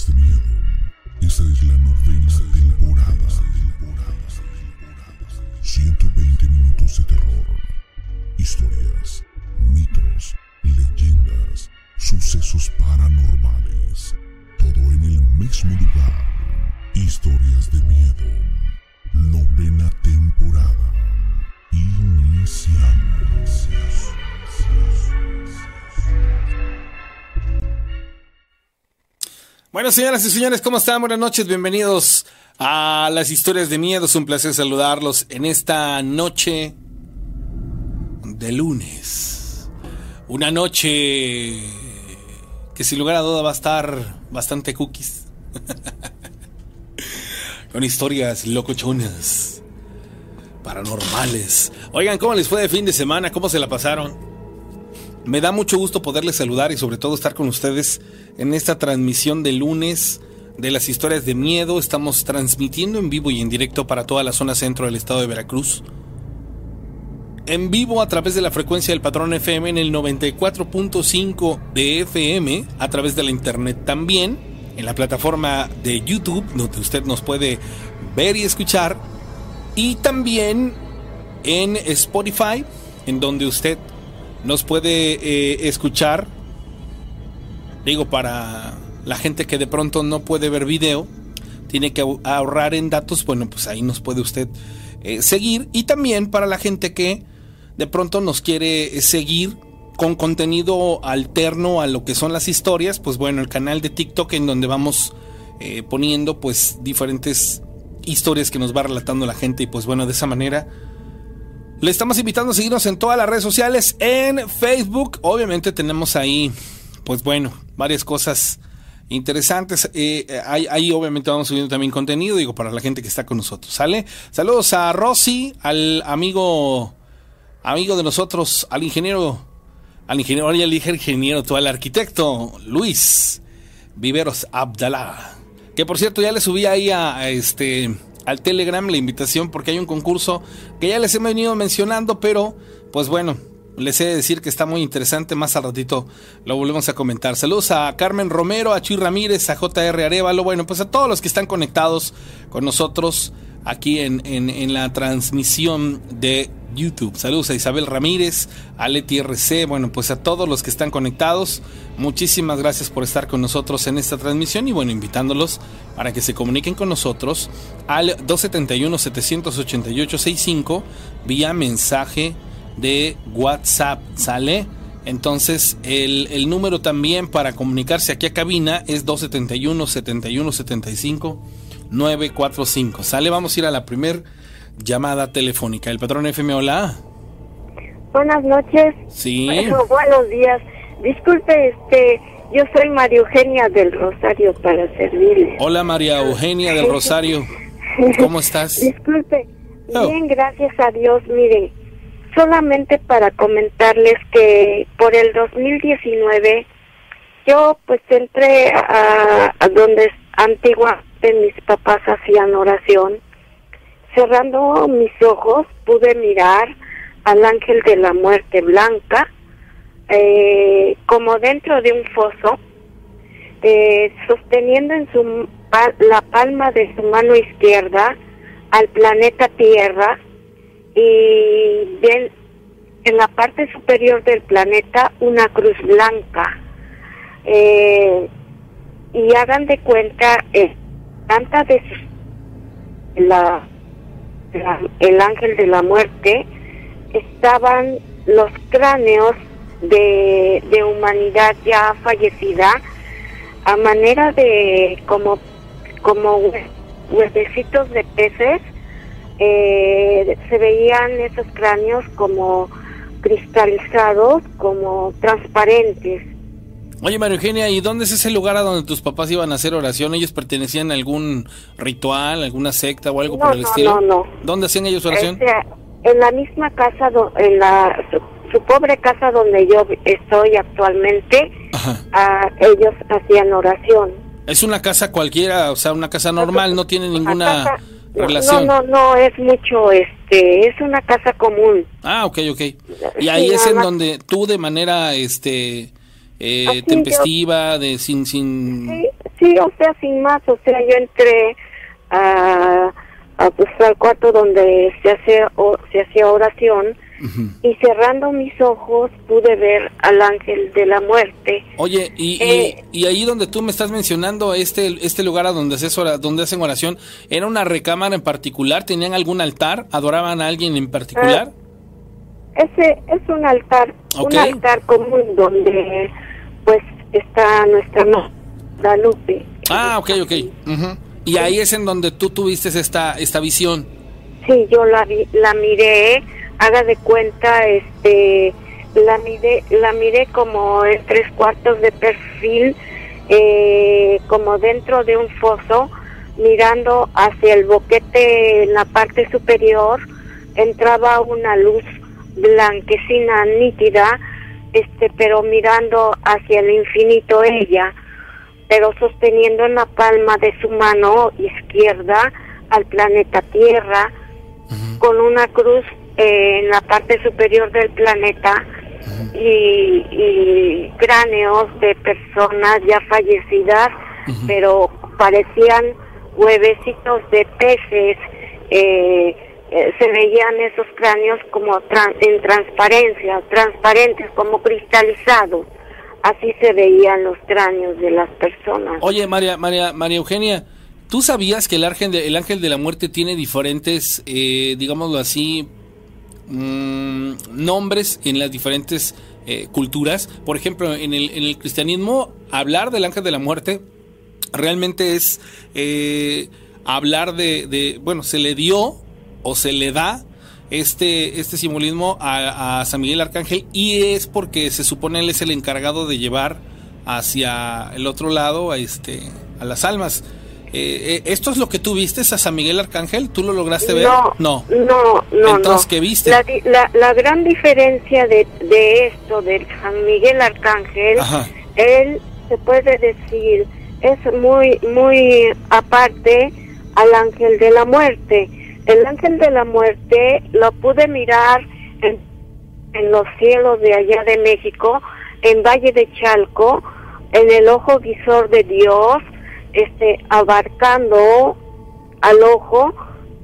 historias de miedo. Esta es la novena temporada. 120 minutos de terror. Historias, mitos, leyendas, sucesos paranormales. Todo en el mismo lugar. Historias de miedo. Novena temporada. Iniciamos. Bueno, señoras y señores, ¿cómo están? Buenas noches, bienvenidos a las historias de miedo. Es un placer saludarlos en esta noche de lunes. Una noche que sin lugar a duda va a estar bastante cookies. Con historias locochonas, paranormales. Oigan, ¿cómo les fue de fin de semana? ¿Cómo se la pasaron? Me da mucho gusto poderles saludar y sobre todo estar con ustedes en esta transmisión de lunes de las historias de miedo. Estamos transmitiendo en vivo y en directo para toda la zona centro del estado de Veracruz. En vivo a través de la frecuencia del patrón FM en el 94.5 de FM, a través de la internet también, en la plataforma de YouTube, donde usted nos puede ver y escuchar, y también en Spotify, en donde usted nos puede eh, escuchar. Digo, para la gente que de pronto no puede ver video, tiene que ahorrar en datos, bueno, pues ahí nos puede usted eh, seguir. Y también para la gente que de pronto nos quiere seguir con contenido alterno a lo que son las historias, pues bueno, el canal de TikTok en donde vamos eh, poniendo pues diferentes historias que nos va relatando la gente y pues bueno, de esa manera le estamos invitando a seguirnos en todas las redes sociales, en Facebook. Obviamente tenemos ahí, pues bueno, varias cosas interesantes. Eh, ahí, obviamente vamos subiendo también contenido, digo, para la gente que está con nosotros, ¿sale? Saludos a Rosy, al amigo, amigo de nosotros, al ingeniero, al ingeniero, ya le dije ingeniero, tú al arquitecto Luis Viveros Abdalá. Que por cierto, ya le subí ahí a este al Telegram la invitación porque hay un concurso que ya les he venido mencionando, pero pues bueno, les he de decir que está muy interesante. Más al ratito lo volvemos a comentar. Saludos a Carmen Romero, a Chuy Ramírez, a JR Arevalo. Bueno, pues a todos los que están conectados con nosotros aquí en, en la transmisión de YouTube. Saludos a Isabel Ramírez, a Leti RC, bueno, pues a todos los que están conectados. Muchísimas gracias por estar con nosotros en esta transmisión y bueno, invitándolos para que se comuniquen con nosotros al 271-788-65 vía mensaje de WhatsApp. ¿Sale? Entonces, el, el, número también para comunicarse aquí a cabina es 271-7175-945. ¿Sale? Vamos a ir a la primer llamada telefónica. El patrón FM, hola. Buenas noches. Sí. buenos días. Disculpe, este, yo soy María Eugenia del Rosario para servirle. Hola María Eugenia del Rosario. ¿Cómo estás? Disculpe. Oh. Bien, gracias a Dios. Mire, solamente para comentarles que por el 2019 yo pues entré a, a donde antiguamente mis papás hacían oración Cerrando mis ojos pude mirar al ángel de la muerte blanca eh, como dentro de un foso, eh, sosteniendo en su la palma de su mano izquierda al planeta Tierra y bien, en la parte superior del planeta una cruz blanca. Eh, y hagan de cuenta, eh, de la el ángel de la muerte, estaban los cráneos de, de humanidad ya fallecida a manera de como, como huevecitos de peces. Eh, se veían esos cráneos como cristalizados, como transparentes. Oye, María Eugenia, ¿y dónde es ese lugar a donde tus papás iban a hacer oración? ¿Ellos pertenecían a algún ritual, alguna secta o algo por el estilo? No, no, ¿Dónde hacían ellos oración? Este, en la misma casa, en la su, pobre casa donde yo estoy actualmente, ah, ellos hacían oración. Es una casa cualquiera, o sea, una casa normal, no tiene ninguna relación. No, no, no, es mucho, este, es una casa común. Ah, ok, ok. Y ahí es en donde tú de manera, este eh, tempestiva, de sin... sin... Sí, Sí, o sea, sin más, o sea, yo entré a, a pues, al cuarto donde se hace o, se hacía oración y cerrando mis ojos pude ver al ángel de la muerte. Oye, y, Eh, y, y ahí donde tú me estás mencionando, este, este lugar a donde, haces donde hacen oración, ¿era una recámara en particular? ¿Tenían algún altar? ¿Adoraban a alguien en particular? Ese es un altar, un altar común donde está nuestra madre Guadalupe. ah, ok, ok. Y ahí es en donde tú tuviste esta, esta visión. Sí, yo la vi- la miré, haga de cuenta, este, la miré, la miré como en tres cuartos de perfil, eh, como dentro de un foso, mirando hacia el boquete en la parte superior, entraba una luz blanquecina nítida, este, pero mirando hacia el infinito ella, pero sosteniendo en la palma de su mano izquierda al planeta Tierra, con una cruz eh, en la parte superior del planeta y, y cráneos de personas ya fallecidas, pero parecían huevecitos de peces. eh, eh, se veían esos cráneos como en transparencia, transparentes, como cristalizados. Así se veían los cráneos de las personas. Oye, María, María, María Eugenia, ¿tú sabías que el ángel de, el ángel de la muerte tiene diferentes, eh, digámoslo así, mm, nombres en las diferentes eh, culturas? Por ejemplo, en el, en el cristianismo, hablar del ángel de la muerte realmente es eh, hablar de, de, bueno, se le dio o se le da este, este simbolismo a, a San Miguel Arcángel y es porque se supone él es el encargado de llevar hacia el otro lado a, este, a las almas. Eh, eh, ¿Esto es lo que tú viste a San Miguel Arcángel? ¿Tú lo lograste ver? No, No. no, no. Entonces, no. ¿qué viste? La, la, la gran diferencia de, de esto, del San Miguel Arcángel, Ajá. él se puede decir, es muy, muy aparte al ángel de la muerte. El ángel de la muerte lo pude mirar en, en los cielos de allá de México, en Valle de Chalco, en el ojo visor de Dios, este, abarcando al ojo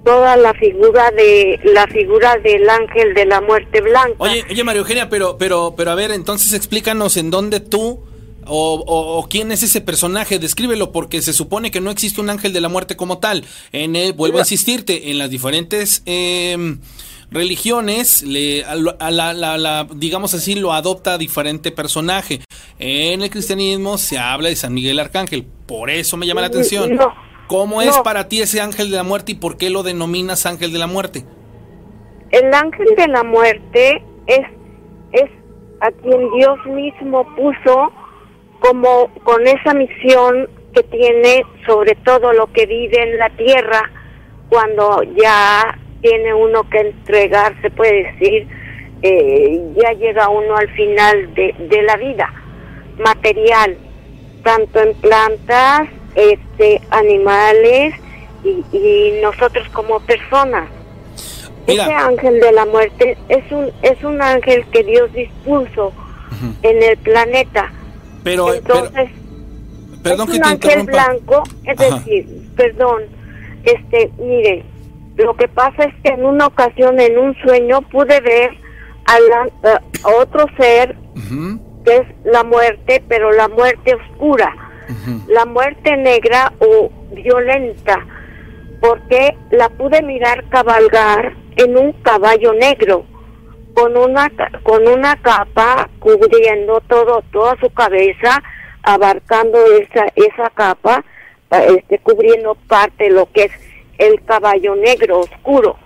toda la figura de la figura del ángel de la muerte blanca. Oye, oye María Eugenia, pero, pero, pero a ver, entonces explícanos en dónde tú o, o- o quién es ese personaje, descríbelo, porque se supone que no existe un ángel de la muerte como tal. En el, vuelvo a insistirte, en las diferentes em, religiones, le, a, la, la- la- digamos así, lo adopta diferente personaje. En el cristianismo se habla de San Miguel Arcángel, por eso me llama la atención. No, ¿Cómo es para ti ese ángel de la muerte y por qué lo denominas ángel de la muerte? El ángel de la muerte es es a quien Dios mismo puso como con esa misión que tiene sobre todo lo que vive en la tierra cuando ya tiene uno que entregar, se puede decir, eh, ya llega uno al final de, de la vida material, tanto en plantas, este, animales y, y nosotros como personas. Mira. Ese ángel de la muerte es un es un ángel que Dios dispuso en el planeta. Pero, Entonces, pero perdón es que un te ángel blanco, es Ajá. decir, perdón, este, mire, lo que pasa es que en una ocasión en un sueño pude ver a, la- a otro ser que es la muerte, pero la muerte oscura, la muerte negra o violenta, porque la pude mirar cabalgar en un caballo negro con una con una capa cubriendo todo toda su cabeza, abarcando esa esa capa, eh, este cubriendo parte de lo que es el caballo negro oscuro.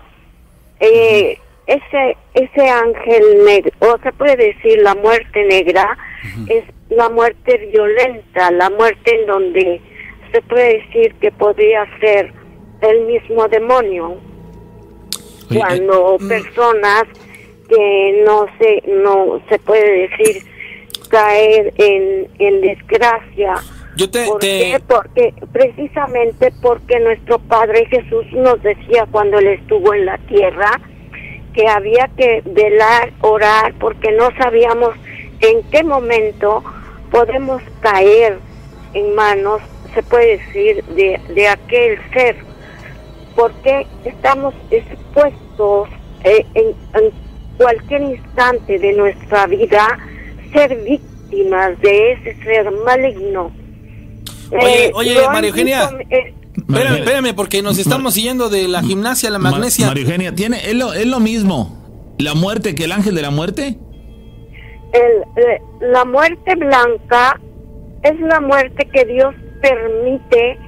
Eh, ese ese ángel negro, o se puede decir la muerte negra, es la muerte violenta, la muerte en donde se puede decir que podría ser el mismo demonio. Oye, cuando eh, mm, personas que no se no se puede decir caer en, en desgracia Yo te, ¿Por te- qué? Porque precisamente porque nuestro Padre Jesús nos decía cuando Él estuvo en la tierra que había que velar, orar, porque no sabíamos en qué momento podemos caer en manos se puede decir, de, de aquel ser, porque estamos expuestos eh, en, cualquier instante de nuestra vida ser víctimas de ese ser maligno. Oye, eh, oye, María Eugenia. Eh, espérame, porque nos estamos siguiendo de la gimnasia a la magnesia. María Eugenia, ¿tiene, es, lo, ¿es lo mismo la muerte que el ángel de la muerte? El, la muerte blanca es la muerte que Dios permite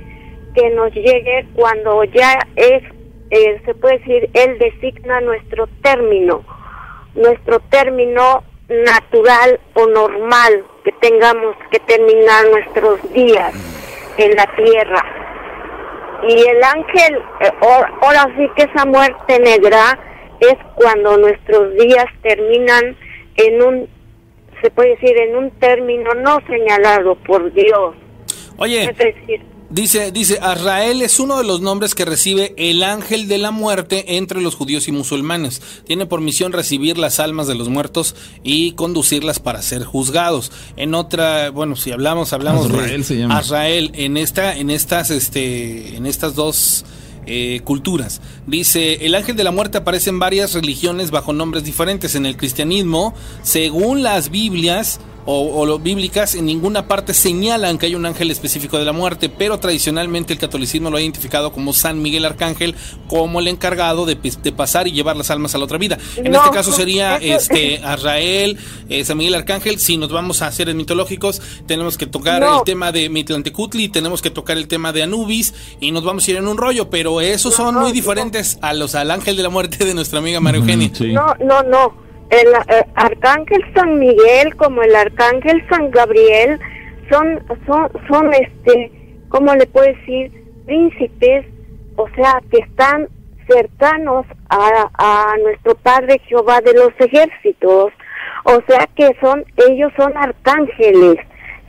que nos llegue cuando ya es, eh, se puede decir, Él designa nuestro término, nuestro término natural o normal que tengamos que terminar nuestros días en la tierra. Y el ángel, eh, ahora sí que esa muerte negra es cuando nuestros días terminan en un, se puede decir, en un término no señalado por Dios. Oye, es decir, Dice, dice, Azrael es uno de los nombres que recibe el ángel de la muerte entre los judíos y musulmanes. Tiene por misión recibir las almas de los muertos y conducirlas para ser juzgados. En otra, bueno, si hablamos, hablamos de se llama. Azrael en esta, en estas, este, en estas dos eh, culturas. Dice, el ángel de la muerte aparece en varias religiones bajo nombres diferentes. En el cristianismo, según las Biblias, o, o bíblicas en ninguna parte señalan que hay un ángel específico de la muerte, pero tradicionalmente el catolicismo lo ha identificado como San Miguel Arcángel como el encargado de, pasar y llevar las almas a la otra vida. En este caso sería este Azrael, eh, San Miguel Arcángel. Si nos vamos a seres mitológicos, tenemos que tocar el tema de Mitlantecutli, tenemos que tocar el tema de Anubis y nos vamos a ir en un rollo, pero esos son muy diferentes a los al ángel de la muerte de nuestra amiga María Eugenia. No, no, no el, eh, arcángel San Miguel como el arcángel San Gabriel son son son este cómo le puedo decir príncipes o sea que están cercanos a, a nuestro Padre Jehová de los ejércitos. O sea que son ellos son arcángeles.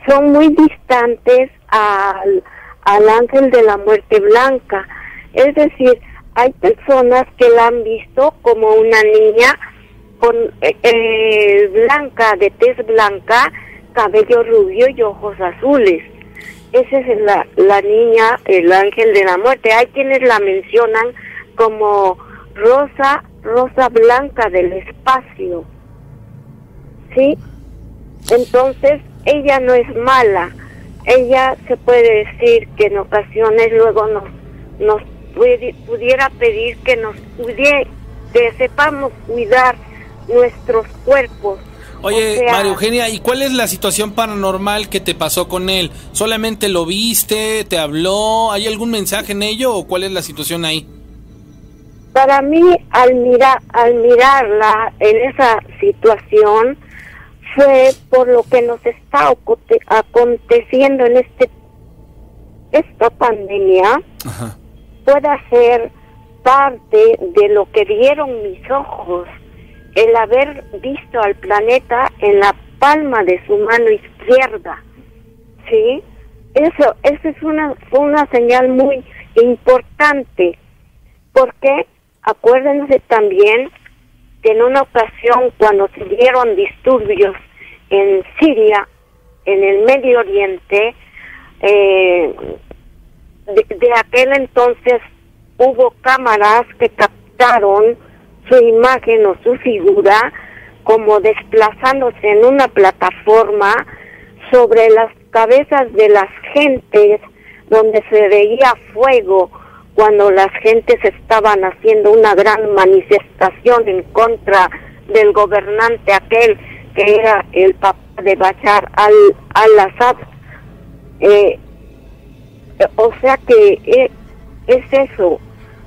Son muy distantes al, al ángel de la muerte blanca. Es decir hay personas que la han visto como una niña con eh, eh, blanca, de tez blanca, cabello rubio y ojos azules. Esa es la, la niña, el ángel de la muerte. Hay quienes la mencionan como rosa, rosa blanca del espacio. ¿Sí? Entonces, ella no es mala. Ella se puede decir que en ocasiones luego nos, nos pudiera pedir que nos pudiera, que sepamos cuidar nuestros cuerpos. Oye, María Eugenia, ¿y cuál es la situación paranormal que te pasó con él? ¿Solamente lo viste, te habló? ¿Hay algún mensaje en ello o cuál es la situación ahí? Para mí, al, mirar, al mirarla en esa situación, fue por lo que nos está aconteciendo en este esta pandemia, pueda ser parte de lo que vieron mis ojos el haber visto al planeta en la palma de su mano izquierda. ¿Sí? Eso, eso es una, fue una señal muy importante, porque acuérdense también que en una ocasión cuando se dieron disturbios en Siria, en el Medio Oriente, eh, de, de aquel entonces hubo cámaras que captaron su imagen o su figura como desplazándose en una plataforma sobre las cabezas de las gentes donde se veía fuego cuando las gentes estaban haciendo una gran manifestación en contra del gobernante aquel que era el papá de Bachar al-Assad. eh, o sea que eh, es eso,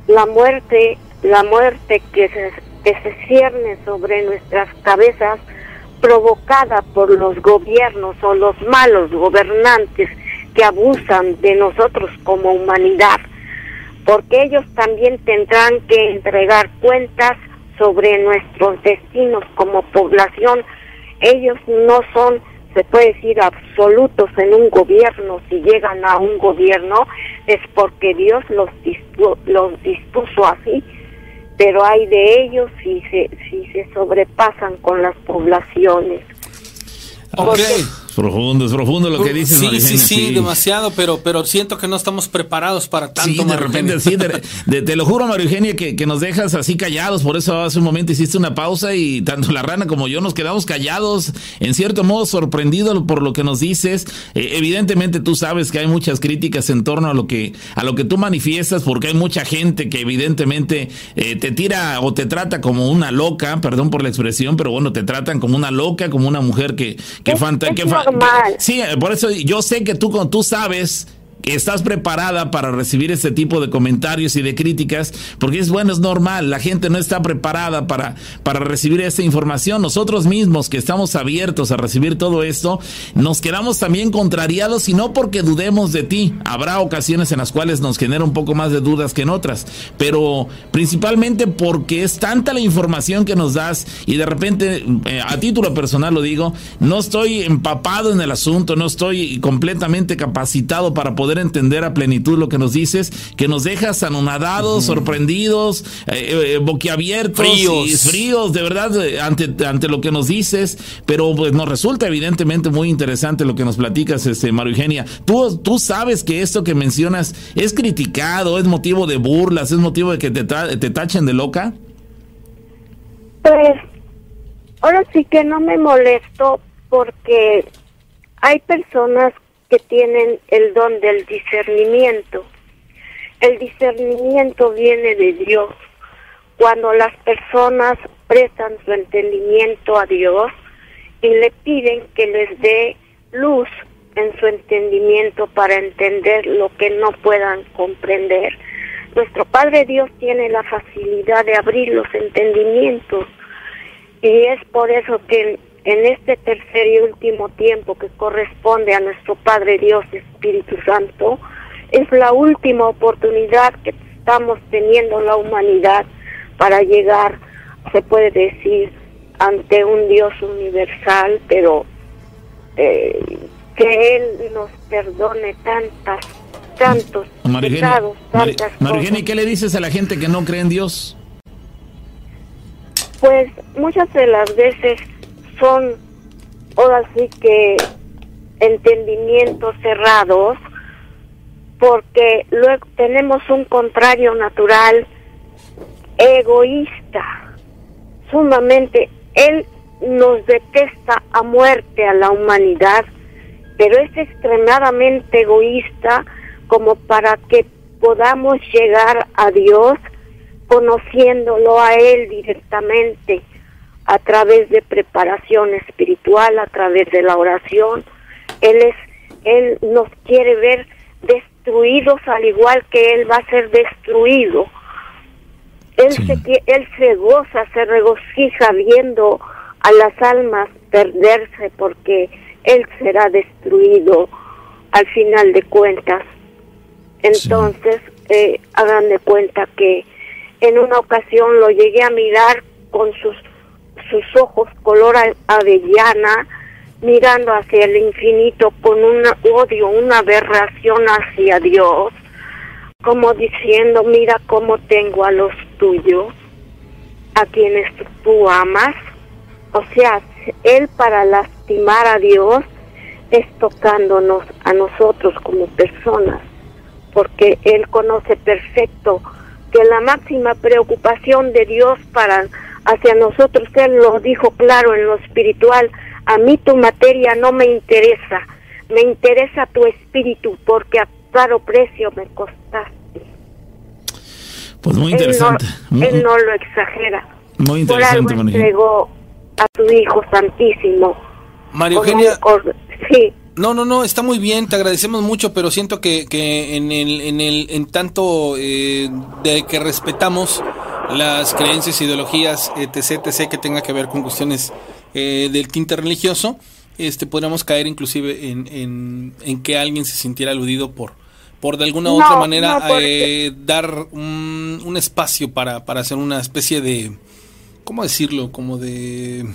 la muerte la muerte que se, que cierne sobre nuestras cabezas provocada por los gobiernos o los malos gobernantes que abusan de nosotros como humanidad, porque ellos también tendrán que entregar cuentas sobre nuestros destinos como población. Ellos no son se puede decir absolutos en un gobierno, si llegan a un gobierno, es porque Dios los, los dispuso así pero hay de ellos si se, si se sobrepasan con las poblaciones. Ok, profundo, es profundo lo que dices. Sí, sí, sí, demasiado, pero, pero siento que no estamos preparados para tanto. Sí, de repente, sí, te lo juro, Mario Eugenia, que, que, nos dejas así callados, por eso hace un momento hiciste una pausa y tanto la rana como yo nos quedamos callados, en cierto modo sorprendidos por lo que nos dices. Eh, evidentemente tú sabes que hay muchas críticas en torno a lo que, a lo que tú manifiestas, porque hay mucha gente que evidentemente eh, te tira o te trata como una loca, perdón por la expresión, pero bueno, te tratan como una loca, como una mujer que, que, que, Sí, por eso yo sé que tú, tú sabes estás preparada para recibir este tipo de comentarios y de críticas, porque es bueno, es normal, la gente no está preparada para, para recibir esta información. Nosotros mismos que estamos abiertos a recibir todo esto, nos quedamos también contrariados y no porque dudemos de ti. Habrá ocasiones en las cuales nos genera un poco más de dudas que en otras, pero principalmente porque es tanta la información que nos das y de repente, eh, a título personal lo digo, no estoy empapado en el asunto, no estoy completamente capacitado para poder entender a plenitud lo que nos dices, que nos dejas anonadados, sorprendidos, eh, eh, boquiabiertos, fríos. fríos, de verdad, eh, ante, ante lo que nos dices, pero pues nos resulta evidentemente muy interesante lo que nos platicas, este, Mario Eugenia. ¿Tú, tú sabes que esto que mencionas es criticado, es motivo de burlas, es motivo de que te, te tachen de loca? Pues ahora sí que no me molesto porque hay personas que tienen el don del discernimiento. El discernimiento viene de Dios. Cuando las personas prestan su entendimiento a Dios y le piden que les dé luz en su entendimiento para entender lo que no puedan comprender. Nuestro Padre Dios tiene la facilidad de abrir los entendimientos y es por eso que en este tercer y último tiempo que corresponde a nuestro Padre Dios Espíritu Santo, es la última oportunidad que estamos teniendo la humanidad para llegar, se puede decir, ante un Dios universal, pero eh, que Él nos perdone tantas, tantos pecados, tantas cosas. ¿qué le dices a la gente que no cree en Dios? Pues muchas de las veces son ahora sí que entendimientos cerrados porque luego tenemos un contrario natural egoísta sumamente él nos detesta a muerte a la humanidad pero es extremadamente egoísta como para que podamos llegar a Dios conociéndolo a él directamente a través de preparación espiritual, a través de la oración. Él es él nos quiere ver destruidos al igual que él va a ser destruido. Él se él se goza, se regocija viendo a las almas perderse porque él será destruido al final de cuentas. Entonces, eh, hagan de cuenta que en una ocasión lo llegué a mirar con sus sus ojos color avellana, mirando hacia el infinito con un odio, una aberración hacia Dios, como diciendo, mira cómo tengo a los tuyos, a quienes tú amas. O sea, Él para lastimar a Dios es tocándonos a nosotros como personas, porque Él conoce perfecto que la máxima preocupación de Dios para hacia nosotros. Él lo dijo claro en lo espiritual. A mí tu materia no me interesa, me interesa tu espíritu porque a caro precio me costaste. Pues muy interesante. Él no, lo exagera. Muy interesante, Por algo entregó a tu Hijo Santísimo. María Eugenia. Sí. No, no, no, está muy bien, te agradecemos mucho, pero siento que, que en, el, en, el, en tanto eh, de que respetamos las creencias, ideologías, etc., etc., que tenga que ver con cuestiones eh, del tinte religioso, este, podríamos caer inclusive en, en, que alguien se sintiera aludido por, por de alguna u otra manera eh, dar un, un espacio para, para hacer una especie de, ¿cómo decirlo? Como de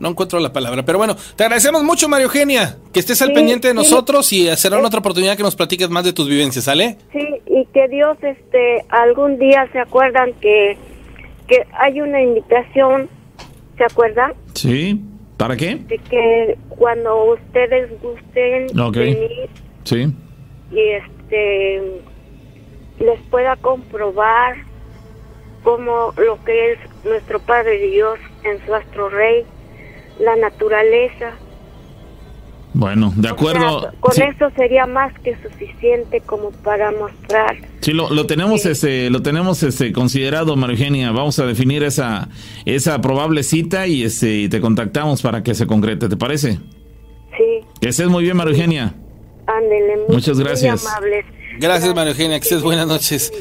no encuentro la palabra. Pero bueno, te agradecemos mucho, Mario Eugenia, que estés al pendiente de nosotros y será una otra oportunidad que nos platiques más de tus vivencias, ¿sale? Sí, y que Dios, este, algún día se acuerdan que, que hay una invitación, ¿se acuerdan? Sí, ¿Para qué? De que cuando ustedes gusten venir Sí. y este les pueda comprobar cómo lo que es nuestro Padre Dios en su astro rey, la naturaleza. Bueno, de O acuerdo. sea, con Sí. eso sería más que suficiente como para mostrar. Sí, lo, lo tenemos, Sí. este, lo tenemos, este, considerado, María Eugenia. Vamos a definir esa, esa probable cita y, este, y te contactamos para que se concrete. ¿Te parece? Sí, Que estés muy bien, María Eugenia. ándele. muy- Muchas muy gracias. amables. Gracias, María Eugenia, que estés buenas noches.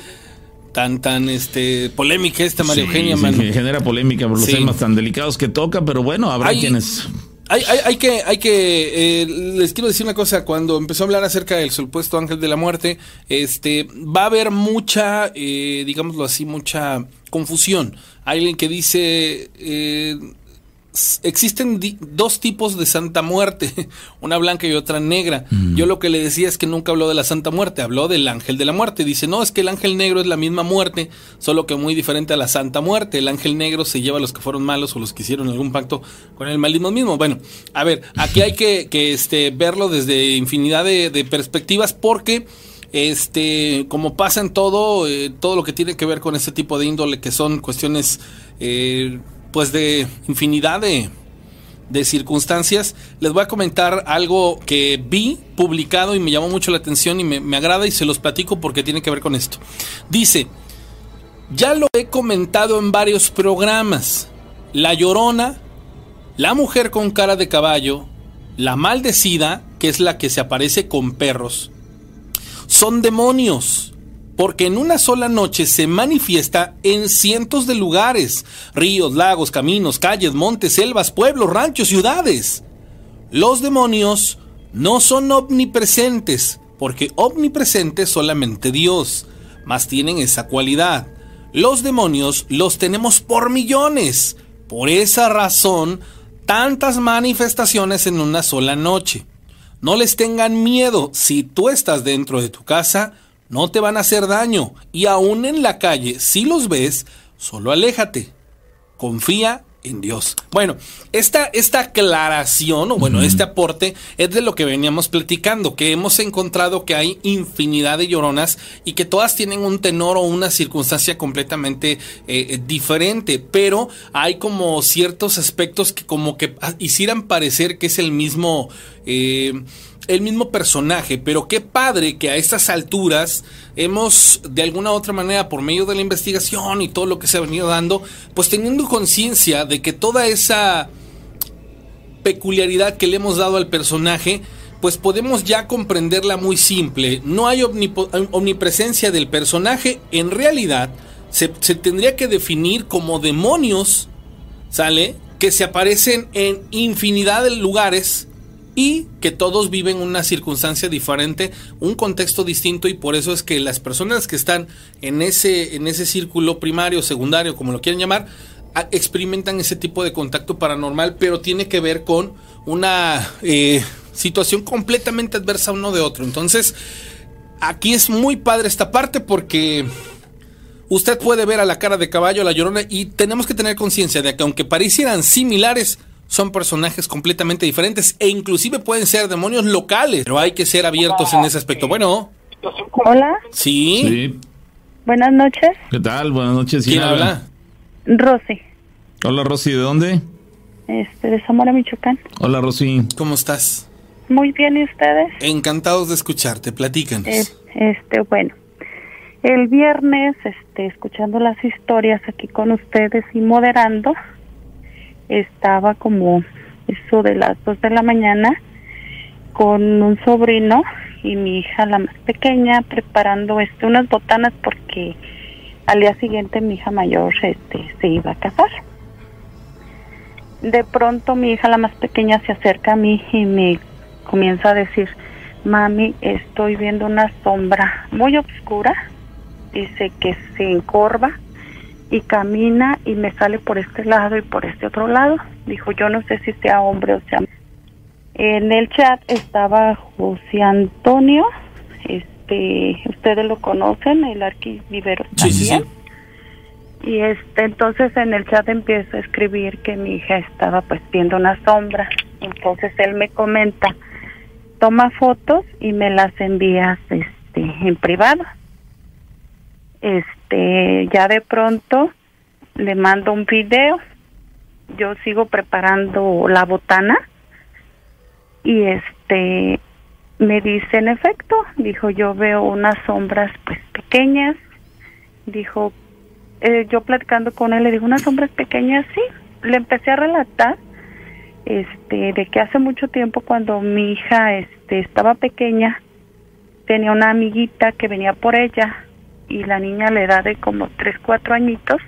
Tan, tan, este, polémica esta María Sí, Eugenia, sí, genera polémica por los Sí. temas tan delicados que toca, pero bueno, habrá Hay- quienes. Hay, hay, hay que, hay que, eh, les quiero decir una cosa, cuando empezó a hablar acerca del supuesto ángel de la muerte, este, va a haber mucha, eh, digámoslo así, mucha confusión. Hay alguien que dice, eh, existen dos tipos de Santa Muerte, una blanca y otra negra. Yo lo que le decía es que nunca habló de la Santa Muerte, habló del ángel de la muerte. Dice, no, es que el ángel negro es la misma muerte, solo que muy diferente a la Santa Muerte. El ángel negro se lleva a los que fueron malos o los que hicieron algún pacto con el malismo mismo. Bueno, a ver, aquí hay que, que, este, verlo desde infinidad de, de perspectivas porque este como pasa en todo eh, todo lo que tiene que ver con ese tipo de índole que son cuestiones eh, pues de infinidad de, de circunstancias. Les voy a comentar algo que vi publicado y me llamó mucho la atención y me, me agrada y se los platico porque tiene que ver con esto. Dice ya lo he comentado en varios programas. La llorona la mujer con cara de caballo la maldecida que es la que se aparece con perros son demonios, porque en una sola noche se manifiesta en cientos de lugares, ríos, lagos, caminos, calles, montes, selvas, pueblos, ranchos, ciudades. Los demonios no son omnipresentes, porque omnipresente es solamente Dios, mas tienen esa cualidad. Los demonios los tenemos por millones, por esa razón, tantas manifestaciones en una sola noche. No les tengan miedo. Si tú estás dentro de tu casa, no te van a hacer daño. Y aún en la calle, si los ves, solo aléjate. Confía en Dios. Bueno, esta, esta aclaración, o bueno, este aporte es de lo que veníamos platicando, que hemos encontrado que hay infinidad de lloronas y que todas tienen un tenor o una circunstancia completamente eh, diferente, pero hay como ciertos aspectos que como que hicieran parecer que es el mismo... eh, el mismo personaje, pero qué padre que a estas alturas hemos de alguna otra manera por medio de la investigación y todo lo que se ha venido dando, pues teniendo conciencia de que toda esa peculiaridad que le hemos dado al personaje, pues podemos ya comprenderla muy simple. No hay omnipresencia del personaje, en realidad se tendría que definir como demonios, ¿sale? Que se aparecen en infinidad de lugares y que todos viven una circunstancia diferente, un contexto distinto y por eso es que las personas que están en ese en ese círculo primario, secundario, como lo quieran llamar, experimentan ese tipo de contacto paranormal, pero tiene que ver con una eh, situación completamente adversa uno de otro. Entonces, aquí es muy padre esta parte porque usted puede ver a la cara de caballo, a la llorona, y tenemos que tener conciencia de que aunque parecieran similares, son personajes completamente diferentes e inclusive pueden ser demonios locales, pero hay que ser abiertos en ese aspecto. Bueno, Hola, sí, Sí. buenas noches. ¿Qué tal? Buenas noches. ¿quién habla? Rosy, Hola, Rosy. ¿De dónde? este, de Zamora, Michoacán. Hola, Rosy. ¿Cómo estás? Muy bien, ¿y ustedes? Encantados de escucharte, platícanos. Eh, este, bueno, el viernes, este, escuchando las historias aquí con ustedes y moderando, estaba como eso de las dos de la mañana con un sobrino y mi hija la más pequeña preparando este unas botanas porque al día siguiente mi hija mayor este se iba a casar. De pronto mi hija la más pequeña se acerca a mí y me comienza a decir, mami, estoy viendo una sombra muy oscura, dice que se encorva y camina y me sale por este lado y por este otro lado. Dijo, yo no sé si sea hombre o sea. En el chat estaba José Antonio, este, ustedes lo conocen, el arquivivero Sí, sí, sí. también. Y este, entonces en el chat empiezo a escribir que mi hija estaba pues viendo una sombra. Entonces él me comenta, toma fotos y me las envías este en privado. Este, ya de pronto le mando un video. Yo sigo preparando la botana y este me dice en efecto, dijo yo veo unas sombras pues pequeñas. Dijo eh, yo platicando con él le digo unas sombras pequeñas, sí. Le empecé a relatar este de que hace mucho tiempo cuando mi hija este estaba pequeña tenía una amiguita que venía por ella y la niña le da de como tres cuatro añitos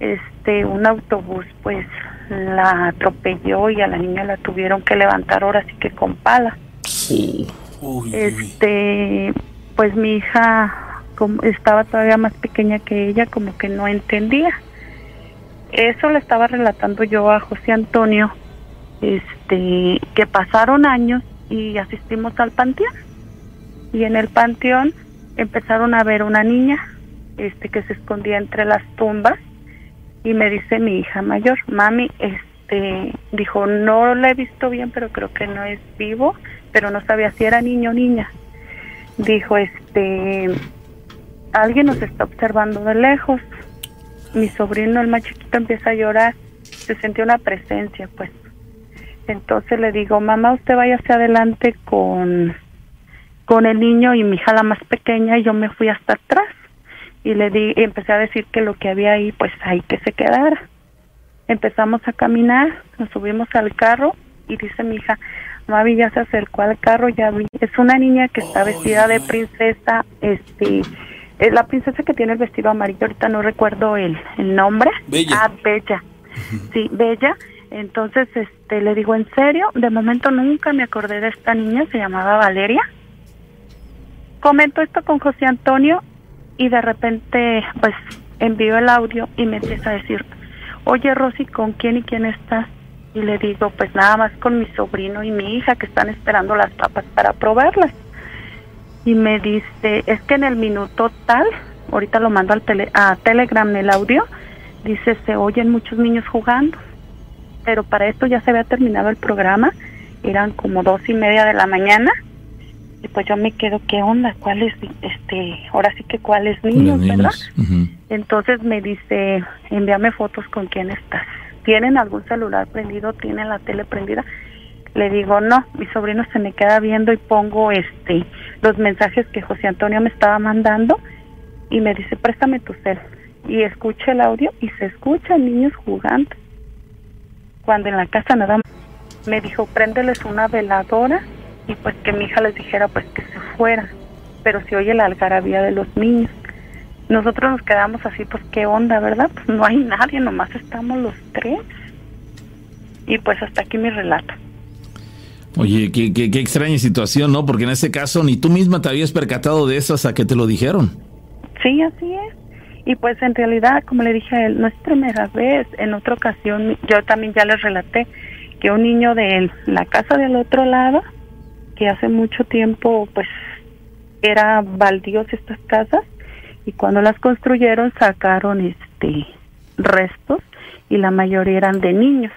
este un autobús pues la atropelló y a la niña la tuvieron que levantar ahora sí que con pala. Este pues mi hija como estaba todavía más pequeña que ella como que no entendía. Eso le estaba relatando yo a José Antonio este que pasaron años y asistimos al panteón. Y en el panteón empezaron a ver una niña este que se escondía entre las tumbas y me dice mi hija mayor, mami, este, dijo, no la he visto bien, pero creo que no es vivo, pero no sabía si era niño o niña. Dijo, este, alguien nos está observando de lejos. Mi sobrino, el más chiquito, empieza a llorar. Se sintió una presencia, pues. Entonces le digo, mamá, usted vaya hacia adelante con, con el niño y mi hija la más pequeña y yo me fui hasta atrás. Y le di y empecé a decir que lo que había ahí pues ahí que se quedara. Empezamos a caminar nos subimos al carro y dice mi hija Mavi ya se acercó al carro ya vi es una niña que está vestida de princesa este es la princesa que tiene el vestido amarillo ahorita no recuerdo el, el nombre. Bella. ah Bella. Sí Bella. Entonces este le digo en serio de momento nunca me acordé de esta niña se llamaba Valeria comento esto con José Antonio y de repente pues envío el audio y me empieza a decir, oye Rosy, ¿con quién y quién estás? Y le digo, pues nada más con mi sobrino y mi hija que están esperando las papas para probarlas. Y me dice, es que en el minuto tal, ahorita lo mando al tele, a Telegram el audio, dice, se oyen muchos niños jugando. Pero para esto ya se había terminado el programa, eran como dos y media de la mañana y pues yo me quedo qué onda cuáles este ahora sí que cuáles niños, verdad entonces me dice envíame fotos con quién estás. Tienen algún celular prendido tienen la tele prendida le digo no mi sobrino se me queda viendo y pongo este los mensajes que José Antonio me estaba mandando y me dice préstame tu cel y escucha el audio y se escuchan niños jugando. Cuando en la casa nada más me dijo préndeles una veladora y pues que mi hija les dijera pues que se fuera, pero se oye la algarabía de los niños. Nosotros nos quedamos así, pues qué onda, ¿verdad? Pues no hay nadie, nomás estamos los tres. Y pues hasta aquí mi relato. Oye, qué, qué, qué extraña situación, ¿no? Porque en ese caso ni tú misma te habías percatado de eso hasta que te lo dijeron. Sí, así es. Y pues en realidad, como le dije a él, no es primera vez. En otra ocasión, yo también ya les relaté que un niño de la casa del otro lado que hace mucho tiempo pues era baldíos estas casas y cuando las construyeron sacaron este restos y la mayoría eran de niños.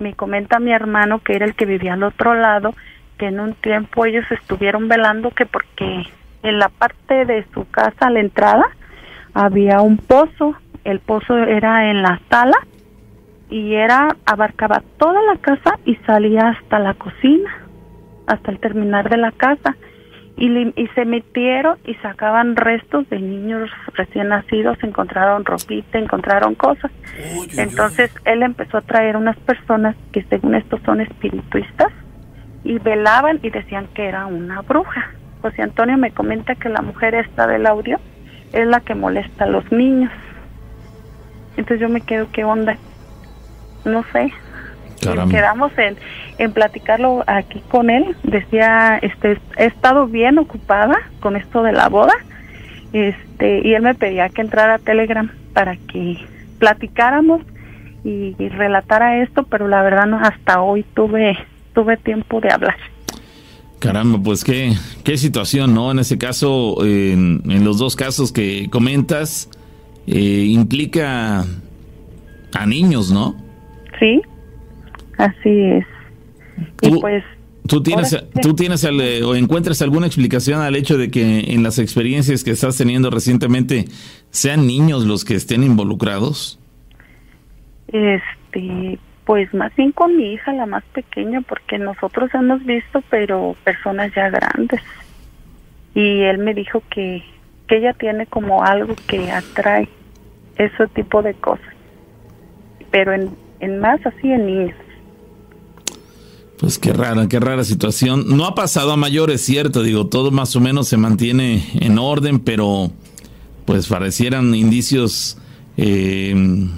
Me comenta mi hermano que era el que vivía al otro lado que en un tiempo ellos estuvieron velando que porque en la parte de su casa a la entrada había un pozo, el pozo era en la sala y era abarcaba toda la casa y salía hasta la cocina hasta el terminar de la casa y, y se metieron y sacaban restos de niños recién nacidos, encontraron ropita, encontraron cosas. Entonces él empezó a traer unas personas que según estos son espirituistas y velaban y decían que era una bruja. José Antonio me comenta que la mujer esta del audio es la que molesta a los niños. Entonces yo me quedo, ¿qué onda? No sé. Quedamos en, en platicarlo aquí con él. Decía, este, he estado bien ocupada con esto de la boda, este, y él me pedía que entrara a Telegram para que platicáramos y, relatara esto, pero la verdad no, hasta hoy tuve, tuve tiempo de hablar. Caramba, pues qué, qué situación, ¿no? En ese caso, en, en los dos casos que comentas, eh, implica a niños, ¿no? Sí, así es. Tú, y pues ¿Tú tienes, ahora tú tienes o encuentras alguna explicación al hecho de que en las experiencias que estás teniendo recientemente sean niños los que estén involucrados? Este, pues más bien con mi hija, la más pequeña, porque nosotros hemos visto, pero personas ya grandes. Y él me dijo que, que ella tiene como algo que atrae ese tipo de cosas. Pero en, en más así en niños. Pues qué rara, qué rara situación. No ha pasado a mayores, cierto, digo, todo más o menos se mantiene en orden, pero pues parecieran indicios eh,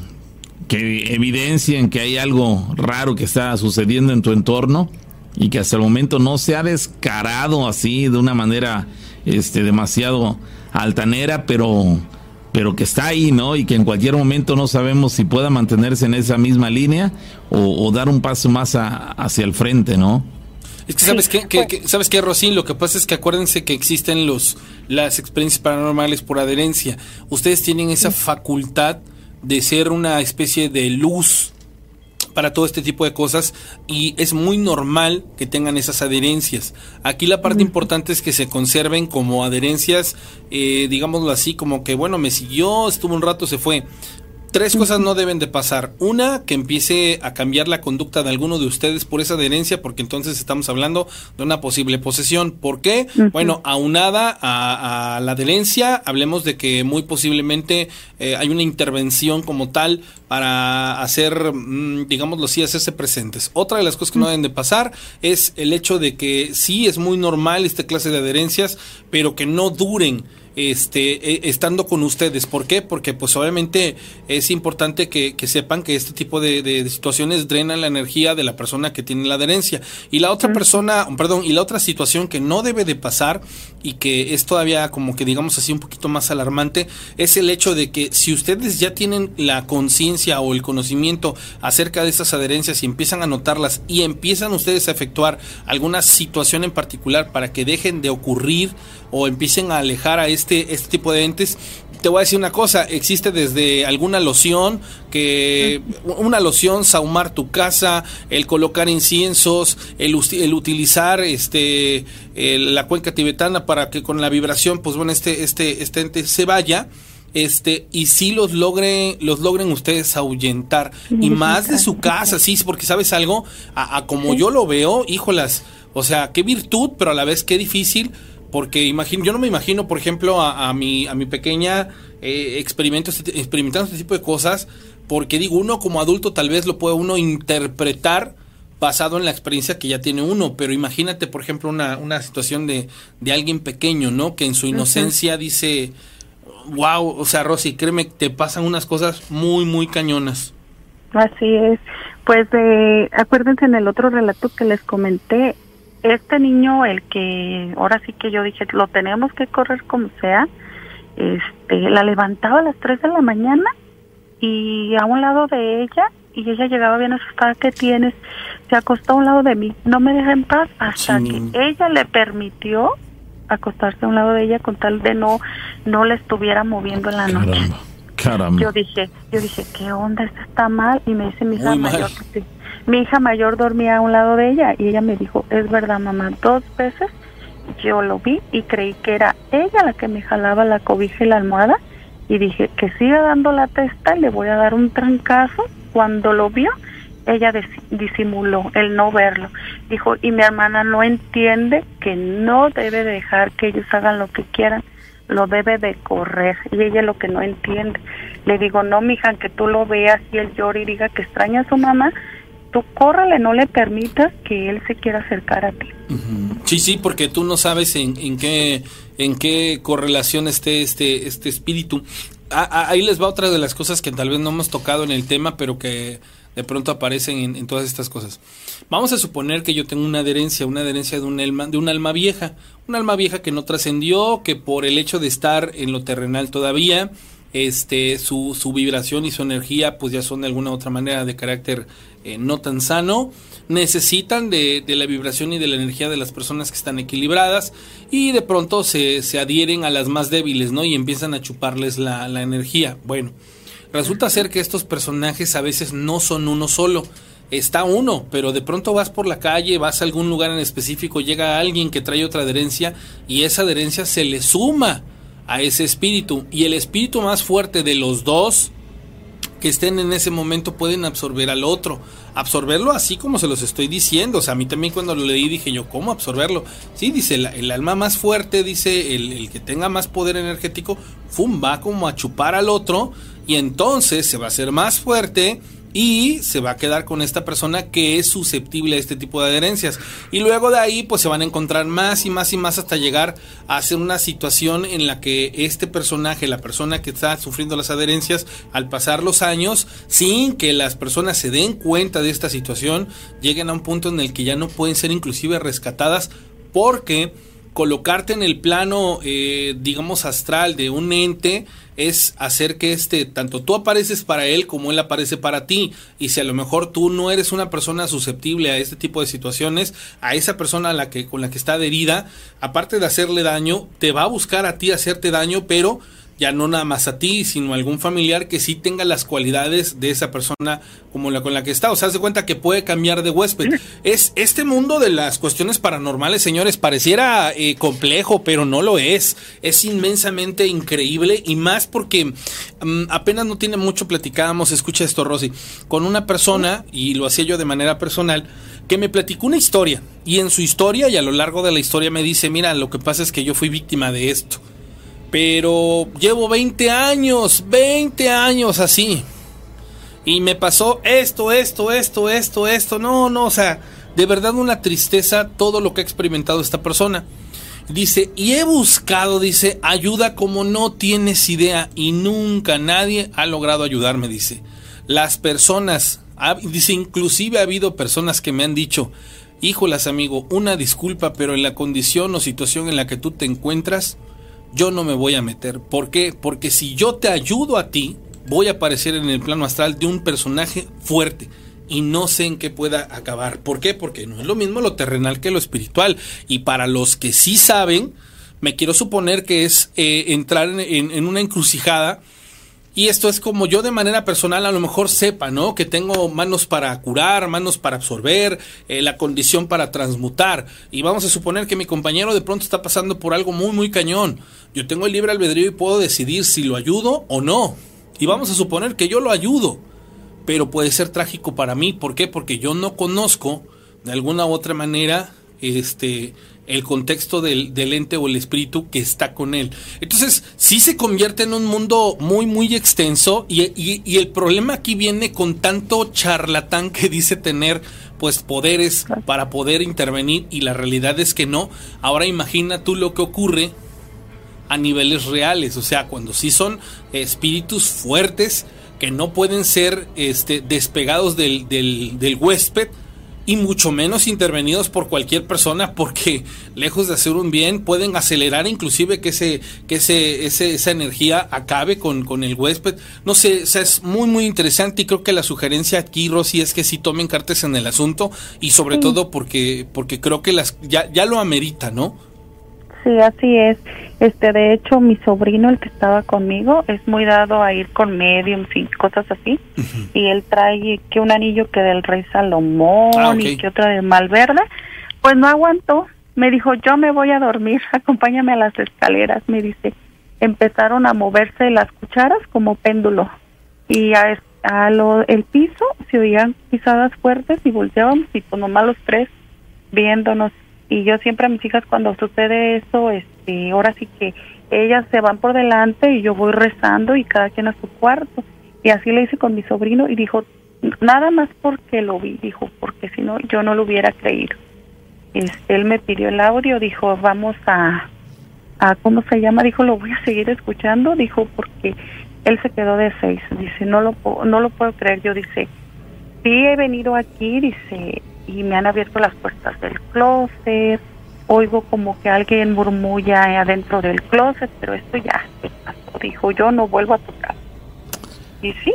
que evidencian que hay algo raro que está sucediendo en tu entorno y que hasta el momento no se ha descarado así de una manera este demasiado altanera, pero pero que está ahí, ¿no? Y que en cualquier momento no sabemos si pueda mantenerse en esa misma línea o, o dar un paso más a- hacia el frente, ¿no? Es que sabes Sí, qué, que, pues- que- sabes qué, Rosín, lo que pasa es que acuérdense que existen los las experiencias paranormales por adherencia. Ustedes tienen esa facultad de ser una especie de luz para todo este tipo de cosas y es muy normal que tengan esas adherencias. Aquí la parte importante es que se conserven como adherencias, eh, digámoslo así, como que bueno, me siguió, estuvo un rato, se fue. Tres cosas no deben de pasar. Una, que empiece a cambiar la conducta de alguno de ustedes por esa adherencia, porque entonces estamos hablando de una posible posesión. ¿Por qué? Bueno, aunada a, a la adherencia, hablemos de que muy posiblemente eh, hay una intervención como tal para hacer, mm, digámoslo así, hacerse presentes. Otra de las cosas que no deben de pasar es el hecho de que sí es muy normal esta clase de adherencias, pero que no duren este eh, estando con ustedes. ¿Por qué? Porque pues obviamente es importante que, que sepan que este tipo de, de- de situaciones drenan la energía de la persona que tiene la adherencia. Y la otra persona, perdón, y la otra situación que no debe de pasar y que es todavía como que digamos así un poquito más alarmante es el hecho de que si ustedes ya tienen la conciencia o el conocimiento acerca de estas adherencias y empiezan a notarlas y empiezan ustedes a efectuar alguna situación en particular para que dejen de ocurrir o empiecen a alejar a este, este tipo de entes, te voy a decir una cosa, existe desde alguna loción, que una loción, saumar tu casa, el colocar inciensos, el, utilizar este el- la cuenca tibetana para que con la vibración, pues bueno, este, este, este ente se vaya este y si los logre los logren ustedes ahuyentar. Y más de su casa sí porque sabes algo a, a como yo lo veo híjolas o sea qué virtud pero a la vez qué difícil porque imagino yo no me imagino por ejemplo a, a mi a mi pequeña eh, experimento este- experimentando este tipo de cosas porque digo uno como adulto tal vez lo puede uno interpretar basado en la experiencia que ya tiene uno, pero imagínate, por ejemplo, una, una situación de, de alguien pequeño, ¿no? Que en su inocencia dice, wow, o sea, Rosy, créeme, te pasan unas cosas muy, muy cañonas. Así es. Pues eh, acuérdense en el otro relato que les comenté, este niño, el que ahora sí que yo dije, lo tenemos que correr como sea, este, la levantaba a las 3 de la mañana y a un lado de ella, y ella llegaba bien asustada, ¿qué tienes? Se acostó a un lado de mí, no me deja en paz, hasta Sí. que ella le permitió acostarse a un lado de ella con tal de no, no le estuviera moviendo en la noche. Caramba, caramba. Yo dije, yo dije, ¿qué onda? Esto está mal. Y me dice mi hija mayor, que sí. Mi hija mayor dormía a un lado de ella y ella me dijo, es verdad mamá, dos veces yo lo vi y creí que era ella la que me jalaba la cobija y la almohada y dije que siga dando la testa y le voy a dar un trancazo. Cuando lo vio, ella dis- disimuló el no verlo. Dijo, y mi hermana no entiende que no debe dejar que ellos hagan lo que quieran, lo debe de correr. Y ella lo que no entiende. Le digo, no, mija, que tú lo veas y él llore y diga que extraña a su mamá, tú córrele, no le permitas que él se quiera acercar a ti. Sí, sí, porque tú no sabes en, en qué en qué correlación esté este este espíritu. Ah, ah, ahí les va otra de las cosas que tal vez no hemos tocado en el tema, pero que de pronto aparecen en, en todas estas cosas. Vamos a suponer que yo tengo una adherencia, una adherencia de un alma, de un alma vieja, un alma vieja que no trascendió, que por el hecho de estar en lo terrenal todavía, este, su, su vibración y su energía pues ya son de alguna otra manera de carácter eh, no tan sano, necesitan de, de, la vibración y de la energía de las personas que están equilibradas y de pronto se, se adhieren a las más débiles, ¿no? Y empiezan a chuparles la, la energía. Bueno, resulta ser que estos personajes a veces no son uno solo, está uno, pero de pronto vas por la calle, vas a algún lugar en específico, llega alguien que trae otra adherencia y esa adherencia se le suma a ese espíritu y el espíritu más fuerte de los dos que estén en ese momento pueden absorber al otro. Absorberlo así como se los estoy diciendo. O sea, a mí también cuando lo leí dije yo, ¿cómo absorberlo? Sí, dice, el, alma más fuerte, dice, el, el, que tenga más poder energético, fum, va como a chupar al otro y entonces se va a hacer más fuerte y se va a quedar con esta persona que es susceptible a este tipo de adherencias. Y luego de ahí pues se van a encontrar más y más y más hasta llegar a ser una situación en la que este personaje, la persona que está sufriendo las adherencias, al pasar los años, sin que las personas se den cuenta de esta situación, lleguen a un punto en el que ya no pueden ser inclusive rescatadas porque colocarte en el plano, eh, digamos, astral de un ente es hacer que este, tanto tú apareces para él como él aparece para ti. Y si a lo mejor tú no eres una persona susceptible a este tipo de situaciones, a esa persona a la que, con la que está adherida, aparte de hacerle daño, te va a buscar a ti hacerte daño, pero ya no nada más a ti, sino a algún familiar que sí tenga las cualidades de esa persona como la con la que está. O sea, haz de cuenta que puede cambiar de huésped. Es este mundo de las cuestiones paranormales, señores, pareciera eh, complejo, pero no lo es. Es inmensamente increíble y más porque um, apenas no tiene mucho platicábamos, escucha esto, Rosy, con una persona, y lo hacía yo de manera personal, que me platicó una historia. Y en su historia y a lo largo de la historia me dice, mira, lo que pasa es que yo fui víctima de esto pero llevo 20 años, 20 años así. Y me pasó esto, esto, esto, esto, esto. No, no, o sea, de verdad una tristeza todo lo que ha experimentado esta persona. Dice, y he buscado, dice, ayuda como no tienes idea y nunca nadie ha logrado ayudarme, dice. Las personas, dice, inclusive ha habido personas que me han dicho, híjolas amigo, una disculpa, pero en la condición o situación en la que tú te encuentras, yo no me voy a meter. ¿Por qué? Porque si yo te ayudo a ti, voy a aparecer en el plano astral de un personaje fuerte y no sé en qué pueda acabar. ¿Por qué? Porque no es lo mismo lo terrenal que lo espiritual. Y para los que sí saben, me quiero suponer que es eh, entrar en, una encrucijada y esto es como yo de manera personal a lo mejor sepa, ¿no? Que tengo manos para curar, manos para absorber, eh, la condición para transmutar. Y vamos a suponer que mi compañero de pronto está pasando por algo muy, muy cañón. Yo tengo el libre albedrío y puedo decidir si lo ayudo o no. Y vamos a suponer que yo lo ayudo. Pero puede ser trágico para mí. ¿Por qué? Porque yo no conozco de alguna u otra manera este el contexto del, del, ente o el espíritu que está con él. Entonces, sí se convierte en un mundo muy, muy extenso y, y, y, el problema aquí viene con tanto charlatán que dice tener pues poderes para poder intervenir y la realidad es que no. Ahora imagina tú lo que ocurre a niveles reales, o sea, cuando sí son espíritus fuertes que no pueden ser este, despegados del, del, del huésped, y mucho menos intervenidos por cualquier persona porque lejos de hacer un bien pueden acelerar inclusive que ese que ese, ese esa energía acabe con, con el huésped no sé o sea, es muy muy interesante y creo que la sugerencia aquí Rosy es que sí tomen cartas en el asunto y sobre sí. todo porque porque creo que las ya ya lo amerita no Sí, así es. Este, de hecho, mi sobrino, el que estaba conmigo, es muy dado a ir con mediums y cosas así. Uh -huh. Y él trae que un anillo que del rey Salomón ah, okay. y que otra de Malverde. Pues no aguantó. Me dijo, yo me voy a dormir, acompáñame a las escaleras. Me dice, empezaron a moverse las cucharas como péndulo. Y a, a lo, el piso se oían pisadas fuertes y volteábamos y pues nomás los tres viéndonos y yo siempre a mis hijas cuando sucede eso, este, ahora sí que ellas se van por delante y yo voy rezando y cada quien a su cuarto. Y así le hice con mi sobrino y dijo, nada más porque lo vi, dijo, porque si no yo no lo hubiera creído. Este, él me pidió el audio, dijo, vamos a, a, ¿cómo se llama? Dijo, lo voy a seguir escuchando, dijo, porque él se quedó de seis. Dice, no lo, no lo puedo creer. Yo dice, sí he venido aquí, dice, y me han abierto las puertas del closet, oigo como que alguien murmulla adentro del closet, pero esto ya se pasó. dijo, yo no vuelvo a tocar. Y sí,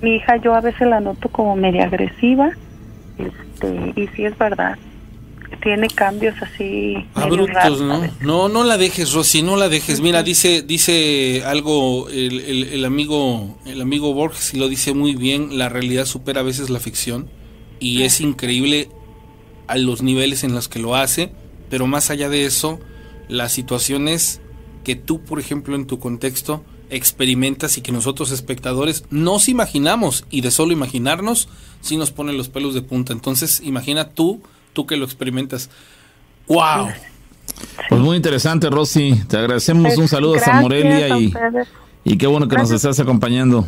mi hija yo a veces la noto como media agresiva, este, y sí es verdad, tiene cambios así. Abruptos, ¿no? No, no la dejes, Rosy, no la dejes. Mira, dice, dice algo el, el, amigo, el amigo Borges y lo dice muy bien. La realidad supera a veces la ficción y es increíble a los niveles en los que lo hace. Pero más allá de eso, las situaciones que tú, por ejemplo, en tu contexto experimentas y que nosotros espectadores nos imaginamos y de solo imaginarnos, sí nos pone los pelos de punta. Entonces, imagina tú tú que lo experimentas. ¡Wow! Pues muy interesante, Rosy. Te agradecemos un saludo a Morelia y, y qué bueno que nos estás acompañando.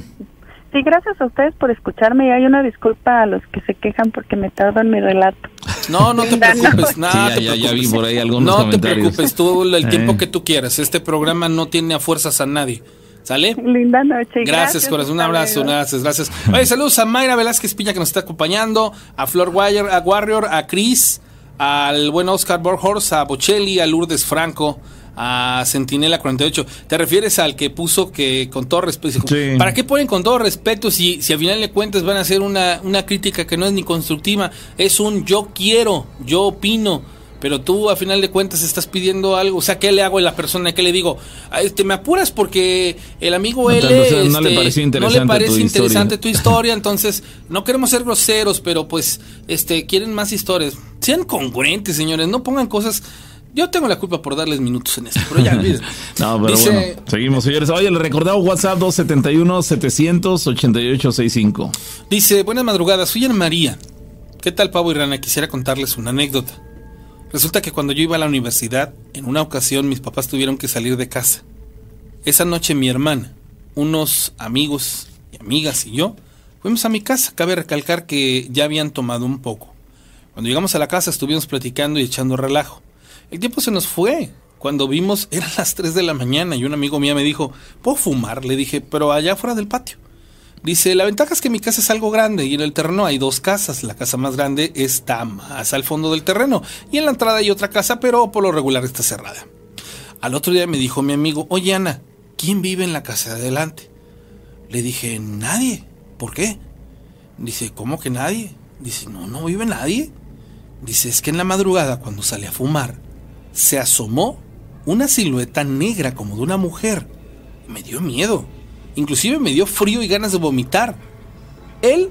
Sí, gracias a ustedes por escucharme y hay una disculpa a los que se quejan porque me tardo en mi relato. No, no te preocupes, nada. ya, ya, vi por ahí algunos No te preocupes, tú el tiempo que tú quieras. Este programa no tiene a fuerzas a nadie. ¿Sale? Linda noche. Gracias, corazón. Un abrazo. Gracias, gracias. Oye, saludos a Mayra Velázquez Piña que nos está acompañando, a Flor Wire, a Warrior, a Chris, al buen Oscar Borghorst, a Bocelli, a Lourdes Franco, a Centinela 48. ¿Te refieres al que puso que con todo respeto? ¿Para qué ponen con todo respeto si, si al final de cuentas van a hacer una, una crítica que no es ni constructiva? Es un yo quiero, yo opino pero tú a final de cuentas estás pidiendo algo, o sea, ¿qué le hago a la persona? ¿Qué le digo? Este, me apuras porque el amigo él no, le parece interesante, tu, historia. entonces no queremos ser groseros, pero pues este quieren más historias. Sean congruentes, señores, no pongan cosas yo tengo la culpa por darles minutos en esto, pero ya, no, pero bueno, seguimos, señores. Oye, le recordaba WhatsApp 271-700-8865. Dice, buenas madrugadas, soy Ana María. ¿Qué tal, Pavo y Rana? Quisiera contarles una anécdota. Resulta que cuando yo iba a la universidad, en una ocasión mis papás tuvieron que salir de casa. Esa noche mi hermana, unos amigos y amigas y yo fuimos a mi casa. Cabe recalcar que ya habían tomado un poco. Cuando llegamos a la casa estuvimos platicando y echando relajo. El tiempo se nos fue. Cuando vimos eran las 3 de la mañana y un amigo mío me dijo, ¿puedo fumar? Le dije, pero allá fuera del patio. Dice, la ventaja es que mi casa es algo grande y en el terreno hay dos casas. La casa más grande está más al fondo del terreno y en la entrada hay otra casa, pero por lo regular está cerrada. Al otro día me dijo mi amigo, oye Ana, ¿quién vive en la casa de adelante? Le dije, nadie. ¿Por qué? Dice, ¿cómo que nadie? Dice, no, no vive nadie. Dice, es que en la madrugada cuando sale a fumar, se asomó una silueta negra como de una mujer. Me dio miedo. Inclusive me dio frío y ganas de vomitar. Él,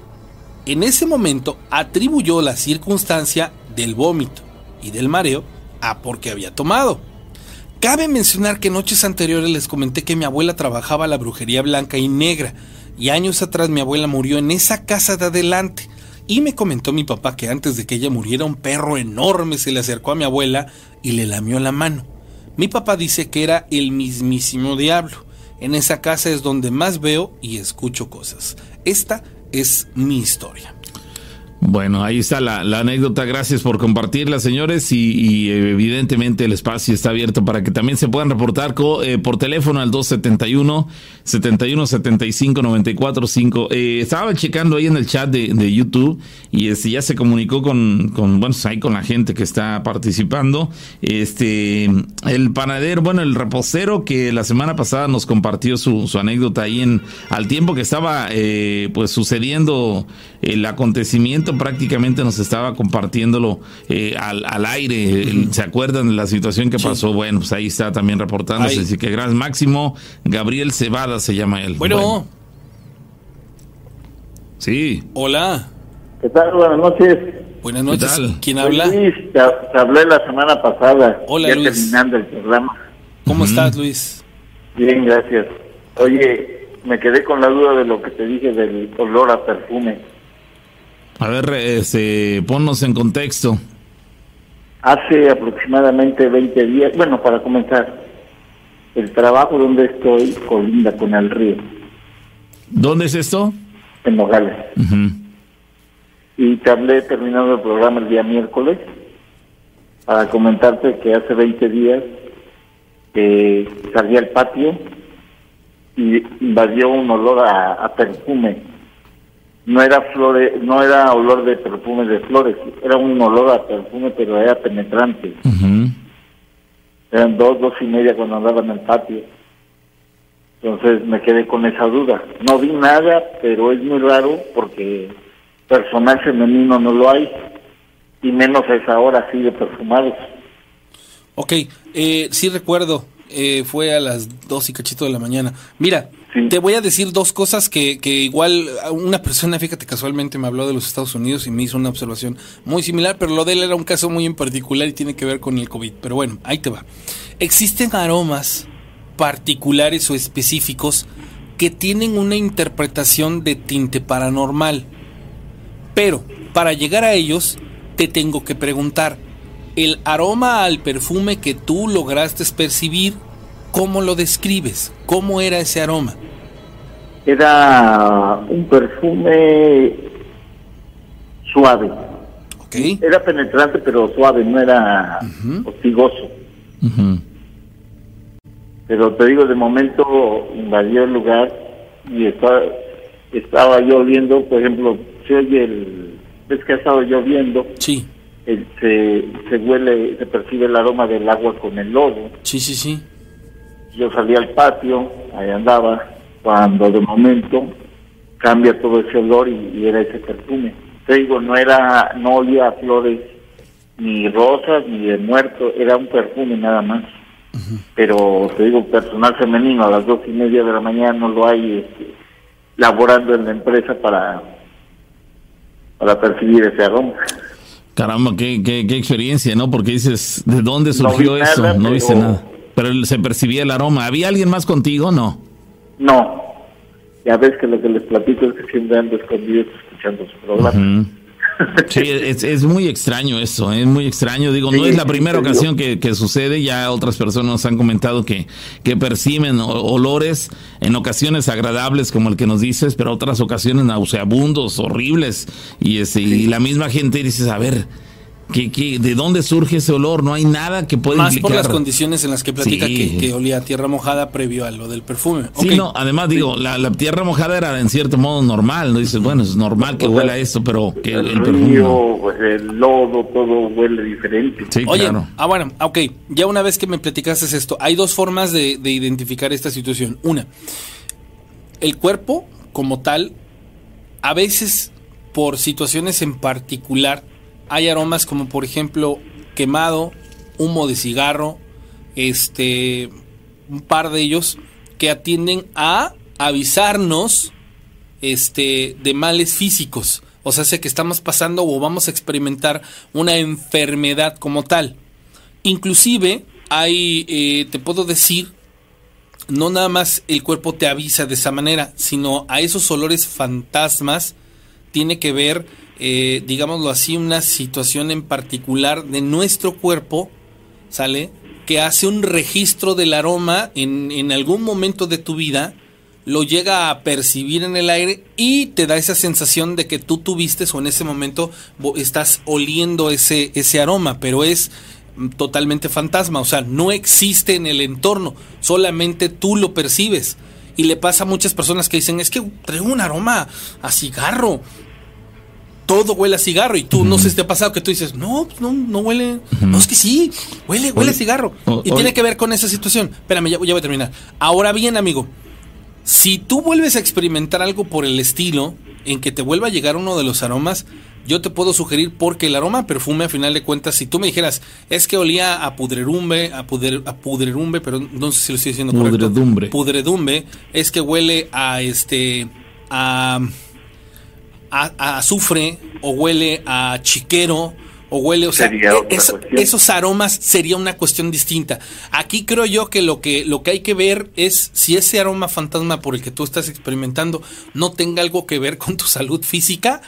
en ese momento, atribuyó la circunstancia del vómito y del mareo a porque había tomado. Cabe mencionar que noches anteriores les comenté que mi abuela trabajaba la brujería blanca y negra, y años atrás mi abuela murió en esa casa de adelante. Y me comentó mi papá que antes de que ella muriera un perro enorme se le acercó a mi abuela y le lamió la mano. Mi papá dice que era el mismísimo diablo. En esa casa es donde más veo y escucho cosas. Esta es mi historia. Bueno, ahí está la, anécdota. Gracias por compartirla, señores. Y, evidentemente el espacio está abierto para que también se puedan reportar eh, por teléfono al 271 71 75 94 5. estaba checando ahí en el chat de, YouTube y este, ya se comunicó con, con, bueno, ahí con la gente que está participando. Este, el panadero, bueno, el repostero que la semana pasada nos compartió su, su anécdota ahí en, al tiempo que estaba, eh, pues sucediendo el acontecimiento prácticamente nos estaba compartiéndolo eh, al, al, aire. ¿Se acuerdan de la situación que pasó? Bueno, pues ahí está también reportándose. Así que gran Máximo Gabriel Cebada se llama él. Bueno. Sí. Hola. ¿Qué tal? Buenas noches. Buenas noches. ¿Quién habla? Luis, te, hablé la semana pasada. Hola, ya Luis. terminando el programa. ¿Cómo estás, Luis? Bien, gracias. Oye, me quedé con la duda de lo que te dije del olor a perfume. A ver, este, ponnos en contexto. Hace aproximadamente 20 días, bueno, para comenzar, el trabajo donde estoy colinda con el río. ¿Dónde es esto? En Nogales. Y te hablé terminando el programa el día miércoles para comentarte que hace 20 días que salí al patio y invadió un olor a perfume no era flores, no era olor de perfume de flores, era un olor a perfume, pero era penetrante. Eran dos, dos y media cuando andaba en el patio. Entonces me quedé con esa duda. No vi nada, pero es muy raro porque personal femenino no lo hay, y menos a esa hora así de perfumados. Ok, eh, sí recuerdo, eh, fue a las dos y cachito de la mañana. Mira, te voy a decir dos cosas que, que igual una persona, fíjate, casualmente me habló de los Estados Unidos y me hizo una observación muy similar, pero lo de él era un caso muy en particular y tiene que ver con el COVID. Pero bueno, ahí te va. Existen aromas particulares o específicos que tienen una interpretación de tinte paranormal. Pero para llegar a ellos, te tengo que preguntar, el aroma al perfume que tú lograste percibir, ¿cómo lo describes? ¿Cómo era ese aroma? Era un perfume suave. Era penetrante pero suave, no era hostigoso. Pero te digo, de momento invadió el lugar y estaba, estaba yo oliendo, por ejemplo, se oye el... ¿Ves que ha estado lloviendo? Sí se, se huele, se percibe el aroma del agua con el lodo. Sí, sí, sí. Yo salí al patio, ahí andaba, cuando de momento cambia todo ese olor y, era ese perfume. Te digo, no era, no olía flores ni rosas ni de muerto, era un perfume nada más. Pero te digo, personal femenino a las dos y media de la mañana no lo hay este, laborando en la empresa para, para percibir ese aroma. Caramba, qué, qué, experiencia, ¿no? Porque dices, ¿de dónde surgió eso? no viste nada. Pero se percibía el aroma. ¿Había alguien más contigo? No. No. Ya ves que lo que les platico es que siempre ando escondido escuchando su programa. Sí, es, muy extraño eso, es muy extraño. Digo, no es la primera ocasión que, sucede, ya otras personas nos han comentado que, que perciben olores en ocasiones agradables como el que nos dices, pero otras ocasiones nauseabundos, horribles. Y, ese, y la misma gente dice, a ver, de dónde surge ese olor? No hay nada que pueda Más por las condiciones en las que platica que, olía a tierra mojada previo a lo del perfume. Sí, no, además digo, la, tierra mojada era en cierto modo normal, ¿no? Dices, bueno, es normal que huela esto, pero que el, perfume... Pues, el lodo, todo huele diferente. Sí, Oye, ah, bueno, ok, ya una vez que me platicaste esto, hay dos formas de, de identificar esta situación. Una, el cuerpo como tal, a veces por situaciones en particular, hay aromas como por ejemplo quemado, humo de cigarro, este, un par de ellos que atienden a avisarnos este, de males físicos. O sea, que estamos pasando o vamos a experimentar una enfermedad como tal. Inclusive hay, eh, te puedo decir, no nada más el cuerpo te avisa de esa manera, sino a esos olores fantasmas tiene que ver eh, digámoslo así, una situación en particular de nuestro cuerpo, ¿sale? Que hace un registro del aroma en, en algún momento de tu vida, lo llega a percibir en el aire y te da esa sensación de que tú tuviste o en ese momento estás oliendo ese, ese aroma, pero es totalmente fantasma, o sea, no existe en el entorno, solamente tú lo percibes. Y le pasa a muchas personas que dicen, es que traigo un aroma a cigarro, todo huele a cigarro y tú no sé si te ha pasado que tú dices, no, pues no, no huele, no es que sí, huele, huele a cigarro. y tiene que ver con esa situación. Espérame, ya, ya voy a terminar. Ahora bien, amigo, si tú vuelves a experimentar algo por el estilo, en que te vuelva a llegar uno de los aromas, yo te puedo sugerir porque el aroma a perfume a final de cuentas, si tú me dijeras, es que olía a pudrerumbe, a, puder, a pudrerumbe, pero no sé si lo estoy diciendo correcto. Pudredumbre. Pudredumbre, es que huele a este a a, azufre o huele a chiquero o huele, o sea, e, esos aromas sería una cuestión distinta. Aquí creo yo que lo que lo que hay que ver es si ese aroma fantasma por el que tú estás experimentando no tenga algo que ver con tu salud física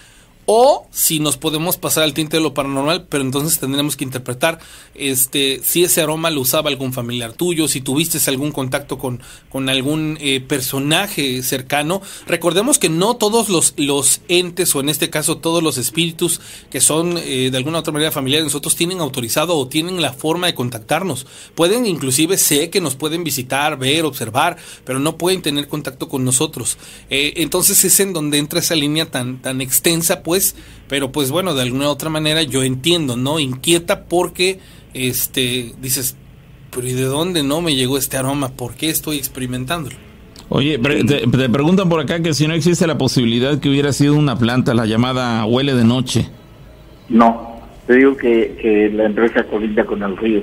o si nos podemos pasar al tinte de lo paranormal, pero entonces tendremos que interpretar este si ese aroma lo usaba algún familiar tuyo, si tuviste algún contacto con, con algún eh, personaje cercano. Recordemos que no todos los, los entes, o en este caso todos los espíritus que son eh, de alguna otra manera familiares, nosotros tienen autorizado o tienen la forma de contactarnos. Pueden inclusive, sé que nos pueden visitar, ver, observar, pero no pueden tener contacto con nosotros. Eh, entonces es en donde entra esa línea tan, tan extensa, pues, pero pues bueno, de alguna otra manera yo entiendo, ¿no? Inquieta porque, este, dices, pero ¿y de dónde no me llegó este aroma? ¿Por qué estoy experimentándolo? Oye, te, preguntan por acá que si no existe la posibilidad que hubiera sido una planta, la llamada huele de noche. No, te digo que, que la empresa colinda con el río.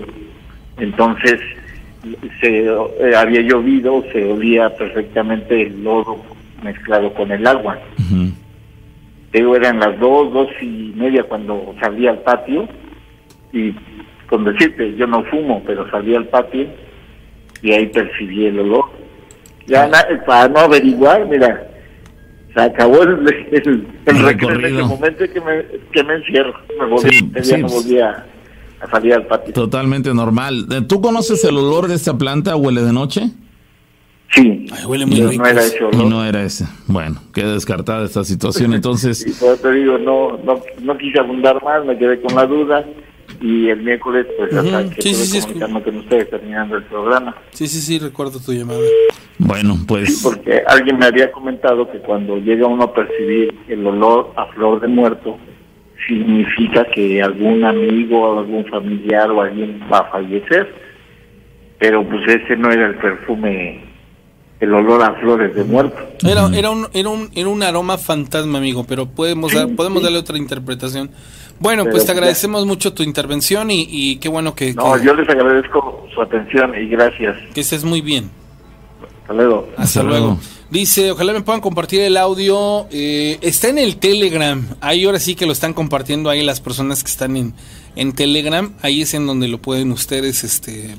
Entonces, se eh, había llovido, se olía perfectmente el lodo mezclado con el agua. Digo, eran las dos, dos y media cuando salí al patio y con decirte, yo no fumo, pero salí al patio y ahí percibí el olor. Ya para no averiguar, mira, se acabó el, el, en ese momento que me, que me encierro. Me volví, ya no volví a, salir al patio. Totalmente normal. ¿Tú conoces el olor de esta planta? ¿Huele de noche? Sí, huele muy rico. no era ese olor. Y no era ese. Bueno, queda descartada esta situación entonces. y por te digo, no, no, no quise abundar más, me quedé con la duda y el miércoles pues hasta que sí, sí, comunicarme con ustedes terminando el programa. Sí, sí, sí, recuerdo tu llamada. Bueno, pues... porque alguien me había comentado que cuando llega uno a percibir el olor a flor de muerto, significa que algún amigo o algún familiar o alguien va a fallecer, pero pues ese no era el perfume el olor a flores de muerto. Era, era, un, era, un, era un aroma fantasma, amigo, pero podemos, podemos darle otra interpretación. Bueno, pues te agradecemos mucho tu intervención y, qué bueno que... No, yo les agradezco su atención y gracias. Que estés muy bien. Hasta luego. Hasta, luego. Dice, ojalá me puedan compartir el audio. Eh, está en el Telegram. Ahí ahora sí que lo están compartiendo ahí las personas que están en, en Telegram. Ahí es en donde lo pueden ustedes este,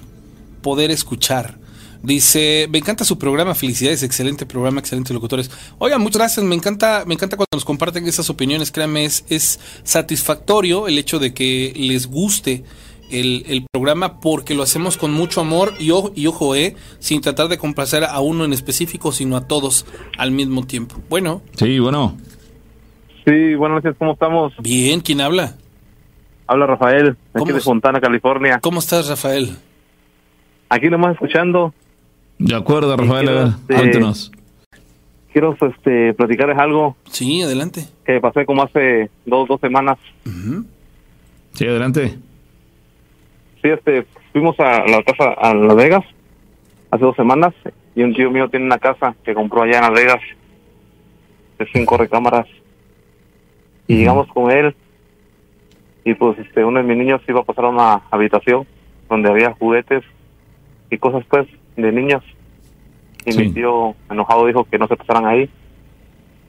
poder escuchar. Dice, me encanta su programa, felicidades, excelente programa, excelentes locutores. Oiga, muchas gracias, me encanta, me encanta cuando nos comparten esas opiniones, créanme, es, es satisfactorio el hecho de que les guste el, programa porque lo hacemos con mucho amor y, y ojo, eh, sin tratar de complacer a uno en específico, sino a todos al mismo tiempo. Bueno. Sí, bueno. Sí, buenas noches, ¿cómo estamos? Bien, ¿quién habla? Habla Rafael, aquí de Fontana, California. ¿Cómo estás, Rafael? Aquí nomás escuchando. De acuerdo, Rafael, quiero, este, cuéntenos. Quiero este, platicarles algo. Sí, adelante. Que pasé como hace dos, dos semanas. Sí, adelante. Sí, este, fuimos a la casa a Las Vegas hace dos semanas y un tío mío tiene una casa que compró allá en Las Vegas de cinco recámaras y llegamos con él y pues este uno de mis niños iba a pasar a una habitación donde había juguetes y cosas pues de niños. Y mi tío enojado dijo que no se pasaran ahí,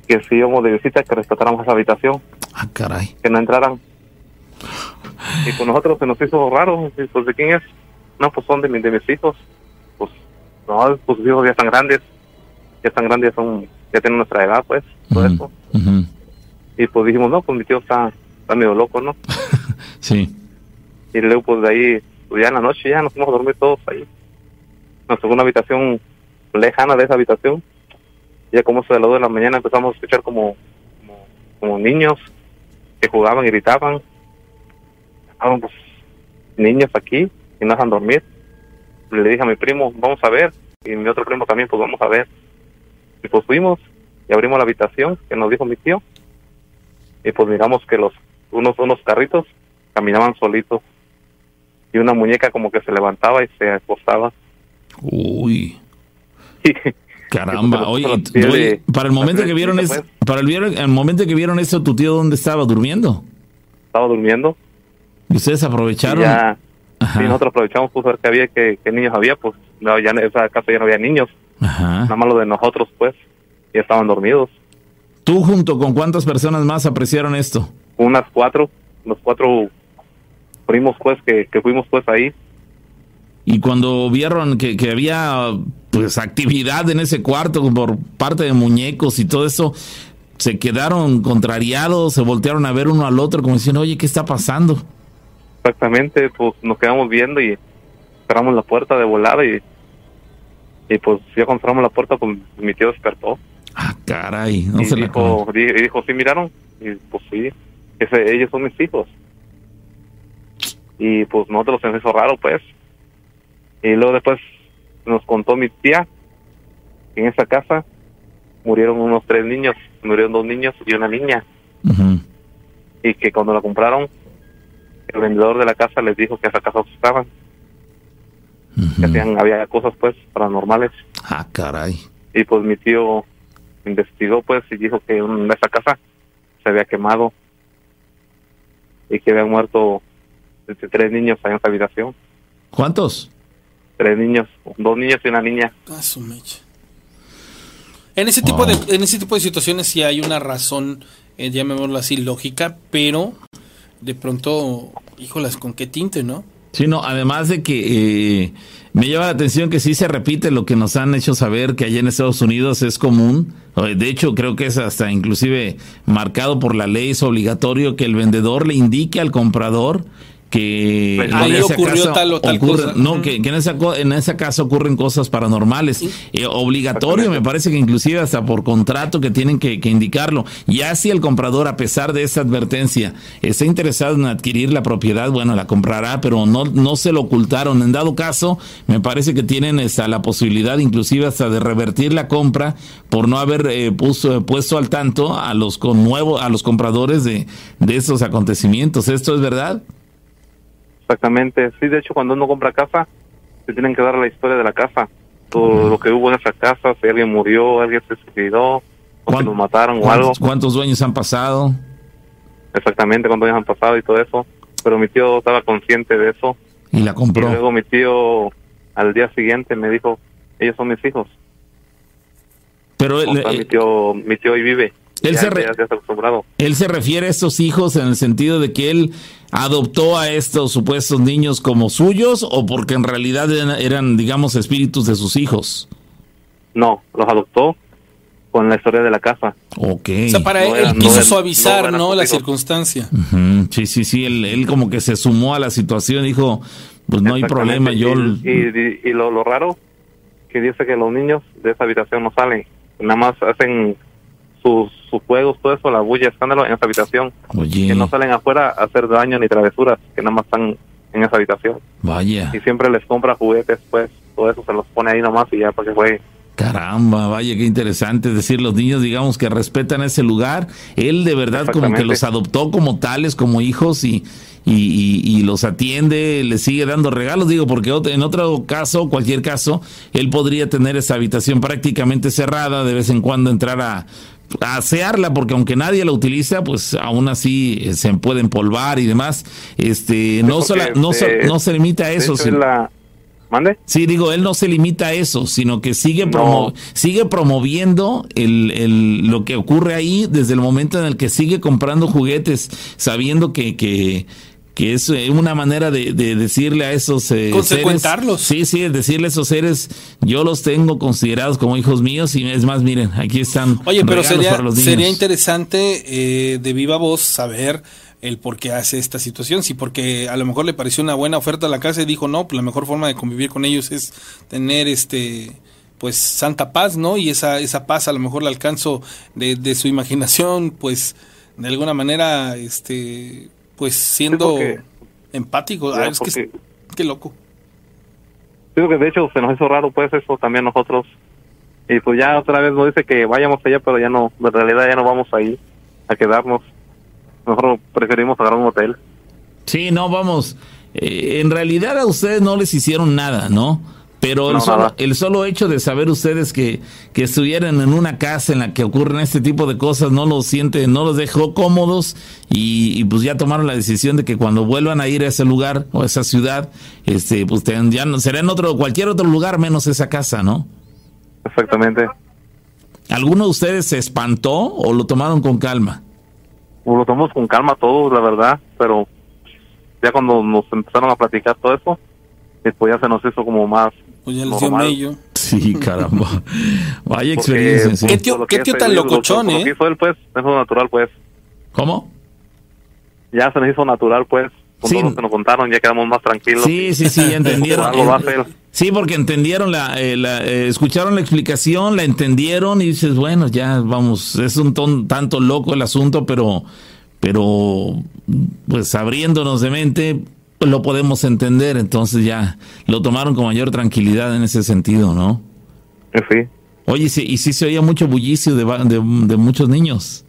que si íbamos de visita que respetáramos esa habitación. Ah, caray. Que no entraran. Y con nosotros se nos hizo raro, pues de quién es. No, pues son de, de mis hijos. Pues no, pues sus hijos ya están grandes, ya están grandes, son ya tienen nuestra edad, pues, todo eso. Y pues dijimos, no, pues mi tío está, está medio loco, ¿no? sí. Y luego pues de ahí, pues ya en la noche ya nos fuimos a dormir todos ahí nos tocó una habitación lejana de esa habitación. Ya como se de las 2 de la mañana empezamos a escuchar como, como, niños que jugaban gritaban. Pues, niños aquí y no dejan dormir. Le dije a mi primo, vamos a ver. Y mi otro primo también, pues vamos a ver. Y pues fuimos y abrimos la habitación que nos dijo mi tío. Y pues miramos que los unos, unos carritos caminaban solitos. Y una muñeca como que se levantaba y se acostaba Uy. Caramba, oye, para el momento que vieron eso, para el, momento que vieron eso, tu tío dónde estaba durmiendo? Estaba durmiendo. ¿Y ustedes aprovecharon? Ya, sí, nosotros aprovechamos pues ver que había que, niños había, pues no, ya en esa casa ya no había niños. Nada más lo de nosotros, pues, ya estaban dormidos. ¿Tú junto con cuántas personas más apreciaron esto? Unas cuatro, los cuatro primos pues que, que fuimos pues ahí y cuando vieron que, había pues actividad en ese cuarto por parte de muñecos y todo eso, se quedaron contrariados, se voltearon a ver uno al otro como diciendo, oye, ¿qué está pasando? Exactamente, pues nos quedamos viendo y cerramos la puerta de volada y, y pues ya cuando cerramos la puerta, pues mi tío despertó. Ah, caray, no y se dijo, y dijo, sí, miraron, y pues sí, ese, ellos son mis hijos. Y pues nosotros se nos hizo raro, pues. Y luego después nos contó mi tía que en esa casa murieron unos tres niños, murieron dos niños y una niña. Y que cuando la compraron, el vendedor de la casa les dijo que esa casa asustaban. Que hacían, había cosas pues paranormales. Ah, caray. Y pues mi tío investigó pues y dijo que en esa casa se había quemado y que habían muerto tres niños ahí en esa habitación. ¿Cuántos? Tres niños, dos niños y una niña. Ah, su mecha. En ese tipo de en ese tipo de situaciones sí hay una razón, eh, llamémoslo así, lógica, pero de pronto, híjolas, ¿con qué tinte, no? Sí, no, además de que eh, me llama la atención que sí se repite lo que nos han hecho saber que allá en Estados Unidos es común. De hecho, creo que es hasta inclusive marcado por la ley, es obligatorio que el vendedor le indique al comprador que Pues, en ahí ese ocurrió caso tal o tal ocurre- cosa. no que, que en esa co- en ese caso ocurren cosas paranormales. Eh, obligatorio me parece que inclusive hasta por contrato que tienen que, que indicarlo. Ya si el comprador a pesar de esa advertencia está interesado en adquirir la propiedad bueno la comprará pero no no se lo ocultaron. En dado caso me parece que tienen esta, la posibilidad inclusive hasta de revertir la compra por no haber eh, puso- puesto al tanto a los con nuevo a los compradores de de esos acontecimientos. Esto es verdad Exactamente, sí, de hecho cuando uno compra casa, te tienen que dar la historia de la casa, todo lo que hubo en esa casa, si alguien murió, alguien se suicidó, o si ¿Cuán- los mataron o algo, ¿Cuántos, dueños han pasado? exactamente cuántos años han pasado y todo eso, pero mi tío estaba consciente de eso, Y la y compró. luego mi tío al día siguiente me dijo, ellos son mis hijos, Pero o él, sea, eh, mi tío, mi tío ahí vive, Él ya, se re- ya- acostumbrado, él se refiere a estos hijos en el sentido de que él adoptó a estos supuestos niños como suyos o porque en realidad eran, eran, digamos, espíritus de sus hijos. no, los adoptó con la historia de la casa, Ok. O sea, para No él quiso no suavizar, no La circunstancia. Ujú, Sí, sí, sí, él, él como que se sumó a la situación, dijo, pues no hay problema, yo... Y, y- y lo, lo raro que dice que los niños de esa habitación no salen, nada más hacen sus, sus juegos, todo eso, la bulla, escándalo en esa habitación, Oye, que no salen afuera a hacer daño ni travesuras, que nada más están en esa habitación. vaya, Y siempre les compra juguetes, pues, todo eso se los pone ahí nomás y ya para que jueguen. caramba, vaya, qué interesante. Es decir, los niños, digamos, que respetan ese lugar, él de verdad como que los adoptó como tales, como hijos y... Y, y- y los atiende, les sigue dando regalos, digo, porque en otro caso, cualquier caso, él podría tener esa habitación prácticamente cerrada, de vez en cuando entrar a asearla, porque aunque nadie la utiliza, pues aún así eh, se puede empolvar y demás. Este, no, sola- no, so- este, no se limita a eso. sino- la... ¿Mande? Sí, digo, él no se limita a eso, sino que sigue, No. promo- sigue promoviendo el, el- lo que ocurre ahí desde el momento en el que sigue comprando juguetes, sabiendo que, que, que es eh, una manera de, de decirle a esos eh, Consecuentarlos. seres. Sí, sí, decirle a esos seres, yo los tengo considerados como hijos míos y es más, miren, aquí están. Oye, pero regalos sería, para los niños. sería interesante eh, de viva voz saber el por qué hace esta situación. Si porque a lo mejor le pareció una buena oferta a la casa y dijo, no, pues la mejor forma de convivir con ellos es tener este pues santa paz, ¿no? Y esa, esa paz a lo mejor la alcanzo de, de su imaginación, pues de alguna manera, este pues siendo porque- empático. Ya, Ah, es que qué loco. Digo que de hecho se nos hizo raro pues eso también nosotros. Y pues ya otra vez nos dice que vayamos allá, pero ya no, en realidad ya no vamos ahí a quedarnos. Nosotros preferimos agarrar un hotel. Sí, no, vamos. eh, en realidad a ustedes no les hicieron nada, ¿no? Pero el, No, solo, el solo hecho de saber ustedes que, que estuvieran en una casa en la que ocurren este tipo de cosas no los siente, no los dejó cómodos y, y pues ya tomaron la decisión de que cuando vuelvan a ir a ese lugar o a esa ciudad, este, pues ya no, será en otro, cualquier otro lugar menos esa casa, ¿no? Exactamente. ¿Alguno de ustedes se espantó o lo tomaron con calma? Pues lo tomamos con calma todos, la verdad, pero ya cuando nos empezaron a platicar todo eso, pues ya se nos hizo como más Pues ya les dio mello. Sí, caramba. Vaya experiencia. sí. ¿Qué tío- qué tío tan locochón, por lo eh? que hizo él, pues, eso natural, pues. ¿Cómo? Ya se nos hizo natural, pues. Con Sí. todo lo que nos contaron, ya quedamos más tranquilos. Sí, sí, sí, ya entendieron. Algo va a hacer. Sí, porque entendieron la, eh, la, eh, escucharon la explicación, la entendieron y dices, bueno, ya vamos, es un ton- tanto loco el asunto, pero, pero, pues abriéndonos de mente, pues, lo podemos entender, entonces ya lo tomaron con mayor tranquilidad en ese sentido, ¿no? Eh, Sí. Oye, sí, y sí se oía mucho bullicio de, de, de muchos niños.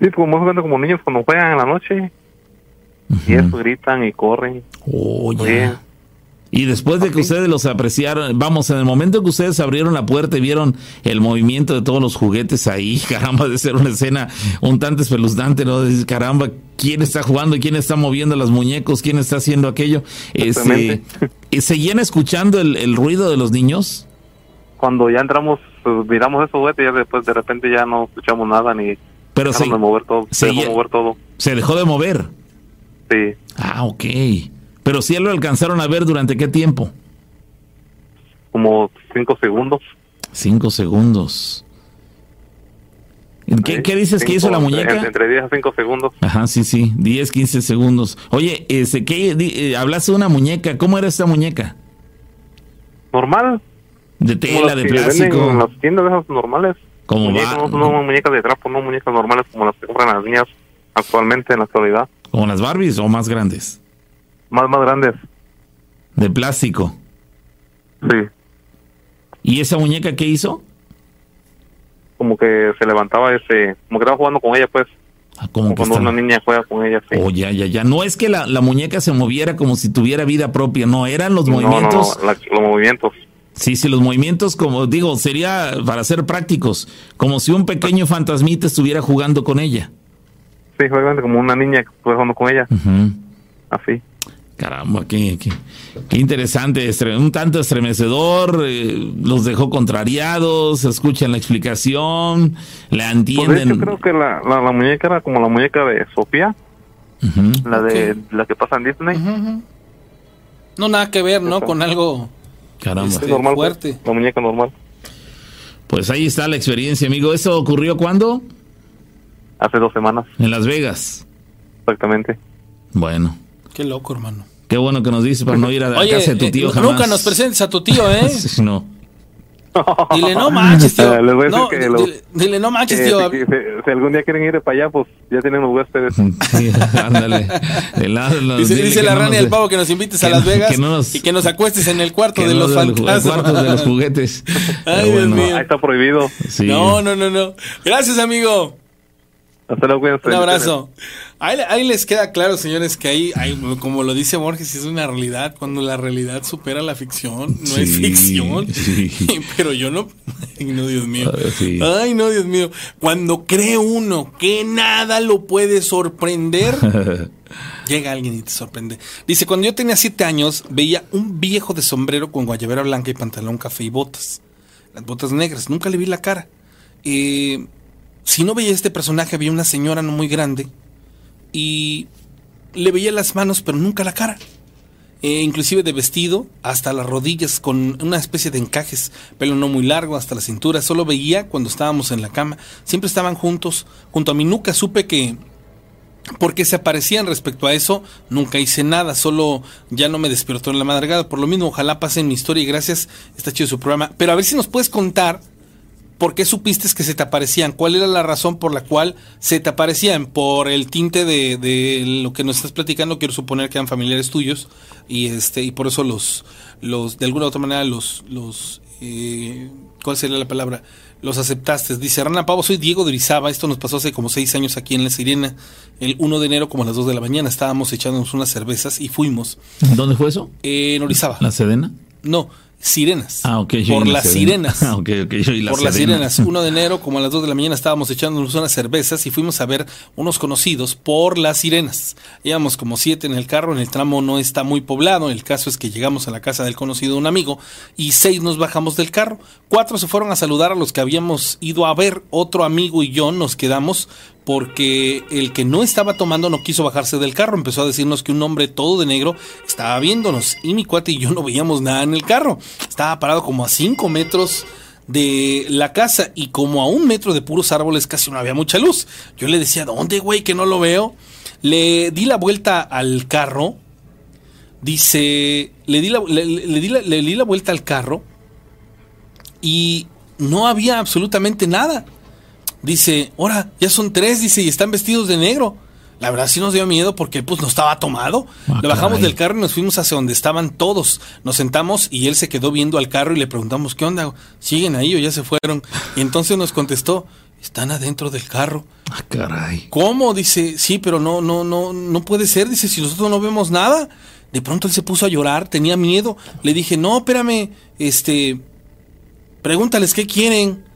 Sí, como jugando como niños cuando juegan en la noche. Y eso gritan y corren. Oh, ya. Y después de que ustedes los apreciaron, vamos, en el momento que ustedes abrieron la puerta y vieron el movimiento de todos los juguetes ahí, caramba, de ser una escena un tanto espeluznante, ¿no? De decir, caramba, ¿quién está jugando quién está moviendo los muñecos? ¿Quién está haciendo aquello? Este, ¿Seguían escuchando el, el, ruido de los niños? Cuando ya entramos, pues, miramos esos juguetes y ya después de repente ya no escuchamos nada ni Pero se, de mover todo. Se dejó de mover todo. ¿Se dejó de mover? Sí. Ah, ok. Pero si lo alcanzaron a ver durante qué tiempo? Como cinco segundos. Cinco segundos. ¿Qué, ¿qué dices cinco, que hizo la muñeca? Entre, entre 10 a 5 segundos. Ajá, sí, sí, 10, 15 segundos. Oye, ese, ¿qué, eh, hablaste de una muñeca, ¿cómo era esta muñeca? Normal. De tela, de plástico. En las tiendas de esas normales. Como muñecas, no, no, muñecas de trapo, no muñecas normales como las que compran las niñas actualmente en la actualidad. ¿Como las Barbies o más grandes? Más, más grandes. ¿De plástico? Sí. ¿Y esa muñeca qué hizo? Como que se levantaba ese... Como que estaba jugando con ella, pues. Ah, como, como cuando está... una niña juega con ella, sí. Oh, ya, ya, ya. No es que la, la, muñeca se moviera como si tuviera vida propia, no, eran los no, movimientos... No, la, los movimientos. Sí, sí, los movimientos, como digo, sería para ser prácticos, como si un pequeño fantasmita estuviera jugando con ella. Sí, como una niña que estuviera jugando con ella. Uh -huh. Así. Caramba, qué, qué, qué, interesante, un tanto estremecedor, eh, los dejó contrariados, escuchan la explicación, la entienden. Pues de hecho, creo que la, la, la, muñeca era como la muñeca de Sofía, uh -huh. la de okay. la que pasa en Disney. Uh -huh. No, nada que ver, ¿no? Con algo Caramba. Este, normal, fuerte. Pues, la muñeca normal. Pues ahí está la experiencia, amigo. ¿Eso ocurrió cuándo? Hace dos semanas. En Las Vegas. Exactamente. Bueno. Qué loco, hermano. Qué bueno que nos dices para no ir a la Oye, casa de tu tío eh, jamás. Nunca nos presentes a tu tío, ¿eh? no. Dile, no manches, tío. Les voy a decir no, que lo- dile, dile, no manches, Eh, tío. si, si- si algún día quieren ir para allá, pues ya tienen los huéspedes. Sí, ándale. Lado, Dice, dice la no rana y el pavo que nos invites a Las Vegas que no nos- y que nos acuestes en el cuarto de no los fantasmas. cuartos de los juguetes. Ay, Dios mío. Ahí está prohibido. Sí. No, no, no, no. Gracias, amigo. Hasta luego, cuídense. Un abrazo. Ahí, ahí les queda claro, señores, que ahí, ahí, como lo dice Borges, es una realidad. Cuando la realidad supera la ficción, no es ficción. sí. Pero yo no. Ay, no, Dios mío. Ah, sí. Ay, no, Dios mío. Cuando cree uno que nada lo puede sorprender, llega alguien y te sorprende. Dice: Cuando yo tenía siete años, veía un viejo de sombrero con guayabera blanca y pantalón café y botas. Las botas negras. Nunca le vi la cara. Eh si no veía este personaje, había una señora no muy grande y le veía las manos, pero nunca la cara. Eh, inclusive de vestido hasta las rodillas con una especie de encajes, pelo no muy largo hasta la cintura. Solo veía cuando estábamos en la cama. Siempre estaban juntos, junto a mi nuca. Supe que porque se aparecían respecto a eso, nunca hice nada, solo ya no me despertó en la madrugada. Por lo mismo, ojalá pasen mi historia y gracias, está chido su programa. Pero a ver si nos puedes contar ¿Por qué supiste que se te aparecían? ¿Cuál era la razón por la cual se te aparecían? ¿Por el tinte de, de lo que nos estás platicando? Quiero suponer que eran familiares tuyos y este y por eso los, los de alguna u otra manera los, los eh, ¿cuál sería la palabra? Los aceptaste. Dice Rana Pavo, soy Diego de Orizaba. Esto nos pasó hace como seis años aquí en La Sirena. El 1 de enero, como a las 2 de la mañana, estábamos echándonos unas cervezas y fuimos. ¿Dónde fue eso? Eh, en Orizaba. ¿La Sedena? No, Sirenas. Ah, ok. yo Por la las sirenas. Ah, ok, ok. Yo y la por las sirenas. 1 de enero, como a las 2 de la mañana, estábamos echándonos unas cervezas y fuimos a ver unos conocidos por las sirenas. Íbamos como siete en el carro, en el tramo no está muy poblado. El caso es que llegamos a la casa del conocido de un amigo y seis nos bajamos del carro. Cuatro se fueron a saludar a los que habíamos ido a ver. Otro amigo y yo nos quedamos porque el que no estaba tomando no quiso bajarse del carro. Empezó a decirnos que un hombre todo de negro estaba viéndonos y mi cuate y yo no veíamos nada en el carro. Estaba parado como a cinco metros de la casa y como a un metro de puros árboles casi no había mucha luz. Yo le decía, ¿dónde, güey? Que no lo veo. Le di la vuelta al carro. Dice, le di la, le di la, le di la vuelta al carro y no había absolutamente nada. Dice, ahora, ya son tres, dice, y están vestidos de negro. La verdad sí nos dio miedo porque pues no estaba tomado. Ah, le bajamos caray. del carro y nos fuimos hacia donde estaban todos. Nos sentamos y él se quedó viendo al carro y le preguntamos, ¿qué onda? ¿Siguen ahí o ya se fueron? Y entonces nos contestó, están adentro del carro. Ah, caray. ¿Cómo? Dice, sí, pero no, no, no, no puede ser. Dice, si nosotros no vemos nada. De pronto él se puso a llorar, tenía miedo. Le dije, no, espérame, este, pregúntales qué quieren.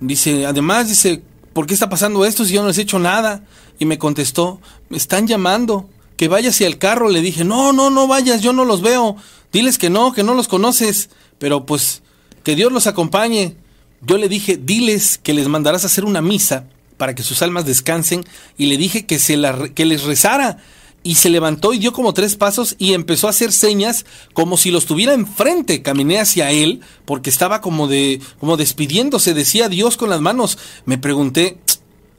Dice, además, dice, ¿por qué está pasando esto si yo no les he hecho nada? Y me contestó, me están llamando, que vaya hacia el carro. Le dije, no, no, no vayas, yo no los veo. Diles que no, que no los conoces, pero pues que Dios los acompañe. Yo le dije, diles que les mandarás a hacer una misa para que sus almas descansen y le dije que, se la, que les rezara. Y se levantó y dio como tres pasos y empezó a hacer señas como si los tuviera enfrente. Caminé hacia él porque estaba como de como despidiéndose, decía Dios con las manos. Me pregunté,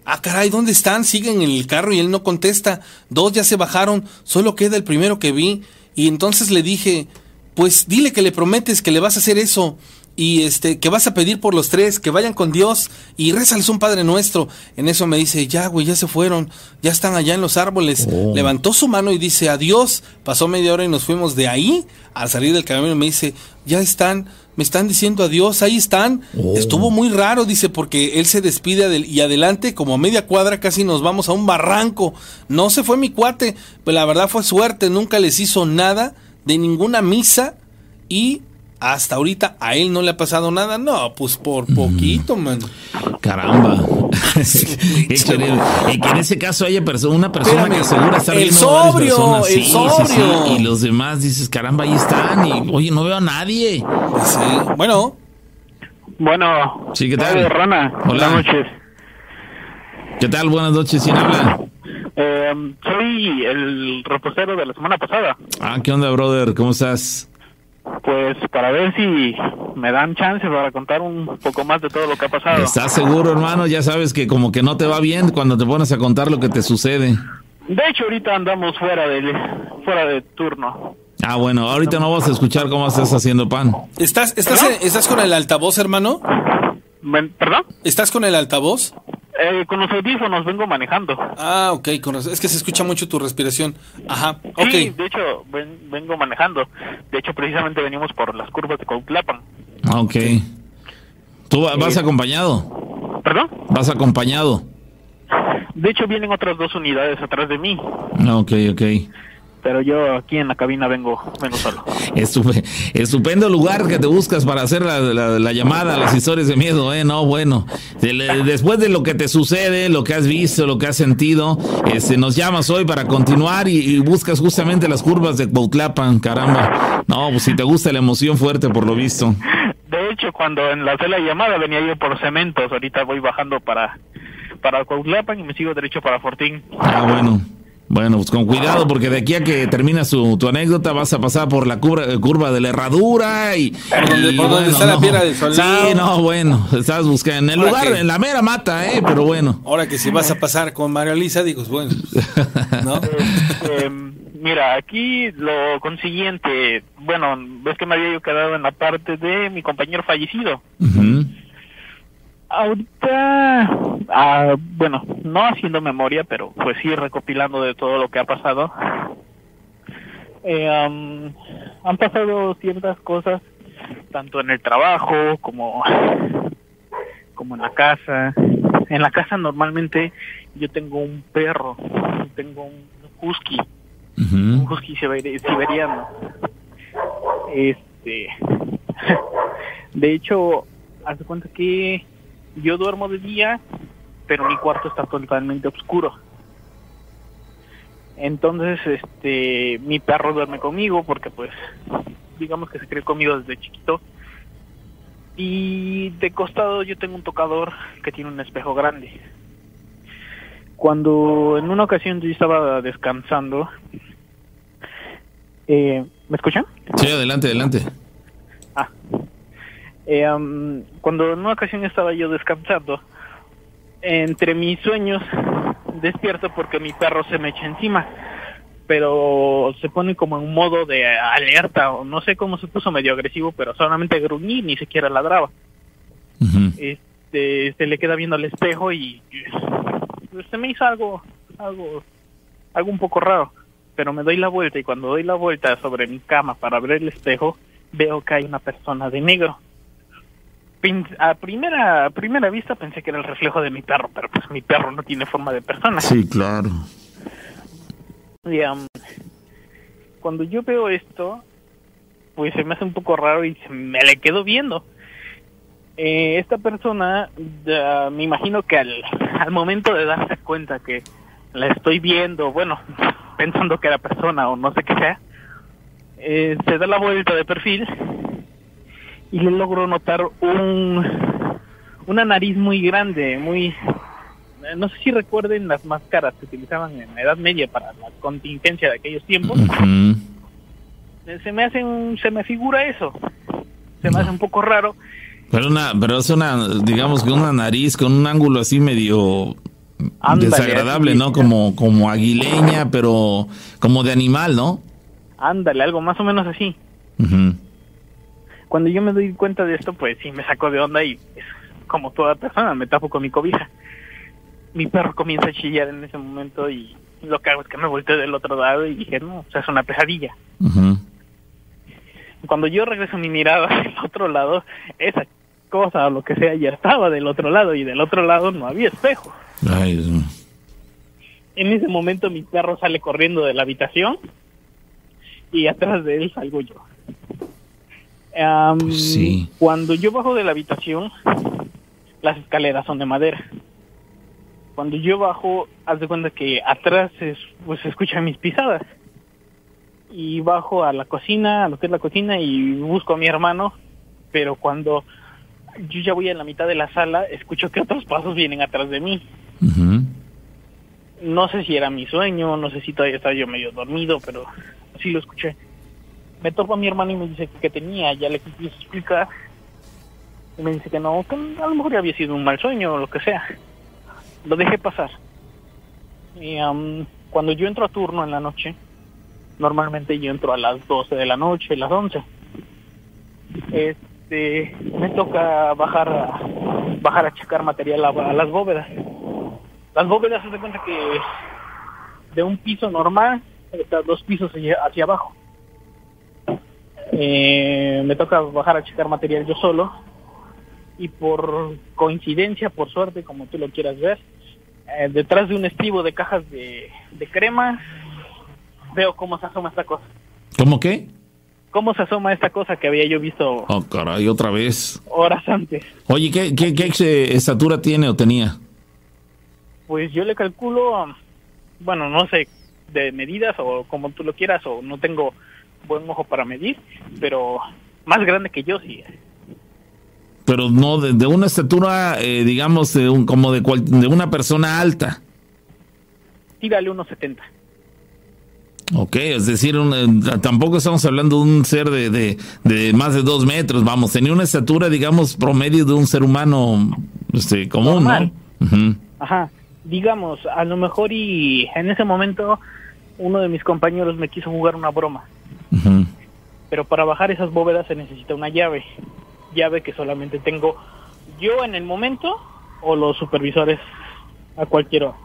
ah caray, ¿dónde están? Siguen en el carro y él no contesta. Dos ya se bajaron, solo queda el primero que vi. Y entonces le dije, pues dile que le prometes que le vas a hacer eso y este que vas a pedir por los tres, que vayan con Dios y rézales un Padre Nuestro. En eso me dice, ya güey, ya se fueron, ya están allá en los árboles. Oh. Levantó su mano y dice, adiós. Pasó media hora y nos fuimos de ahí. Al salir del camino me dice, ya están, me están diciendo adiós, ahí están. Oh. Estuvo muy raro, dice, porque él se despide y adelante, como a media cuadra, casi nos vamos a un barranco. No se fue mi cuate, pues la verdad fue suerte, nunca les hizo nada de ninguna misa y hasta ahorita a él no le ha pasado nada. No, pues por poquito, man. Caramba. Y que en ese caso haya perso- una persona Espérame. que asegura estar El viendo a varias sobrio, personas. el sobrio. Y los demás dices, caramba, ahí están. Y oye, no veo a nadie. Sí. Bueno, Bueno, Sí, ¿qué tal? Rana. Hola. Buenas noches. ¿Qué tal? Buenas noches. ¿Quién habla? Eh, soy el repostero de la semana pasada. Ah, ¿qué onda, brother? ¿Cómo estás? Pues para ver si me dan chance para contar un poco más de todo lo que ha pasado. ¿Estás seguro, hermano? Ya sabes que como que no te va bien cuando te pones a contar lo que te sucede. De hecho, ahorita andamos fuera de fuera de turno. Ah, bueno, ahorita no vas a escuchar cómo estás haciendo pan. ¿estás, estás, ¿estás con el altavoz, hermano? ¿Perdón? ¿Estás con el altavoz? Eh, con los audífonos vengo manejando. Ah, ok, con es que se escucha mucho tu respiración. Ajá, ok. Sí, de hecho, ven- vengo manejando. De hecho, precisamente venimos por las curvas de Cuautlapan. Ah, ok. ¿Tú va- vas acompañado? ¿Perdón? ¿Vas acompañado? De hecho, vienen otras dos unidades atrás de mí. Ah, Ok, ok. Pero yo aquí en la cabina vengo, vengo solo. Estupe- estupendo lugar que te buscas para hacer la, la- la llamada a las historias de miedo, ¿eh? No, bueno. De- Después de lo que te sucede, lo que has visto, lo que has sentido, este, nos llamas hoy para continuar y, y buscas justamente las curvas de Cuautlapan, caramba. No, pues si te gusta la emoción fuerte por lo visto. De hecho, cuando enlacé la llamada venía yo por cementos. Ahorita voy bajando para, para Cuautlapan y me sigo derecho para Fortín. Ah, bueno. Bueno, pues con cuidado porque de aquí a que termina su, tu anécdota vas a pasar por la curva, curva de la herradura y... Por donde- y por donde está la piedra del soldado. Sí, no, bueno, estás buscando en el Ahora lugar, que- en la mera mata, ¿eh? Pero bueno. Ahora que si vas a pasar con María Elisa, digo, bueno, ¿no? Eh, mira, aquí lo consiguiente, bueno, ves que me había yo quedado en la parte de mi compañero fallecido. Ujú. Ahorita, ah, bueno, no haciendo memoria, pero pues sí recopilando de todo lo que ha pasado. Eh, han pasado ciertas cosas, tanto en el trabajo como, como en la casa. En la casa normalmente yo tengo un perro, tengo un husky, un husky siber- siberiano. Este, de hecho, haz de cuenta que yo duermo de día, pero mi cuarto está totalmente oscuro. Entonces, este, mi perro duerme conmigo porque, pues, digamos que se crió conmigo desde chiquito. Y de costado yo tengo un tocador que tiene un espejo grande. Cuando en una ocasión yo estaba descansando, eh, ¿me escuchan? Sí, adelante, adelante. Ah. Eh, am, cuando en una ocasión estaba yo descansando, entre mis sueños despierto porque mi perro se me echa encima, pero se pone como en un modo de alerta o no sé cómo se puso medio agresivo, pero solamente gruñí, ni siquiera ladraba. Este, se le queda viendo al espejo y pues, se me hizo algo, algo, algo un poco raro. Pero me doy la vuelta y cuando doy la vuelta sobre mi cama para ver el espejo, veo que hay una persona de negro. A primera, a primera vista pensé que era el reflejo de mi perro, pero pues mi perro no tiene forma de persona. Sí, claro. Y, cuando yo veo esto, pues se me hace un poco raro y me le quedo viendo. Eh, esta persona, me imagino que al, al momento de darse cuenta que la estoy viendo, bueno, pensando que era persona o no sé qué sea, eh, se da la vuelta de perfil y le logro notar un una nariz muy grande, muy no sé si recuerden las máscaras que utilizaban en la Edad Media para la contingencia de aquellos tiempos. Se me hace un, se me figura eso. Se me hace un poco raro. Pero una, pero es una, digamos que una nariz con un ángulo así medio desagradable, ¿no? Como, como aguileña, pero como de animal, ¿no? Ándale, algo más o menos así. Cuando yo me doy cuenta de esto, pues sí me saco de onda y como toda persona me tapo con mi cobija mi perro comienza a chillar en ese momento y lo que hago es que me volteé del otro lado y dije, no, o sea, es una pesadilla. Cuando yo regreso mi mirada al otro lado, esa cosa o lo que sea ya estaba del otro lado y del otro lado no había espejo. En ese momento mi perro sale corriendo de la habitación y atrás de él salgo yo. Sí. Cuando yo bajo de la habitación, las escaleras son de madera cuando yo bajo, haz de cuenta que atrás es, pues se escuchan mis pisadas. Y bajo a la cocina, a lo que es la cocina, y busco a mi hermano, pero cuando yo ya voy a la mitad de la sala, escucho que otros pasos vienen atrás de mí. No sé si era mi sueño, no sé si todavía estaba yo medio dormido, pero sí lo escuché. Me topo a mi hermano y me dice que tenía, ya le quise explicar. Y me dice que no, que a lo mejor había sido un mal sueño o lo que sea lo dejé pasar. Y cuando yo entro a turno en la noche, normalmente yo entro a las 12 de la noche, las 11. Este, me toca bajar a, bajar a checar material a, las bóvedas. Las bóvedas se de cuenta que de un piso normal, dos pisos hacia, abajo. Eh, me toca bajar a checar material yo solo y por coincidencia, por suerte, como tú lo quieras ver, eh, detrás de un estribo de cajas de, crema, veo cómo se asoma esta cosa. ¿Cómo qué? ¿Cómo se asoma esta cosa que había yo visto? Oh, caray, otra vez. Horas antes. Oye, ¿qué, qué, qué estatura tiene o tenía? Pues yo le calculo, bueno, no sé, de medidas o como tú lo quieras, o no tengo buen ojo para medir, pero más grande que yo sí pero no de, una estatura, eh, digamos, de un, como de, de una persona alta. Tírale unos 70. Ok, es decir, eh, tampoco estamos hablando de un ser de, de, más de dos metros, vamos, tenía una estatura, digamos, promedio de un ser humano este, común, ¿no? Ajá, digamos, a lo mejor y en ese momento uno de mis compañeros me quiso jugar una broma. Pero para bajar esas bóvedas se necesita una llave llave que solamente tengo yo en el momento o los supervisores a cualquier hora.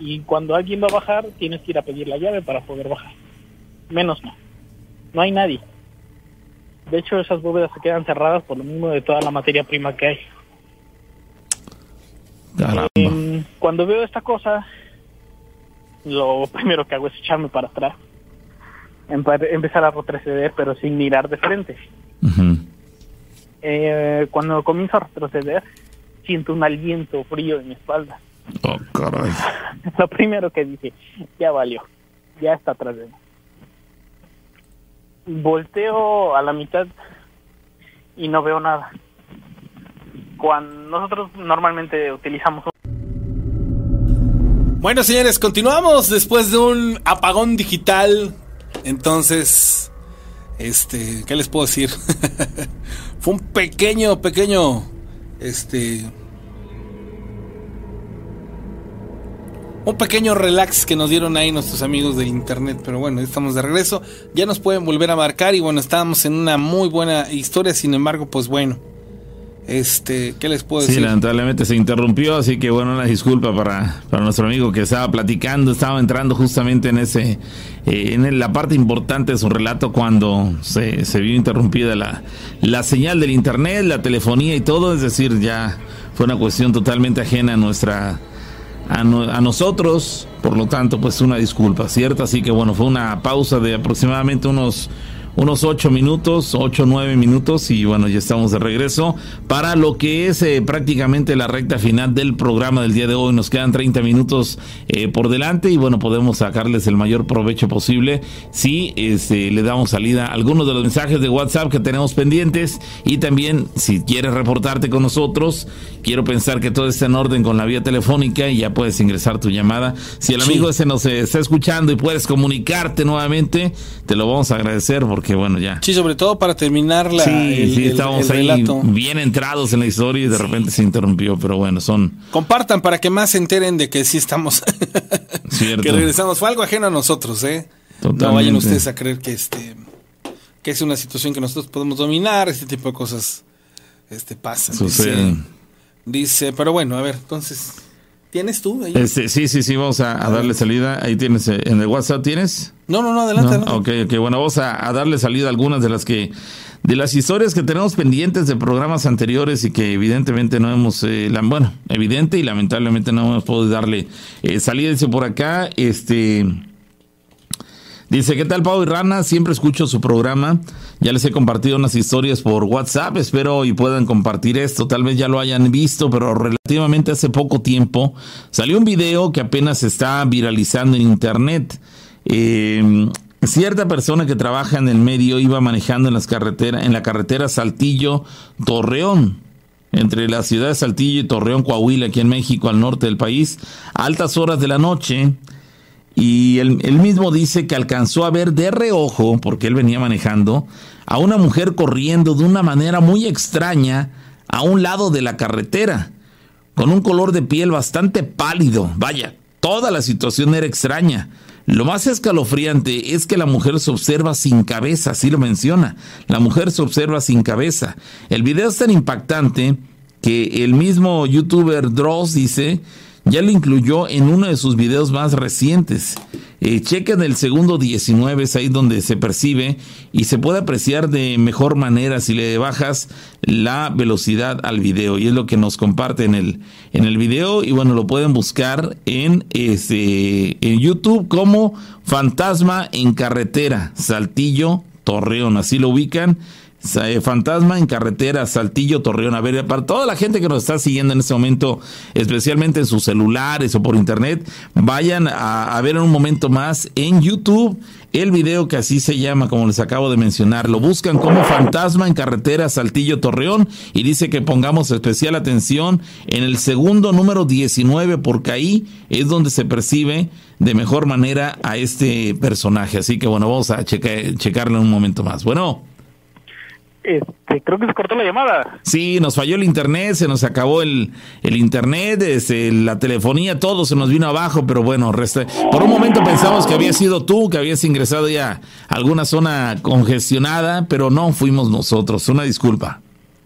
Y cuando alguien va a bajar, tienes que ir a pedir la llave para poder bajar. Menos no. No hay nadie. De hecho, esas bóvedas se quedan cerradas por lo mismo de toda la materia prima que hay. Em, cuando veo esta cosa, lo primero que hago es echarme para atrás. Empezar a retroceder, pero sin mirar de frente eh, cuando comienzo a retroceder, siento un aliento frío en mi espalda. Oh, caray. Lo primero que dije, ya valió, ya está atrás de mí. Volteo a la mitad y no veo nada. Cuando nosotros normalmente utilizamos bueno, señores, continuamos después de un apagón digital. Entonces, este, ¿qué les puedo decir? Fue un pequeño, pequeño, este, un pequeño relax que nos dieron ahí nuestros amigos del internet, pero bueno, estamos de regreso, ya nos pueden volver a marcar y bueno, estábamos en una muy buena historia, sin embargo, pues bueno, este, ¿qué les puedo decir? Sí, lamentablemente se interrumpió, así que bueno, una disculpa para, para nuestro amigo que estaba platicando, estaba entrando justamente en ese, eh, en la parte importante de su relato cuando se, se vio interrumpida la, la señal del internet, la telefonía y todo, es decir, ya fue una cuestión totalmente ajena a nuestra a, a, nosotros, por lo tanto, pues una disculpa, ¿cierto? Así que bueno, fue una pausa de aproximadamente unos unos ocho minutos, ocho, nueve minutos y bueno, ya estamos de regreso para lo que es eh, prácticamente la recta final del programa del día de hoy. Nos quedan 30 minutos eh, por delante y bueno, podemos sacarles el mayor provecho posible si este, le damos salida a algunos de los mensajes de WhatsApp que tenemos pendientes y también si quieres reportarte con nosotros, quiero pensar que todo está en orden con la vía telefónica y ya puedes ingresar tu llamada. Si el amigo ese nos está escuchando y puedes comunicarte nuevamente, te lo vamos a agradecer porque que bueno, ya. Sí, sobre todo para terminar la. Sí, sí, estábamos ahí bien entrados en la historia y de repente se interrumpió, pero bueno, son. Compartan para que más se enteren de que sí estamos. Cierto. que regresamos. Fue algo ajeno a nosotros, ¿eh? Totalmente. No vayan ustedes a creer que este. que es una situación que nosotros podemos dominar, este tipo de cosas este pasan. Suceden. Dice, dice, pero bueno, a ver, entonces. ¿Tienes tú? Ahí? Este, sí, sí, sí, vamos a, darle salida. Ahí tienes, eh, en el WhatsApp tienes. No, no, no, adelante. Ok, ok, bueno, vamos a, darle salida a algunas de las que, de las historias que tenemos pendientes de programas anteriores y que evidentemente no hemos, eh, la, bueno, evidente y lamentablemente no hemos podido darle eh, salida. Dice por acá, este... Dice, ¿qué tal Pau y Rana? Siempre escucho su programa. Ya les he compartido unas historias por WhatsApp. Espero y puedan compartir esto. Tal vez ya lo hayan visto, pero relativamente hace poco tiempo salió un video que apenas está viralizando en internet. Eh, cierta persona que trabaja en el medio iba manejando en, las carreteras, en la carretera Saltillo-Torreón entre la ciudad de Saltillo y Torreón, Coahuila, aquí en México, al norte del país, a altas horas de la noche y él, mismo dice que alcanzó a ver de reojo, porque él venía manejando, a una mujer corriendo de una manera muy extraña a un lado de la carretera, con un color de piel bastante pálido. Vaya, toda la situación era extraña. Lo más escalofriante es que la mujer se observa sin cabeza, así lo menciona. La mujer se observa sin cabeza. El video es tan impactante que el mismo youtuber Dross dice ya lo incluyó en uno de sus videos más recientes. Eh, chequen el segundo 19, es ahí donde se percibe y se puede apreciar de mejor manera si le bajas la velocidad al video. Y es lo que nos comparte en el, en el video. Y bueno, lo pueden buscar en, este, en YouTube como Fantasma en Carretera, Saltillo, Torreón. Así lo ubican fantasma en carretera Saltillo Torreón. A ver, para toda la gente que nos está siguiendo en este momento, especialmente en sus celulares o por internet, vayan a, ver en un momento más en YouTube el video que así se llama, como les acabo de mencionar. Lo buscan como Fantasma en carretera Saltillo Torreón y dice que pongamos especial atención en el segundo número 19 porque ahí es donde se percibe de mejor manera a este personaje. Así que bueno, vamos a checarlo en un momento más. Bueno. Este, creo que se cortó la llamada. Sí, nos falló el internet, se nos acabó el, el internet, este, la telefonía, todo se nos vino abajo, pero bueno, por un momento pensamos que había sido tú, que habías ingresado ya a alguna zona congestionada, pero no fuimos nosotros, una disculpa.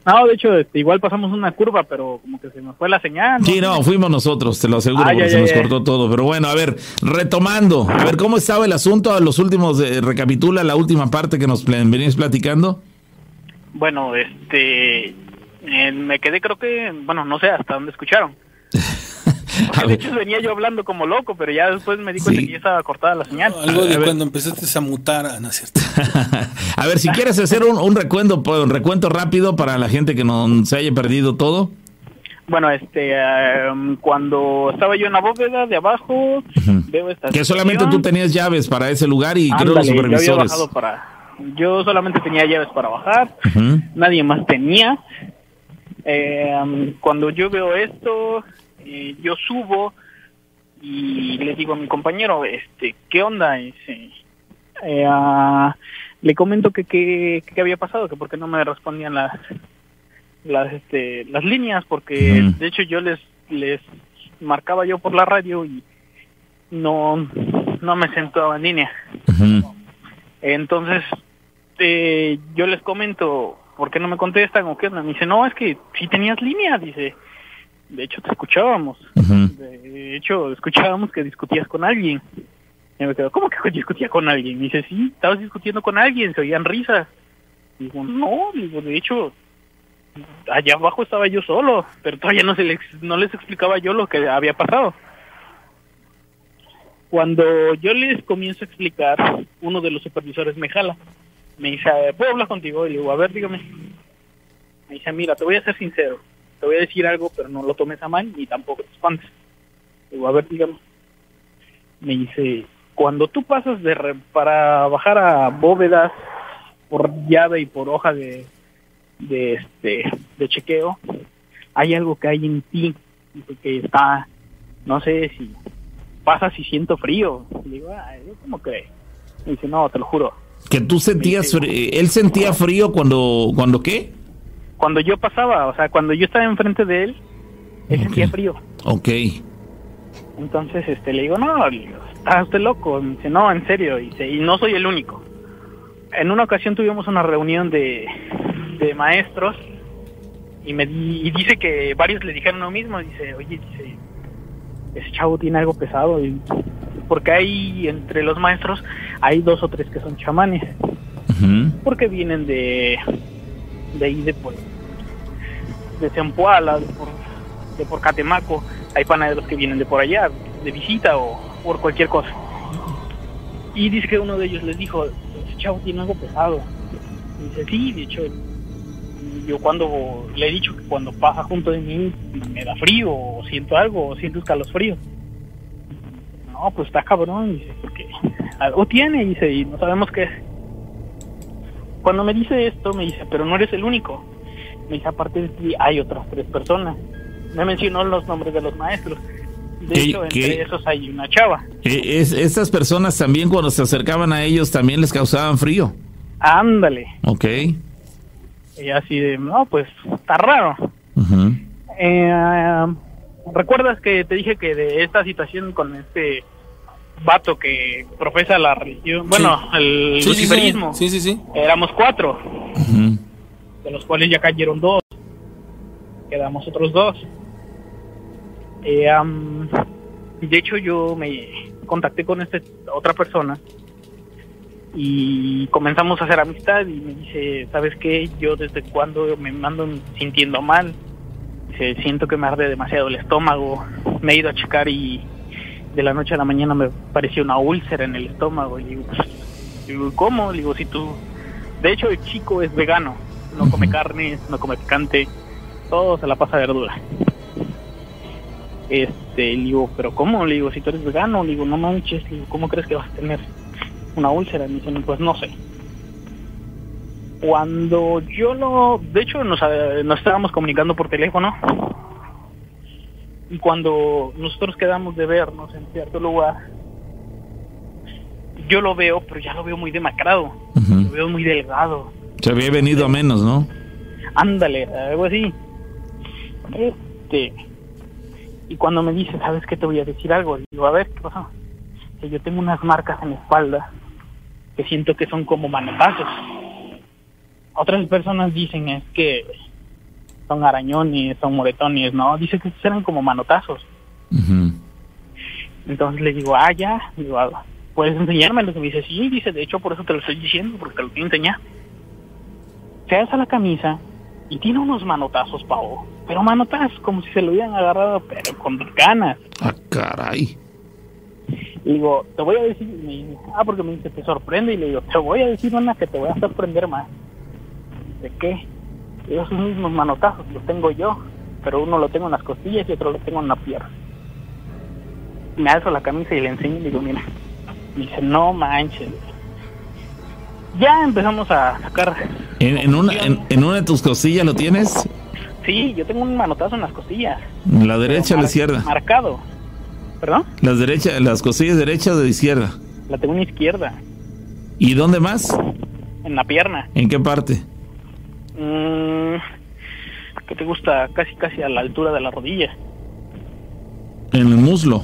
No, de hecho, este, igual pasamos una curva, pero como que se nos fue la señal. Sí, no, fuimos nosotros, te lo aseguro, porque se nos cortó todo. Pero bueno, a ver, retomando, a ver, ¿cómo estaba el asunto? A los últimos, eh, recapitula la última parte que nos venís platicando. Bueno, este, me quedé creo que, bueno, no sé hasta dónde escucharon. de hecho venía yo hablando como loco, pero ya después me di cuenta que ya estaba cortada la señal. Algo de cuando empezaste a mutar, ¿no es cierto? a ver, si quieres hacer un, un recuento, pues, un recuento rápido para la gente que no se haya perdido todo. Bueno, este, em, cuando estaba yo en la bóveda de abajo, veo esta Que solamente tú tenías llaves para ese lugar y creo los supervisores. para, yo solamente tenía llaves para bajar, nadie más tenía. Eh, cuando yo veo esto, eh, yo subo y le digo a mi compañero, este, ¿qué onda? Ese, eh, ah, le comento que qué había pasado, que por qué no me respondían las las este, las líneas, porque de hecho yo les les marcaba yo por la radio y no no me sentaba en línea. Entonces este, yo les comento, ¿por qué no me contestan o qué Me dice, no, es que si tenías línea, dice. De hecho, te escuchábamos. De hecho, escuchábamos que discutías con alguien. Y me quedo, ¿cómo que discutía con alguien? Me dice, sí, estabas discutiendo con alguien, se oían risas. Digo, no, digo, de hecho, allá abajo estaba yo solo, pero todavía no, se les, no les explicaba yo lo que había pasado. Cuando yo les comienzo a explicar, uno de los supervisores me jala. Me dice, ¿puedo hablar contigo? Y le digo, a ver, dígame. Me dice, mira, te voy a ser sincero. Te voy a decir algo, pero no lo tomes a mal ni tampoco te espantes. Le digo, a ver, dígame. Me dice, cuando tú pasas de re- para bajar a bóvedas por llave y por hoja de, de este de chequeo, hay algo que hay en ti que está, no sé si pasa si siento frío. Le digo, ah, como que, me dice, no, te lo juro. Que tú sentías, fr- él sentía frío cuando, cuando qué? Cuando yo pasaba, o sea, cuando yo estaba enfrente de él, él sentía frío. Ok. Entonces, este, le digo, no, está usted loco. Me dice, no, en serio, y, dice, y no soy el único. En una ocasión tuvimos una reunión de, de maestros y me y dice que varios le dijeron lo mismo. Dice, oye, dice, ese chavo tiene algo pesado. Y, porque hay, entre los maestros, hay dos o tres que son chamanes. Porque vienen de, de ahí, de por, de Zempoala, de por, de por Catemaco. Hay panaderos que vienen de por allá, de visita o por cualquier cosa. Y dice que uno de ellos les dijo, ese chavo tiene algo pesado. Y dice, sí, de hecho, yo cuando le he dicho que cuando pasa junto de mí me da frío o siento algo o siento escalofrío. No, pues está cabrón, dice, porque algo tiene, dice, y no sabemos qué es. Cuando me dice esto, me dice, pero no eres el único. Me dice, aparte de ti hay otras tres personas. Me mencionó los nombres de los maestros. De ¿Qué- hecho, qué? entre esos hay una chava. Eh, es- estas personas también cuando se acercaban a ellos también les causaban frío. Ándale. Ok. Y así de, no, pues está raro. Eh, ¿Recuerdas que te dije que de esta situación con este vato que profesa la religión, bueno, el Sí, sí, sí. luciferismo, Sí, sí, sí. éramos cuatro, de los cuales ya cayeron dos, quedamos otros dos. Eh, de hecho, yo me contacté con esta otra persona y comenzamos a hacer amistad y me dice, ¿sabes qué? Yo desde cuando me mando sintiendo mal, dice, siento que me arde demasiado el estómago, me he ido a checar y de la noche a la mañana me pareció una úlcera en el estómago y digo, pues, ¿cómo? Le digo, si tú... De hecho, el chico es vegano, no come carne, no come picante, todo se la pasa verdura. Este, le digo, ¿pero cómo? Le digo, si tú eres vegano, le digo, no manches, le digo, ¿cómo crees que vas a tener una úlcera? Me dicen, pues no sé. Cuando yo lo... De hecho, nos, eh, nos estábamos comunicando por teléfono. Y cuando nosotros quedamos de vernos en cierto lugar, yo lo veo, pero ya lo veo muy demacrado. Lo veo muy delgado. Se había venido a menos, ¿no? Ándale, algo así. Este. Y cuando me dice, ¿sabes qué? Te voy a decir algo. Digo, a ver, ¿qué pasó? Que yo tengo unas marcas en la espalda que siento que son como manotazos. Otras personas dicen es que son arañones, son moretones, ¿no? Dice que eran como manotazos. Entonces le digo, ah, ya. Digo, ah, ¿puedes enseñármelos? Y me dice, sí, dice, de hecho por eso te lo estoy diciendo, porque te lo quiero enseñar. Se alza la camisa y tiene unos manotazos, pavo. Pero manotazos, como si se lo hubieran agarrado, pero con ganas. Ah, caray. Y digo, te voy a decir, y me dice, ah, porque me dice, te sorprende. Y le digo, te voy a decir una que te voy a sorprender más. ¿De qué? Esos mismos manotazos los tengo yo, pero uno lo tengo en las costillas y otro lo tengo en la pierna. Me alzo la camisa y le enseño y le digo, mira. Me dice, no manches. Ya empezamos a sacar. ¿En, en una, en, en una de tus costillas lo tienes? Sí, yo tengo un manotazo en las costillas. ¿En la derecha o la izquierda? Marcado. ¿Perdón? Las, derecha, las costillas derecha o de izquierda. La tengo en la izquierda, ¿Y dónde más? en la pierna. ¿En qué parte? Mm, ¿Qué te gusta? Casi, casi a la altura de la rodilla. En el muslo.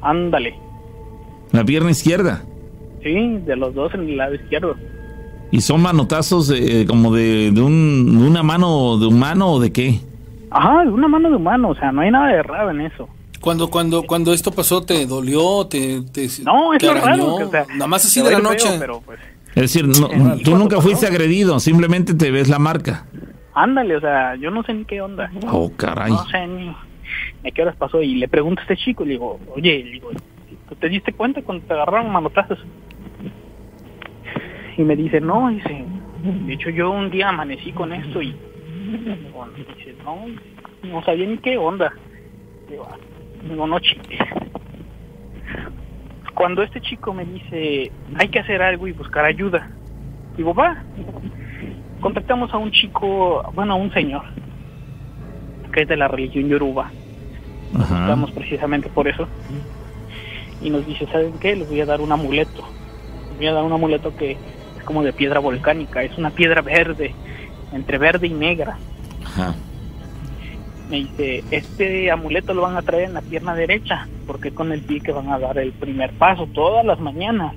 Ándale. La pierna izquierda. Sí, de los dos en el lado izquierdo. ¿Y son manotazos eh, como de, de, un, de una mano de humano o de qué? Ajá, de una mano de humano, o sea, no hay nada de raro en eso. Cuando, cuando, cuando esto pasó, ¿te dolió? ¿Te, te, No, es te raro. que, o sea, Nada más así de la feo, noche. pero pues, Es decir, no- tú nunca fuiste agredido, simplemente te ves la marca. ándale, o sea, yo no sé ni qué onda. Oh, caray. No sé ni, a qué horas pasó. Y le pregunto a este chico, le digo, oye, le digo, ¿Te diste cuenta cuando te agarraron manotazos? Y me dice, no, dice, de hecho yo un día amanecí con esto y dice, no, no sabía ni qué onda. Digo, no, no chingues. Cuando este chico me dice, hay que hacer algo y buscar ayuda, digo, va, contactamos a un chico, bueno, a un señor, que es de la religión yoruba. Estamos precisamente por eso. Y nos dice, ¿saben qué? Les voy a dar un amuleto. Les voy a dar un amuleto que es como de piedra volcánica. Es una piedra verde, entre verde y negra. Me dice, este amuleto lo van a traer en la pierna derecha, porque con el pie que van a dar el primer paso todas las mañanas.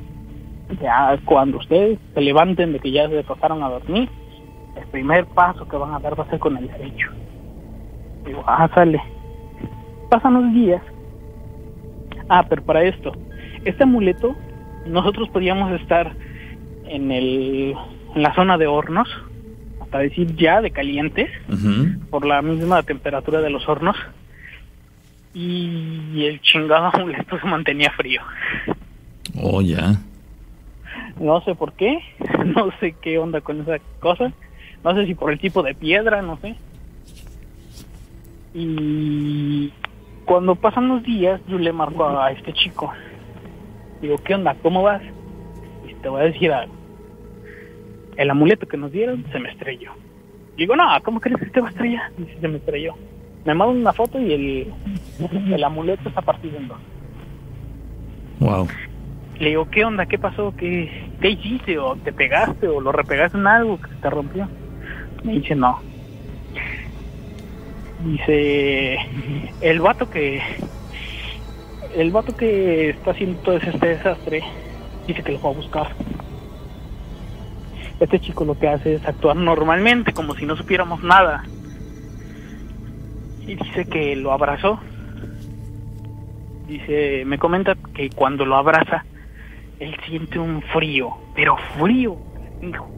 Ya cuando ustedes se levanten de que ya se pasaron a dormir, el primer paso que van a dar va a ser con el derecho. Digo, ah, sale. Pasan los días. Ah, pero para esto, este amuleto, nosotros podíamos estar en, el, en la zona de hornos, hasta decir ya de calientes, por la misma temperatura de los hornos, y el chingado amuleto se mantenía frío. Oh, ya. No sé por qué, no sé qué onda con esa cosa, no sé si por el tipo de piedra, no sé. Y cuando pasan los días, yo le marco a este chico. Digo, ¿qué onda? ¿Cómo vas? Y te voy a decir algo. El amuleto que nos dieron se me estrelló. Digo, no, ¿cómo crees que te va a estrellar? Dice, se me estrelló. Me mandan una foto y el, el amuleto está partido en dos. Wow. Le digo, ¿qué onda? ¿Qué pasó? ¿Qué, ¿Qué hiciste? ¿O te pegaste? ¿O lo repegaste en algo que se te rompió? Me dice, no. Dice, el vato que... El vato que está haciendo todo este desastre dice que lo va a buscar. Este chico lo que hace es actuar normalmente, como si no supiéramos nada. Y dice que lo abrazó. Dice, me comenta que cuando lo abraza, él siente un frío, pero frío, hijo.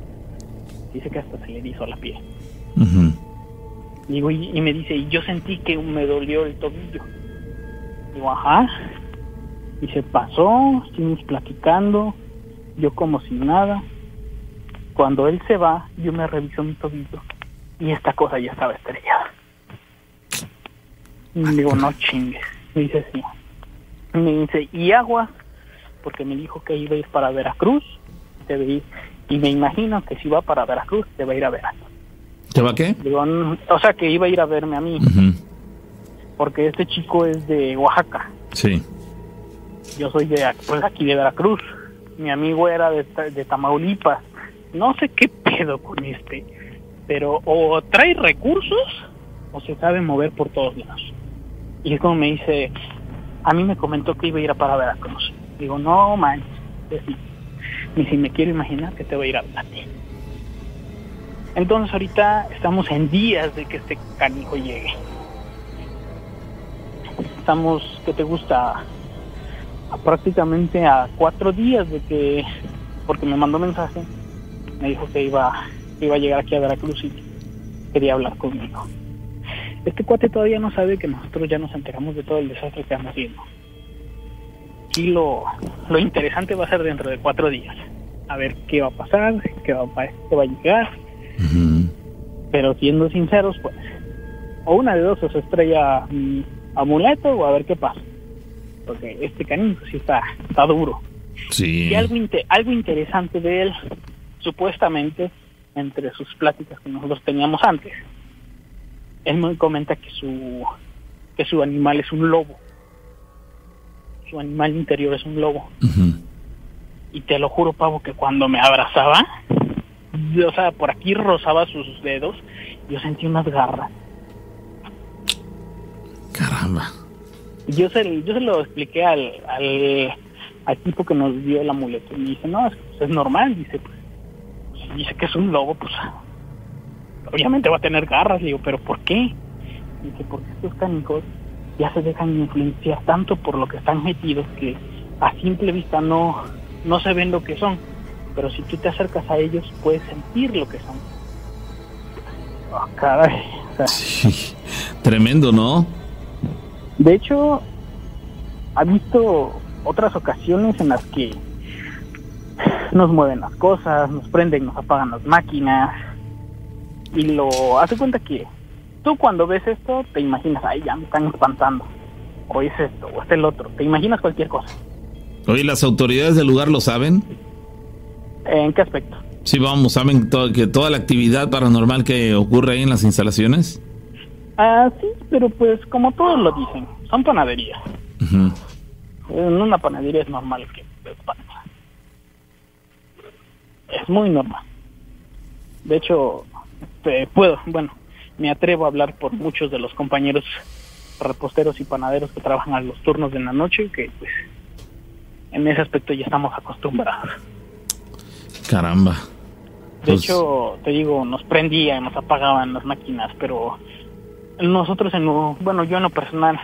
Dice que hasta se le hizo la piel. Digo, y, me dice, y yo sentí que me dolió el tobillo. Digo, ajá. Y se pasó, estuvimos platicando, yo como sin nada. Cuando él se va, yo me reviso mi tobillo y esta cosa ya estaba estrellada. Y digo, no chingues. Me dice, sí. Me dice, ¿y agua? Porque me dijo que iba a ir para Veracruz. Debe ir. Y me imagino que si va para Veracruz, debe ir a Veracruz. ¿Te va qué? Digo, o sea, que iba a ir a verme a mí. Porque este chico es de Oaxaca. Sí. Yo soy de pues, aquí de Veracruz. Mi amigo era de, de Tamaulipas. No sé qué pedo con este. Pero o trae recursos o se sabe mover por todos lados. Y es como me dice, a mí me comentó que iba a ir a para Veracruz. Digo, no manches. Ni si me quiero imaginar que te voy a ir a ver. Entonces ahorita estamos en días de que este canijo llegue. Estamos, ¿qué te gusta? prácticamente a cuatro días de que, porque me mandó mensaje, me dijo que iba, iba a llegar aquí a Veracruz y quería hablar conmigo. Este cuate todavía no sabe que nosotros ya nos enteramos de todo el desastre que estamos haciendo. Y lo, lo interesante va a ser dentro de cuatro días. A ver qué va a pasar, qué va, qué va a llegar pero siendo sinceros, pues, o una de dos, se estrella mi amuleto o a ver qué pasa. Porque este canijo sí está, está duro. Sí. Y algo, algo interesante de él, supuestamente, entre sus pláticas que nosotros teníamos antes, él me comenta que su, que su animal es un lobo. Su animal interior es un lobo. Y te lo juro, Pavo, que cuando me abrazaba, o sea, por aquí rozaba sus dedos, yo sentí unas garras. Caramba. Yo se, yo se lo expliqué al, al, tipo que nos dio el amuleto y me dice, no, es, es normal, dice, pues, dice que es un lobo, pues obviamente va a tener garras, digo, pero ¿por qué? Dice, porque estos canijos ya se dejan influenciar tanto por lo que están metidos que a simple vista no, no se ven lo que son pero si tú te acercas a ellos puedes sentir lo que son. Oh, caray. Tremendo, ¿no? De hecho, ha visto otras ocasiones en las que nos mueven las cosas, nos prenden, nos apagan las máquinas y lo hace cuenta que tú cuando ves esto te imaginas, ay, ya me están espantando, o es esto, o es el otro, te imaginas cualquier cosa. Oye, ¿las autoridades del lugar lo saben? ¿En qué aspecto? Sí, vamos, ¿saben que toda la actividad paranormal que ocurre ahí en las instalaciones? Ah, sí, pero pues como todos lo dicen, son panaderías. En una panadería es normal que Es muy normal. De hecho, te puedo, bueno, me atrevo a hablar por muchos de los compañeros reposteros y panaderos que trabajan a los turnos de la noche, que pues en ese aspecto ya estamos acostumbrados. Caramba. De pues hecho, te digo, nos prendían, nos apagaban las máquinas, pero nosotros en bueno, yo en lo personal,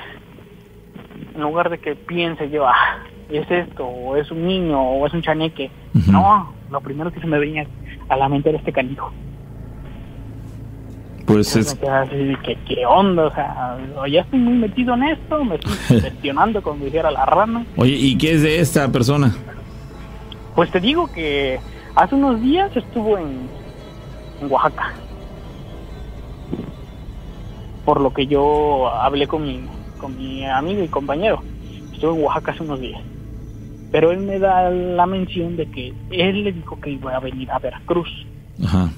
en lugar de que piense yo, ah, es esto, o es un niño, o es un chaneque, no, lo primero que se me venía a la mente era este canijo. Pues es... ¿qué, ¿Qué onda? O sea, ya estoy muy metido en esto, me estoy gestionando como dijera la rana. Oye, ¿y qué es de esta persona? Pues te digo que hace unos días estuvo en, en Oaxaca. Por lo que yo hablé con mi, con mi amigo y compañero. Estuvo en Oaxaca hace unos días. Pero él me da la mención de que él le dijo que iba a venir a Veracruz. Ajá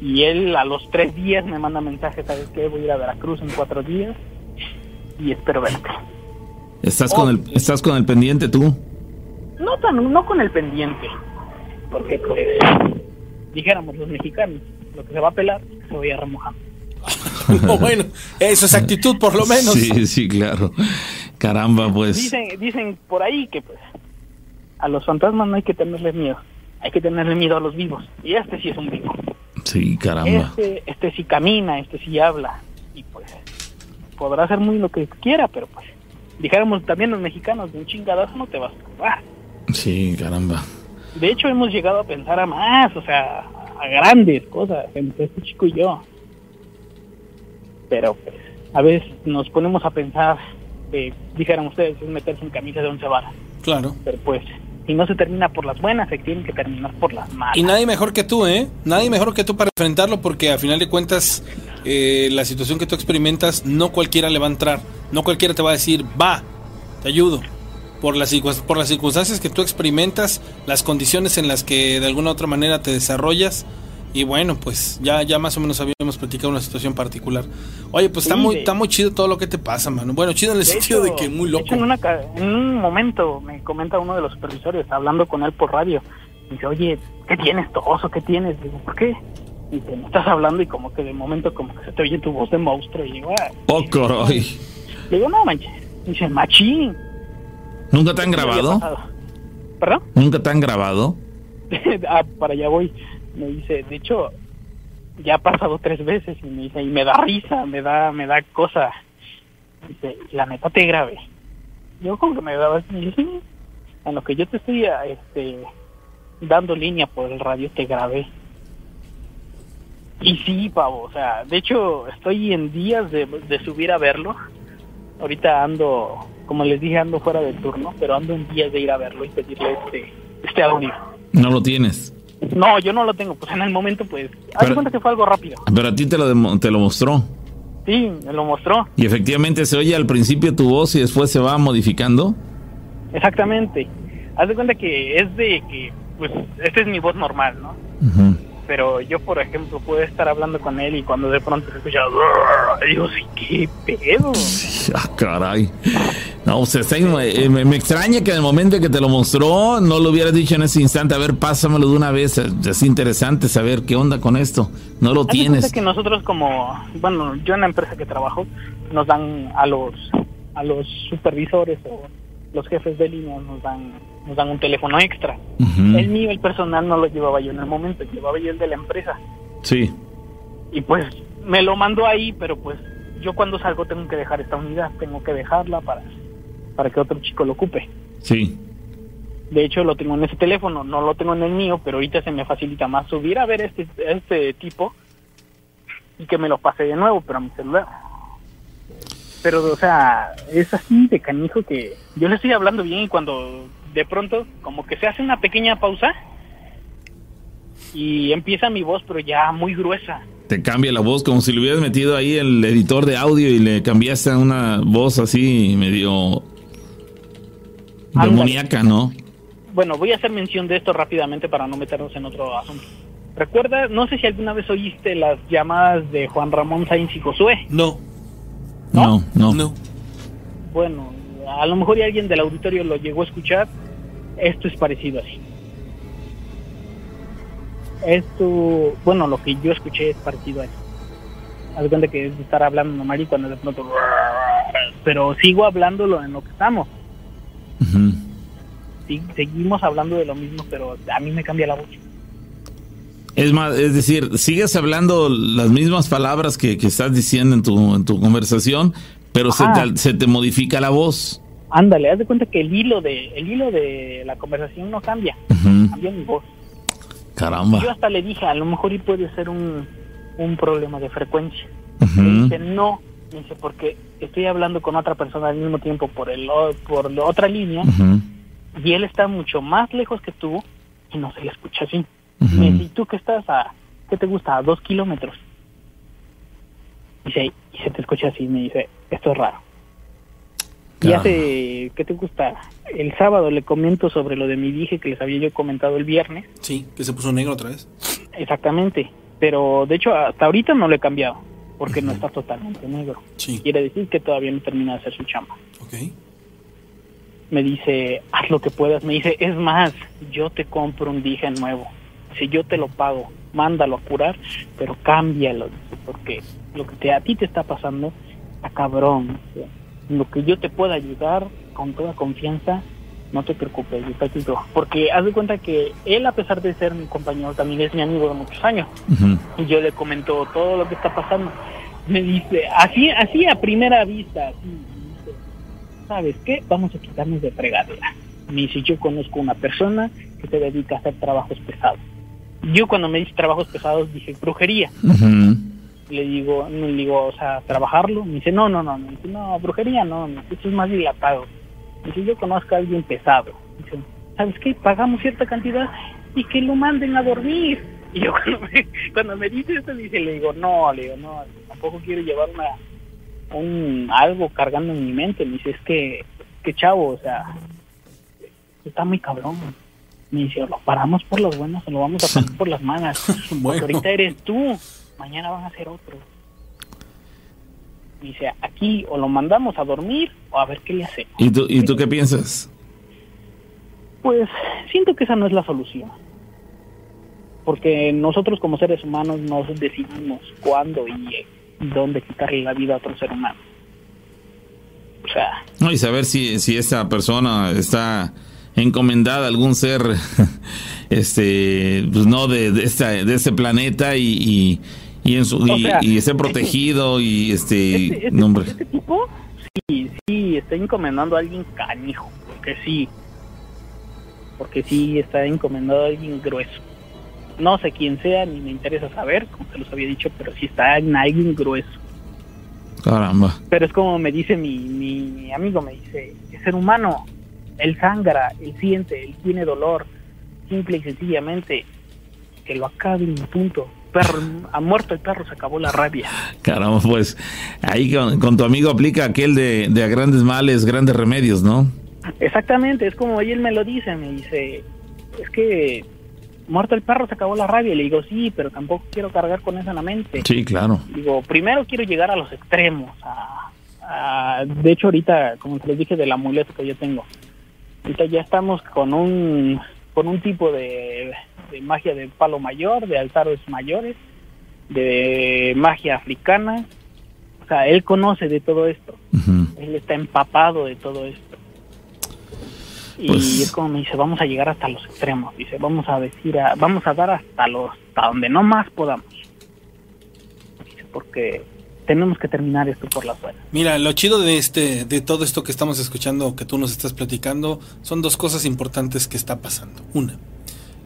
y él a los tres días me manda mensaje, ¿sabes qué? Voy a ir a Veracruz en cuatro días y espero verte. ¿Estás, con, el. ¿estás con el pendiente tú? No, tan, no con el pendiente, porque pues, dijéramos los mexicanos, lo que se va a pelar se voy a remojar. bueno, eso es actitud por lo menos. Sí, sí, claro. Caramba, pues. Dicen, dicen por ahí que pues a los fantasmas no hay que tenerles miedo, hay que tenerle miedo a los vivos. Y este sí es un vivo. Sí, caramba. Este, este sí camina, este sí habla. Y pues podrá hacer muy lo que quiera, pero pues dijéramos también los mexicanos, de un chingadazo no te vas a escapar. Sí, caramba. De hecho, hemos llegado a pensar a más, o sea, a grandes cosas, entre este chico y yo. Pero a veces nos ponemos a pensar, eh, dijeran ustedes, es meterse en camisa de once varas. Claro. Pero pues, si no se termina por las buenas, se tiene que terminar por las malas. Y nadie mejor que tú, ¿eh? Nadie mejor que tú para enfrentarlo porque a final de cuentas eh, la situación que tú experimentas no cualquiera le va a entrar, no cualquiera te va a decir, va, te ayudo. Por las, por las circunstancias que tú experimentas, las condiciones en las que de alguna u otra manera te desarrollas, y bueno, pues ya, ya más o menos habíamos platicado una situación particular. Oye, pues está muy, está muy chido todo lo que te pasa, mano. Bueno, chido en el sentido de que muy loco. en, un momento me comenta uno de los supervisores, hablando con él por radio, dice, oye, ¿qué tienes, toso? ¿Qué tienes? Digo, ¿por qué? Y te estás hablando y como que de momento como que se te oye tu voz de monstruo. Y digo, ah. Oh, coroy. Digo, no manches. Dice, machín. ¿Nunca te han grabado? ¿Perdón? ¿Nunca te han grabado? ah, para allá voy me dice, de hecho, ya ha pasado tres veces y me dice, y me da risa, me da, me da cosa. Dice, la neta te grave. Yo como que me daba así, en lo que yo te estoy este, dando línea por el radio, te grabé. Y sí, pavo, o sea, de hecho estoy en días de, de subir a verlo. Ahorita ando, como les dije, ando fuera del turno, pero ando en días de ir a verlo y pedirle este, este audio. No lo tienes. No, yo no lo tengo. Pues en el momento, pues. Haz cuenta que fue algo rápido. Pero a ti te lo, te lo mostró. Sí, me lo mostró. ¿Y efectivamente se oye al principio tu voz y después se va modificando? Exactamente. Haz de cuenta que es de que, pues, esta es mi voz normal, ¿no? Pero yo, por ejemplo, puedo estar hablando con él y cuando de pronto se escucha, digo, sí, qué pedo. Ah, caray. No, o sea, eh, me, extraña que en el momento que te lo mostró no lo hubieras dicho en ese instante, a ver, pásamelo de una vez. Es interesante saber qué onda con esto. No lo tienes. que nosotros como, bueno, yo en la empresa que trabajo, nos dan a los, a los supervisores o los jefes de línea nos dan nos dan un teléfono extra. El mío, el personal, no lo llevaba yo en el momento, llevaba yo el de la empresa. Sí. Y pues me lo mandó ahí, pero pues yo cuando salgo tengo que dejar esta unidad, tengo que dejarla para para que otro chico lo ocupe. Sí. De hecho, lo tengo en ese teléfono, no lo tengo en el mío, pero ahorita se me facilita más subir a ver este, este tipo y que me lo pase de nuevo, pero a mi celular. pero, o sea, es así de canijo que yo le estoy hablando bien y cuando de pronto como que se hace una pequeña pausa y empieza mi voz, pero ya muy gruesa. Te cambia la voz como si le hubieras metido ahí el editor de audio y le cambiaste a una voz así medio demoníaca, ¿no? Bueno, voy a hacer mención de esto rápidamente para no meternos en otro asunto. Recuerda, no sé si alguna vez oíste las llamadas de Juan Ramón Sainz y Josué. No. No, no. No. Bueno, a lo mejor y alguien del auditorio lo llegó a escuchar. Esto es parecido así. Esto, bueno, lo que yo escuché es parecido a eso. Haz cuenta que es estar hablando normal y cuando de pronto... Pero sigo hablándolo en lo que estamos. Sí, seguimos hablando de lo mismo, pero a mí me cambia la voz. Es más, es decir, sigues hablando las mismas palabras que, que estás diciendo en tu, en tu conversación, pero se te, se te modifica la voz. Ándale, haz de cuenta que el hilo de el hilo de la conversación no cambia, cambia mi voz. Caramba. Yo hasta le dije, a lo mejor y puede ser un, un problema de frecuencia. Me dice, no, me dice, porque estoy hablando con otra persona al mismo tiempo por el por la otra línea y él está mucho más lejos que tú y no se le escucha así. Me dice, ¿y tú que estás a, qué te gusta? A dos kilómetros. Dice, y se te escucha así, me dice, esto es raro. Y hace, ¿qué te gusta? El sábado le comento sobre lo de mi dije que les había yo comentado el viernes. Sí, que se puso negro otra vez. Exactamente. Pero de hecho hasta ahorita no lo he cambiado porque no está totalmente negro. Sí. Quiere decir que todavía no termina de hacer su chamba. Ok. Me dice, haz lo que puedas. Me dice, es más, yo te compro un dije nuevo. Si yo te lo pago, mándalo a curar, pero cámbialo. Porque lo que te, a ti te está pasando está cabrón. dice. Lo que yo te pueda ayudar con toda confianza, no te preocupes. yo te ayudo. Porque haz de cuenta que él, a pesar de ser mi compañero, también es mi amigo de muchos años. Y yo le comento todo lo que está pasando. Me dice, así, así a primera vista, así, dice, ¿sabes qué? Vamos a quitarnos de fregadera. Me dice, yo conozco una persona que se dedica a hacer trabajos pesados. Yo cuando me dice trabajos pesados dije brujería. Ujú. Le digo, no, le digo, o sea, trabajarlo. Me dice, no, no, no. Me dice, no, brujería no. Me dice, eso es más dilatado. Me dice, yo conozco a alguien pesado. Me dice, ¿sabes qué? Pagamos cierta cantidad y que lo manden a dormir. Y yo cuando me, cuando me dice esto, dice, le digo, no, le digo, no, tampoco quiero llevar una, un, algo cargando en mi mente. Me dice, es que, que chavo, o sea, está muy cabrón. Me dice, o lo paramos por las buenas o lo vamos a parar por las malas. Porque ahorita eres tú, mañana van a ser otros. Me dice, aquí o lo mandamos a dormir o a ver qué le hacemos. ¿Y tú, ¿Y tú qué piensas? Pues siento que esa no es la solución. Porque nosotros como seres humanos nos decidimos cuándo y eh, dónde quitarle la vida a otro ser humano. O sea, No, y saber si, si esa persona está encomendada a algún ser, este, pues no de, de, esta, de este planeta y, y, y en su, O y, sea, y esté protegido y este, este, este- este tipo sí, sí está encomendando a alguien canijo, porque sí, porque sí está encomendando a alguien grueso. No sé quién sea, ni me interesa saber, como se los había dicho, pero sí está en alguien grueso. Caramba. Pero es como me dice mi, mi amigo, me dice, el ser humano, él sangra, él siente, él tiene dolor, simple y sencillamente, que lo acabe y punto. Perro, ha muerto el perro, se acabó la rabia. Caramba, pues ahí con, con tu amigo aplica aquel de, de a grandes males, grandes remedios, ¿no? Exactamente, es como él me lo dice, me dice, es que muerto el perro se acabó la rabia. Y le digo, sí, pero tampoco quiero cargar con eso en la mente. Sí, claro. Digo, primero quiero llegar a los extremos. a- a- de hecho, ahorita, como te les dije del amuleto que yo tengo, ahorita ya estamos con un con un tipo de, de magia de palo mayor, de altares mayores, de magia africana. O sea, él conoce de todo esto. Él está empapado de todo esto. Y Pues- es como me dice, vamos a llegar hasta los extremos. Dice, vamos a decir, a- vamos a dar hasta los, hasta donde no más podamos. Dice, porque tenemos que terminar esto por las buenas. Mira, lo chido de este, de todo esto que estamos escuchando, que tú nos estás platicando, son dos cosas importantes que está pasando. Una,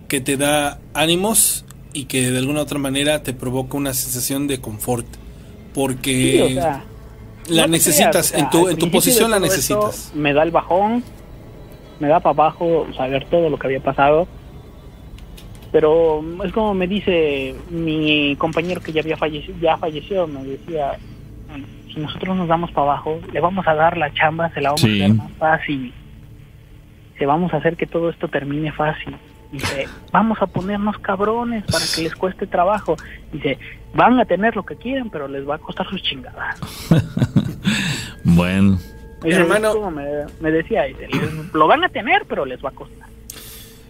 que te da ánimos y que de alguna otra manera te provoca una sensación de confort. Porque Sí, o sea, La no necesitas, creas, o sea, en tu, en tu posición la necesitas. me da el bajón, me da para abajo saber todo lo que había pasado. Pero es como me dice mi compañero que ya había fallecido, ya falleció, me decía, si nosotros nos damos para abajo, le vamos a dar la chamba, se la vamos Sí. a hacer más fácil. Se vamos a hacer que todo esto termine fácil. Dice, vamos a ponernos cabrones para que les cueste trabajo. Dice, van a tener lo que quieran, pero les va a costar sus chingadas. Bueno, Dice, Hermano- es como me, me decía, dice, lo van a tener, pero les va a costar.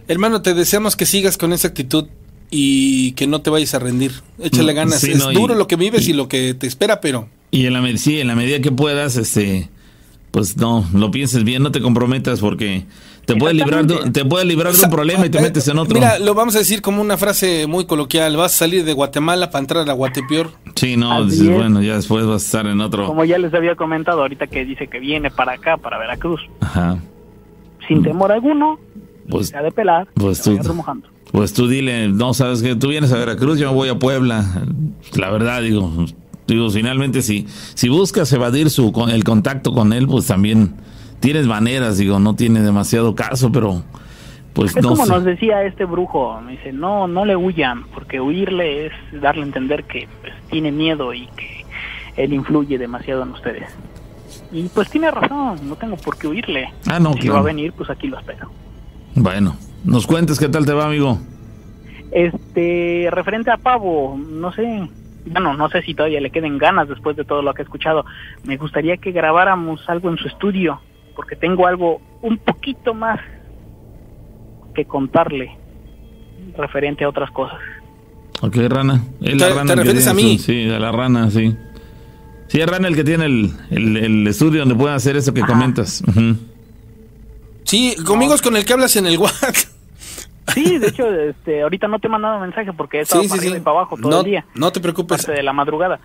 Hermano, te deseamos que sigas con esa actitud y que no te vayas a rendir. Échale Mm, ganas. sí, es no, y- duro lo que vives y, y- lo que te espera, pero y en la, sí, en la medida que puedas, este, pues no, lo pienses bien, no te comprometas porque te puede librar de, te puede librar de un problema y te eh, metes en otro. Mira, lo vamos a decir como una frase muy coloquial. Vas a salir de Guatemala para entrar a Guatepeor. sí, no, dices, es. bueno, ya después vas a estar en otro. Como ya les había comentado ahorita que dice que viene para acá, para Veracruz, Ajá. sin temor alguno, Pues- se ha de pelar, pues tú-. Pues tú dile, no, sabes que tú vienes a Veracruz, yo me voy a Puebla. La verdad, digo, digo, finalmente si, si buscas evadir su con- el contacto con él, pues también tienes maneras, digo, no tiene demasiado caso, pero pues Es no como sé. nos decía este brujo, me dice, no, no le huyan, porque huirle es darle a entender que pues, tiene miedo y que él influye demasiado en ustedes. Y pues tiene razón, no tengo por qué huirle. Ah, no, si claro. va a venir, pues aquí lo espero. Bueno, nos cuentes qué tal te va, amigo. Este, referente a Pavo, no sé, bueno, no sé si todavía le queden ganas después de todo lo que he escuchado. Me gustaría que grabáramos algo en su estudio, porque tengo algo un poquito más que contarle referente a otras cosas. Ok, rana. Es la ¿Te- rana te el que refieres tiene a mí? su- sí, a la rana, sí. Sí, es rana el que tiene el, el, el estudio donde pueden hacer eso que comentas. Sí, conmigo es con el que hablas en el WhatsApp. Sí, de hecho, este, ahorita no te he mandado mensaje porque he estado Sí, sí, para sí. abajo todo No, el día, no te preocupes. parte de la madrugada.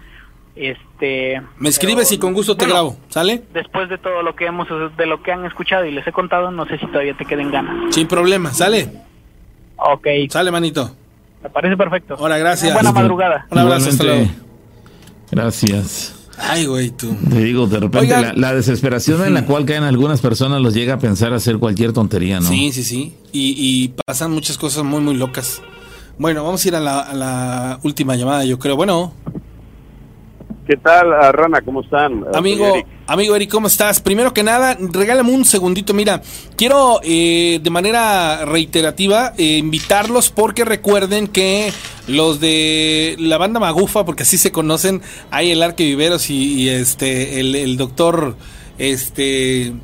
Este, Me escribes pero, y con gusto te bueno, grabo. ¿Sale? Después de todo lo que hemos, de lo que han escuchado y les he contado, no sé si todavía te queden ganas. Sin problema. ¿Sale? Ok, Sale, manito. me parece perfecto. Ahora, gracias. Buena madrugada. Un abrazo, hasta luego. Gracias. Ay, güey, tú. Te digo, de repente la, la desesperación en la cual caen algunas personas los llega a pensar hacer cualquier tontería, ¿no? Sí, sí, sí. Y, y pasan muchas cosas muy, muy locas. Bueno, vamos a ir a la, a la última llamada, yo creo. Bueno, ¿Qué tal, ah, Rana? ¿Cómo están? Ah, amigo, Eric. amigo Eric, ¿cómo estás? Primero que nada, regálame un segundito. Mira, quiero eh, de manera reiterativa eh, invitarlos porque recuerden que los de la banda Magufa, porque así se conocen, hay el Arque Viveros y, y, este el, el doctor este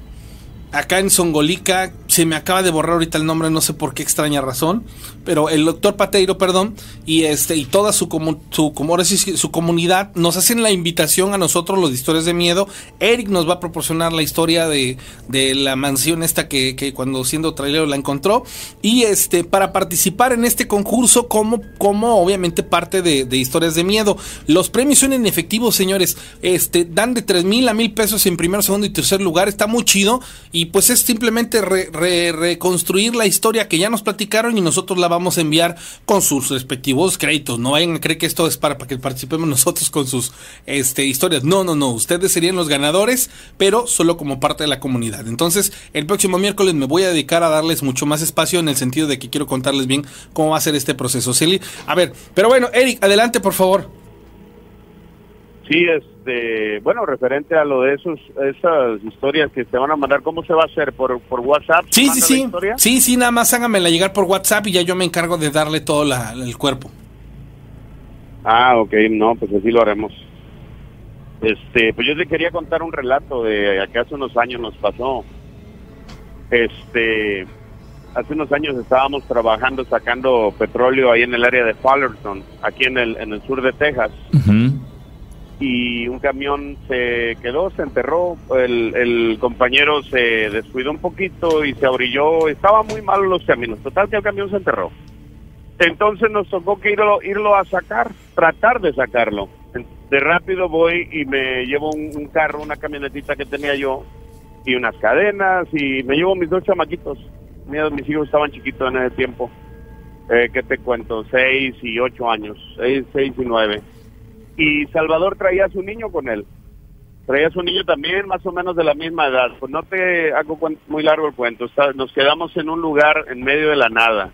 acá en Songolica, se me acaba de borrar ahorita el nombre, no sé por qué extraña razón, pero el doctor Pateiro, perdón, y este y toda su su como su comunidad nos hacen la invitación a nosotros los de historias de miedo. Eric nos va a proporcionar la historia de, de la mansión esta que, que cuando siendo trailero la encontró y este para participar en este concurso como como obviamente parte de, de historias de miedo. Los premios son en efectivo, señores. Este dan de tres mil a mil pesos en primer, segundo y tercer lugar. Está muy chido y pues es simplemente re- re- reconstruir la historia que ya nos platicaron y nosotros la vamos a enviar con sus respectivos créditos. No vayan a creer que esto es para, que participemos nosotros con sus este, historias. No, no, no. Ustedes serían los ganadores, pero solo como parte de la comunidad. Entonces, el próximo miércoles me voy a dedicar a darles mucho más espacio en el sentido de que quiero contarles bien cómo va a ser este proceso. Celi, A ver, pero bueno, Eric, adelante, por favor. Sí, este, bueno, referente a lo de esos, esas historias que te van a mandar, ¿cómo se va a hacer? ¿Por, por WhatsApp? Sí, sí, ¿Manda la sí. historia? Sí, sí, nada más háganmela llegar por WhatsApp y ya yo me encargo de darle todo la- el cuerpo. Ah, ok, no, pues así lo haremos. Este, pues yo te quería contar un relato de que hace unos años nos pasó. Este, hace unos años estábamos trabajando sacando petróleo ahí en el área de Fullerton, aquí en el, en el sur de Texas. Ujú. Y un camión se quedó, se enterró, el, compañero se descuidó un poquito y se abrilló, estaba muy malo los caminos, total que el camión se enterró. Entonces nos tocó que irlo, irlo a sacar, tratar de sacarlo. De rápido voy y me llevo un, carro, una camionetita que tenía yo y unas cadenas y me llevo mis dos chamaquitos. Mis hijos estaban chiquitos en ese tiempo. Eh, ¿Qué te cuento? Seis y ocho años, seis, seis y nueve y Salvador traía a su niño con él. traías un niño también más o menos de la misma edad. Pues no te hago muy largo el cuento. Está- nos quedamos en un lugar en medio de la nada,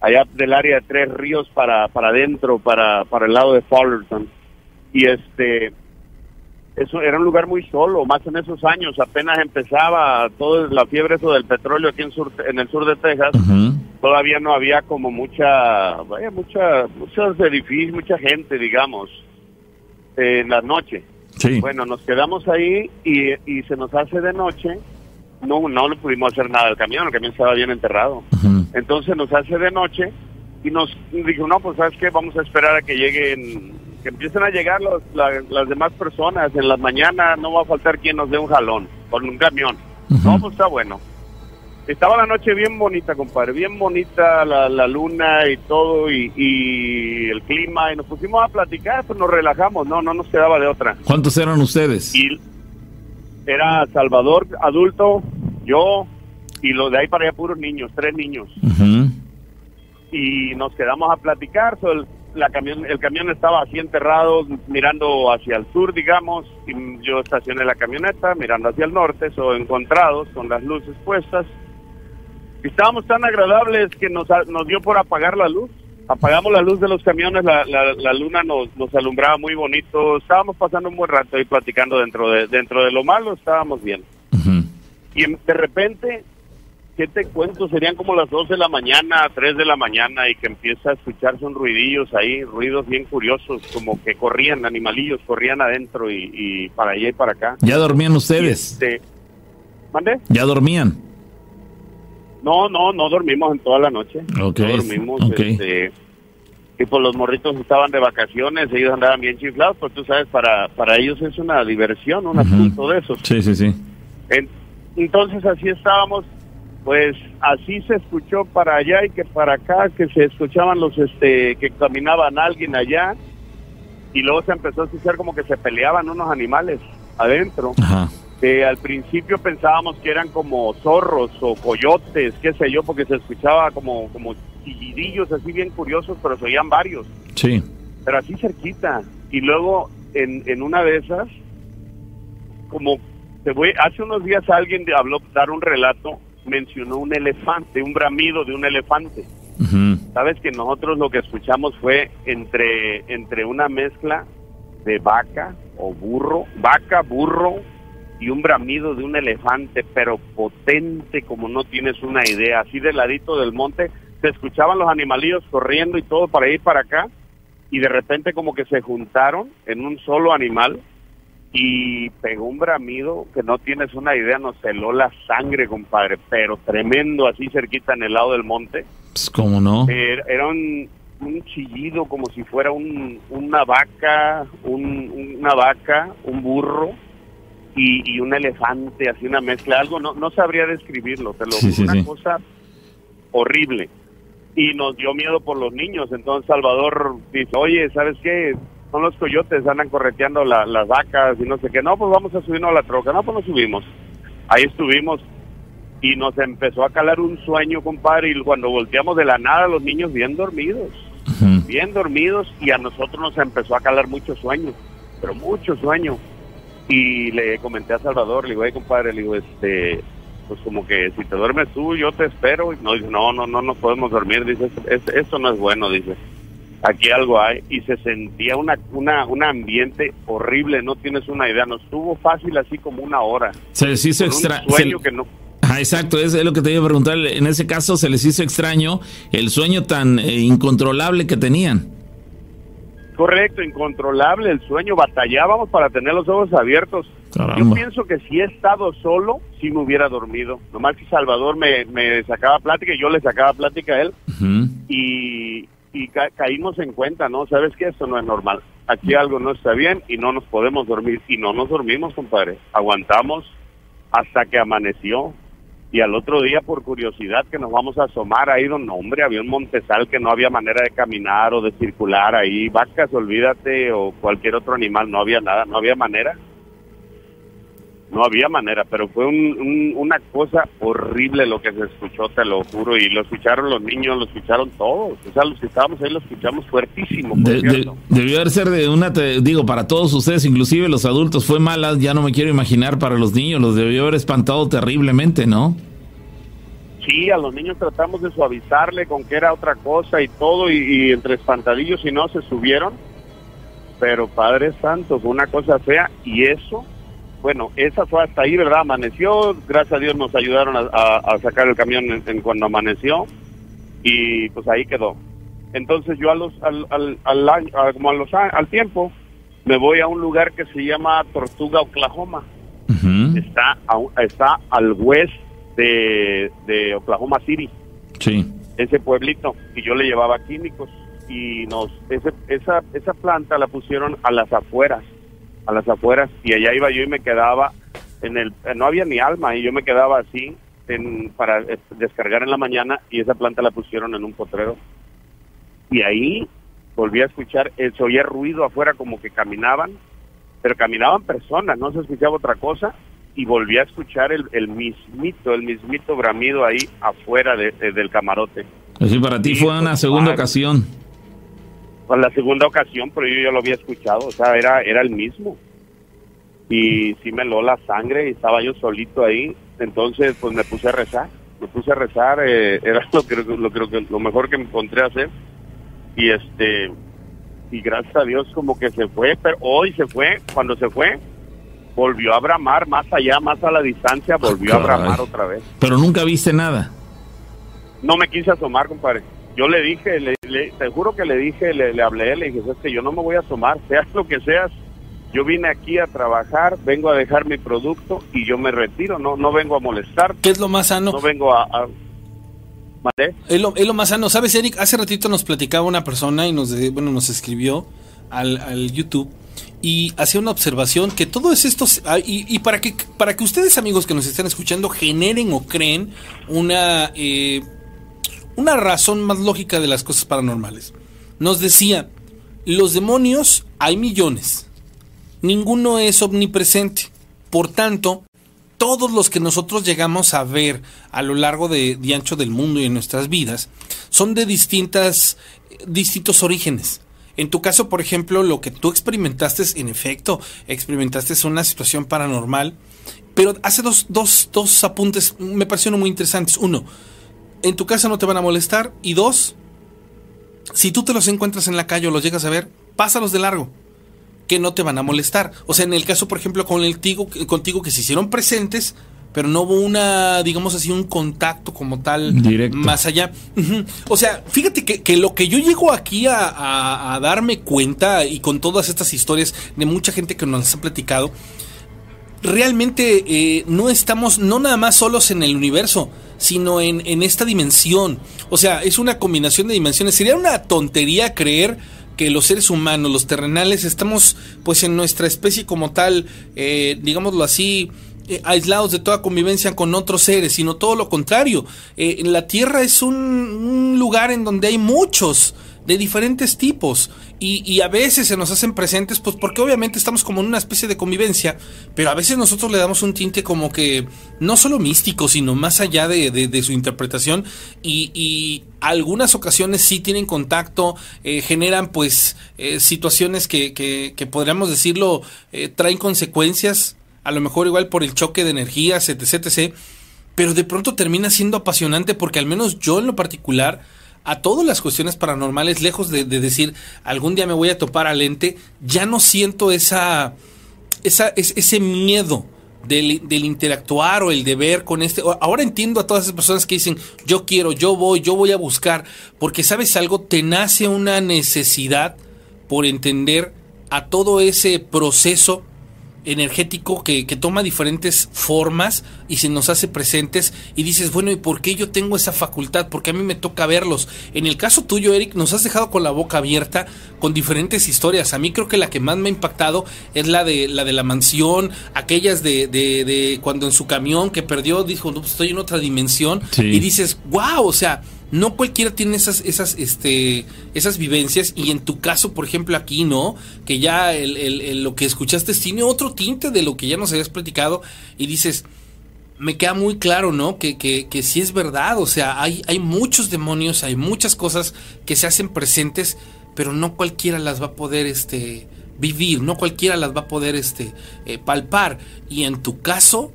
allá del área de Tres Ríos para para adentro, para para el lado de Fullerton. Y este eso era un lugar muy solo, más en esos años, apenas empezaba toda la fiebre eso del petróleo aquí en sur en el sur de Texas todavía no había como mucha, vaya, mucha, muchos edificios, mucha gente, digamos, en la noche. Sí. Bueno, nos quedamos ahí y, y se nos hace de noche. No, no le pudimos hacer nada al camión, el camión estaba bien enterrado. Entonces nos hace de noche y nos dijo, no, pues sabes qué, vamos a esperar a que lleguen, que empiecen a llegar los, la- las demás personas. En las mañanas no va a faltar quien nos dé un jalón con un camión. No, pues está bueno. Estaba la noche bien bonita, compadre, bien bonita la, la luna y todo y, y el clima y nos pusimos a platicar, pues nos relajamos, no, no nos quedaba de otra. ¿Cuántos eran ustedes? Y era Salvador adulto, yo y los de ahí para allá puros niños, tres niños y nos quedamos a platicar. So, el, la camión, el camión estaba así enterrado, mirando hacia el sur, digamos, y yo estacioné la camioneta mirando hacia el norte, so, encontrados con las luces puestas. Y estábamos tan agradables que nos, nos dio por apagar la luz. Apagamos la luz de los camiones, la, la, la luna nos, nos alumbraba muy bonito. Estábamos pasando un buen rato ahí platicando dentro de, dentro de lo malo, estábamos bien. Y en- de repente, ¿qué te cuento? Serían como las 2 de la mañana, 3 de la mañana, y que empieza a escucharse un ruidillos ahí, ruidos bien curiosos, como que corrían, animalillos, corrían adentro y, y para allá y para acá. ¿Ya dormían ustedes? Este, ¿Mande? ¿Ya dormían? No, no, no dormimos en toda la noche. Ok, No dormimos, ok. este, y pues los morritos estaban de vacaciones, ellos andaban bien chiflados, pues tú sabes, para, para ellos es una diversión, un asunto de esos. Sí, sí, sí. En- entonces así estábamos, pues así se escuchó para allá y que para acá, que se escuchaban los, este, que caminaban alguien allá y luego se empezó a escuchar como que se peleaban unos animales adentro. Ajá. Que al principio pensábamos que eran como zorros o coyotes, qué sé yo, porque se escuchaba como, como chillidillos así bien curiosos, pero se oían varios Sí. pero así cerquita. Y luego, en, en una de esas, como te voy, hace unos días alguien habló, dar un relato, mencionó un elefante, un bramido de un elefante. Sabes que nosotros lo que escuchamos fue entre, entre una mezcla de vaca o burro, vaca, burro y un bramido de un elefante, pero potente como no tienes una idea, así del ladito del monte, se escuchaban los animalillos corriendo y todo para ir para acá, y de repente como que se juntaron en un solo animal y pegó un bramido que no tienes una idea, nos heló la sangre, compadre, pero tremendo así cerquita en el lado del monte. Pues, ¿Cómo no? Era, era un, un chillido como si fuera un, una vaca, un- una vaca, un burro y, y un elefante, así una mezcla, algo, no, no sabría describirlo, te lo Sí, una sí. cosa horrible. Y nos dio miedo por los niños, entonces Salvador dice, oye, ¿sabes qué? Son los coyotes, andan correteando la- las vacas y no sé qué. No, pues vamos a subirnos a la troca. No, pues nos subimos. Ahí estuvimos y nos empezó a calar un sueño, compadre, y cuando volteamos de la nada, los niños bien dormidos, bien dormidos, y a nosotros nos empezó a calar mucho sueño, pero mucho sueño. Y le comenté a Salvador, le digo, "Ey, compadre, le digo, este, pues como que si te duermes tú, yo te espero. Y no, dice, no, no, no nos podemos dormir, dice, "Es- es- esto no es bueno, dice. Aquí algo hay, y se sentía una, una, un ambiente horrible, no tienes una idea, nos estuvo fácil así como una hora. Se les hizo Con un extra. sueño se- que no, Ah, exacto, es lo que te iba a preguntar. En ese caso, se les hizo extraño el sueño tan eh, incontrolable que tenían. Correcto, incontrolable el sueño, batallábamos para tener los ojos abiertos. Yo pienso que si he estado solo, sí me hubiera dormido. Nomás que Salvador me, me sacaba plática y yo le sacaba plática a él y, y ca- caímos en cuenta, ¿no? ¿Sabes qué? Esto no es normal. Aquí algo no está bien y no nos podemos dormir. Y no nos dormimos, compadre. Aguantamos hasta que amaneció. Y al otro día, por curiosidad, que nos vamos a asomar ahí, donde, hombre, había un montezal que no había manera de caminar o de circular ahí. Vacas, olvídate, o cualquier otro animal, no había nada, no había manera. No había manera, pero fue una cosa horrible lo que se escuchó, te lo juro, y lo escucharon los niños, lo escucharon todos, o sea, los que estábamos ahí lo escuchamos fuertísimo. debió haber ser de una, digo, para todos ustedes, inclusive los adultos, fue mala, ya no me quiero imaginar para los niños, los debió haber espantado terriblemente, ¿no? Sí, a los niños tratamos de suavizarle con que era otra cosa y todo, y, entre espantadillos y no se subieron, pero Padre Santo, fue una cosa fea, y eso bueno, esa fue hasta ahí, ¿verdad? Amaneció, gracias a Dios nos ayudaron a, sacar el camión en, cuando amaneció y pues ahí quedó. Entonces yo a los, al, al, al año, como a los, al tiempo, me voy a un lugar que se llama Tortuga, Oklahoma. Está, está al west de, de Oklahoma City. Sí. Ese pueblito. Y yo le llevaba químicos. Y nos, ese, esa, esa planta la pusieron a las afueras a las afueras y allá iba yo y me quedaba en el no había ni alma y yo me quedaba así en, para eh, descargar en la mañana y esa planta la pusieron en un potrero. Y ahí volví a escuchar eh, se oía ruido afuera como que caminaban pero caminaban personas no se escuchaba otra cosa y volví a escuchar el, el mismito el mismito bramido ahí afuera de, del camarote. Así para ti fue una segunda ocasión para la segunda ocasión, pero yo ya lo había escuchado, o sea, era, era el mismo. Y sí me lo la sangre y estaba yo solito ahí, entonces pues me puse a rezar, me puse a rezar, eh, era lo que, lo, creo que lo mejor que me encontré a hacer. Y este, y gracias a Dios como que se fue, pero hoy se fue, cuando se fue, volvió a bramar más allá, más a la distancia, volvió a bramar otra vez. Pero nunca viste nada. No me quise asomar, compadre yo le dije, le, te juro que le dije, le, hablé, le dije, es que yo no me voy a asomar, seas lo que seas, yo vine aquí a trabajar, vengo a dejar mi producto y yo me retiro, no no vengo a molestar. ¿Qué es lo más sano? No vengo a... Es, lo, es lo más sano. ¿Sabes, Eric? Hace ratito nos platicaba una persona y nos, bueno, nos escribió al, al YouTube y hacía una observación que todo es esto ah, y, y, para que para que ustedes amigos que nos están escuchando generen o creen una eh, una razón más lógica de las cosas paranormales. Nos decía, los demonios hay millones, ninguno es omnipresente, por tanto, todos los que nosotros llegamos a ver a lo largo de, ancho del mundo y en nuestras vidas son de distintas, distintos orígenes. En tu caso, por ejemplo, lo que tú experimentaste, en efecto, experimentaste una situación paranormal, pero hace dos, dos, dos apuntes, me parecieron muy interesantes. Uno, en tu casa no te van a molestar. Y dos, si tú te los encuentras en la calle o los llegas a ver, pásalos de largo, que no te van a molestar. O sea, en el caso, por ejemplo, con el tigo, contigo que se hicieron presentes, pero no hubo una, digamos así, un contacto como tal Directo. más allá. O sea, fíjate que, lo que yo llego aquí a, darme cuenta y con todas estas historias de mucha gente que nos ha platicado, realmente eh, no estamos, no nada más solos en el universo, sino en, en esta dimensión. O sea, es una combinación de dimensiones. Sería una tontería creer que los seres humanos, los terrenales, estamos pues en nuestra especie como tal, eh, digámoslo así, eh, aislados de toda convivencia con otros seres, sino todo lo contrario. Eh, la Tierra es un, un, lugar en donde hay muchos de diferentes tipos. Y, a veces se nos hacen presentes pues porque obviamente estamos como en una especie de convivencia pero a veces nosotros le damos un tinte como que no solo místico sino más allá de, su interpretación. Y, algunas ocasiones sí tienen contacto eh, generan pues eh, situaciones que, que, podríamos decirlo eh, traen consecuencias a lo mejor igual por el choque de energías etc, etc pero de pronto termina siendo apasionante porque al menos yo en lo particular a todas las cuestiones paranormales, lejos de, decir algún día me voy a topar al ente, ya no siento esa, esa ese miedo del, del, interactuar o el de ver con este. Ahora entiendo a todas esas personas que dicen yo quiero, yo voy, yo voy a buscar, porque sabes algo, te nace una necesidad por entender a todo ese proceso energético que, toma diferentes formas y se nos hace presentes y dices, bueno, ¿y por qué yo tengo esa facultad? Porque a mí me toca verlos. En el caso tuyo, Eric, nos has dejado con la boca abierta con diferentes historias. A mí creo que la que más me ha impactado es la de la de la mansión, aquellas de, de, de cuando en su camión que perdió dijo, no, pues estoy en otra dimensión y dices, wow, o sea, no cualquiera tiene esas, esas, este, esas vivencias y en tu caso, por ejemplo, aquí, ¿no? Que ya lo que escuchaste tiene otro tinte de lo que ya nos habías platicado y dices, me queda muy claro, ¿no? Que, que, que sí es verdad, o sea, hay, hay muchos demonios, hay muchas cosas que se hacen presentes, pero no cualquiera las va a poder, este, vivir, no cualquiera las va a poder, este, eh, palpar. Y en tu caso,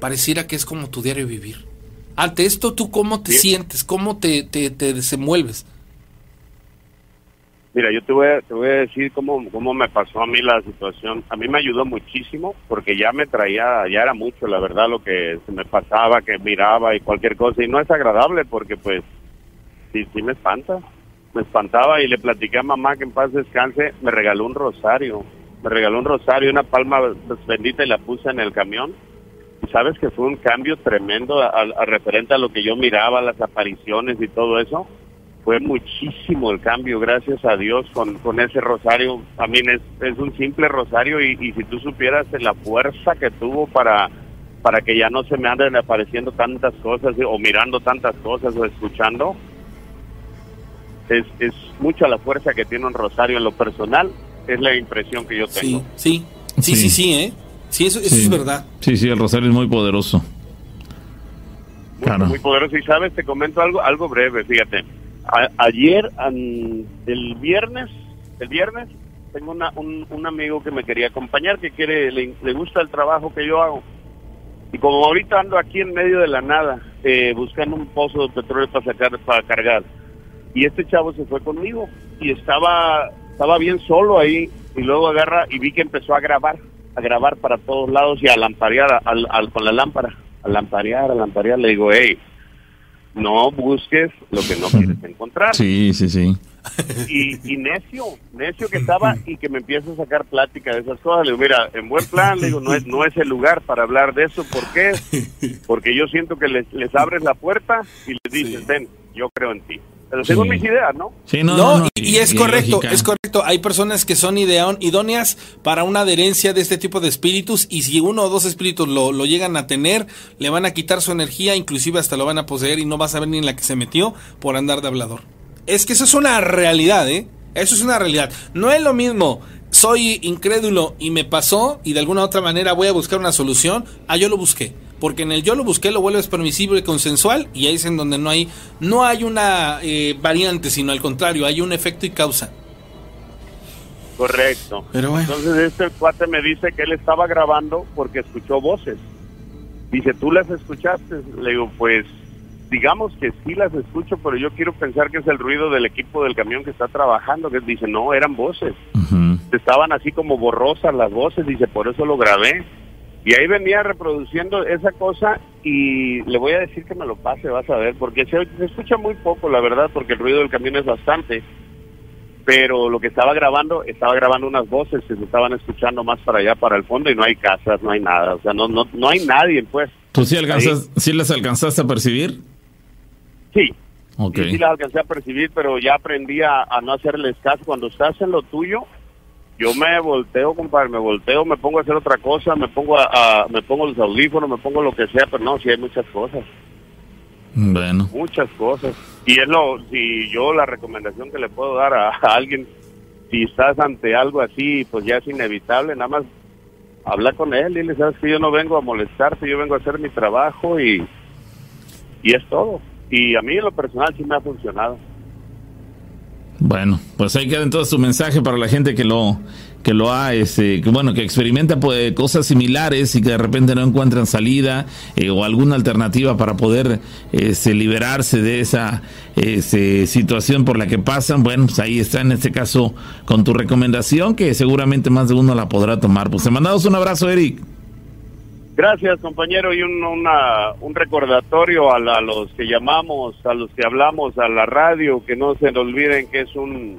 pareciera que es como tu diario vivir. Ante esto, ¿tú cómo te sientes? ¿Cómo te, te, desenvuelves? Mira, yo te voy a, te voy a decir cómo, cómo me pasó a mí la situación. A mí me ayudó muchísimo porque ya me traía, ya era mucho, la verdad, lo que se me pasaba, que miraba y cualquier cosa. Y no es agradable porque, pues, sí, sí me espanta. Me espantaba y le platiqué a mamá que en paz descanse, me regaló un rosario. Me regaló un rosario, una palma bendita y la puse en el camión sabes que fue un cambio tremendo a, referente a lo que yo miraba, las apariciones y todo eso. Fue muchísimo el cambio, gracias a Dios, con, con ese rosario. También es, es un simple rosario y, y si tú supieras la fuerza que tuvo para, para que ya no se me anden apareciendo tantas cosas o mirando tantas cosas o escuchando, es, es mucha la fuerza que tiene un rosario en lo personal, es la impresión que yo tengo. Sí, sí, sí, sí, sí, ¿eh? Sí, eso, es verdad. Sí, sí, el rosario es muy poderoso. Muy, claro. muy poderoso. Y sabes, te comento algo algo breve, fíjate. ayer, el viernes, el viernes, tengo una, un, un, amigo que me quería acompañar, que quiere, le, gusta el trabajo que yo hago. Y como ahorita ando aquí en medio de la nada, eh, buscando un pozo de petróleo para sacar, para cargar. Y este chavo se fue conmigo y estaba, estaba bien solo ahí. Y luego agarra y vi que empezó a grabar a grabar para todos lados y a lamparear al, con la lámpara, a lamparear, a lamparear. Le digo, hey, no busques lo que no quieres encontrar. Sí, sí, sí. Y, y, necio, necio que estaba y que me empieza a sacar plática de esas cosas. Le digo, mira, en buen plan, le digo, no es, no es el lugar para hablar de eso. ¿Por qué? Porque yo siento que les, les abres la puerta y les dices, ven, yo creo en ti. Pero según mis ideas, ¿no? Sí, no, y, es correcto, es correcto. Hay personas que son ideón, idóneas para una adherencia de este tipo de espíritus y si uno o dos espíritus lo, lo, llegan a tener, le van a quitar su energía, inclusive hasta lo van a poseer y no vas a ver ni en la que se metió por andar de hablador. Es que eso es una realidad, ¿eh? Eso es una realidad. No es lo mismo soy incrédulo y me pasó y de alguna otra manera voy a buscar una solución, ah, yo lo busqué. Porque en el yo lo busqué lo vuelves permisible y consensual y ahí es en donde no hay, no hay una eh, variante, sino al contrario, hay un efecto y causa. Correcto. Pero Entonces este cuate me dice que él estaba grabando porque escuchó voces. Dice, ¿tú las escuchaste? Le digo, pues digamos que sí las escucho, pero yo quiero pensar que es el ruido del equipo del camión que está trabajando, que dice, no, eran voces. Estaban así como borrosas las voces, dice, por eso lo grabé. Y ahí venía reproduciendo esa cosa y le voy a decir que me lo pase, vas a ver, porque se, se escucha muy poco, la verdad, porque el ruido del camión es bastante. Pero lo que estaba grabando, estaba grabando unas voces que se estaban escuchando más para allá, para el fondo, y no hay casas, no hay nada, o sea, no, no, no hay nadie, pues. ¿Tú sí, alcanzas, sí las alcanzaste a percibir? Sí. Sí, las alcancé a percibir, pero ya aprendí a, no hacerles caso. Cuando estás en lo tuyo, yo me volteo, compadre, me volteo, me pongo a hacer otra cosa, me pongo a, me pongo los audífonos, me pongo lo que sea, pero no, sí hay muchas cosas. Bueno. Muchas cosas. Y es lo, si yo la recomendación que le puedo dar a, alguien, si estás ante algo así, pues ya es inevitable, nada más habla con él y le sabes que yo no vengo a molestarte, yo vengo a hacer mi trabajo y, y es todo. Y a mí en lo personal sí me ha funcionado. Bueno, pues ahí queda entonces tu mensaje para la gente que lo que lo ha, este, que bueno, que experimenta pues, cosas similares y que de repente no encuentran salida eh, o alguna alternativa para poder este, liberarse de esa este, situación por la que pasan. Bueno, pues ahí está en este caso con tu recomendación que seguramente más de uno la podrá tomar. Pues te mandamos un abrazo, Eric. Gracias, compañero, y un, una, un recordatorio a, los que llamamos, a los que hablamos a la radio, que no se olviden que es un,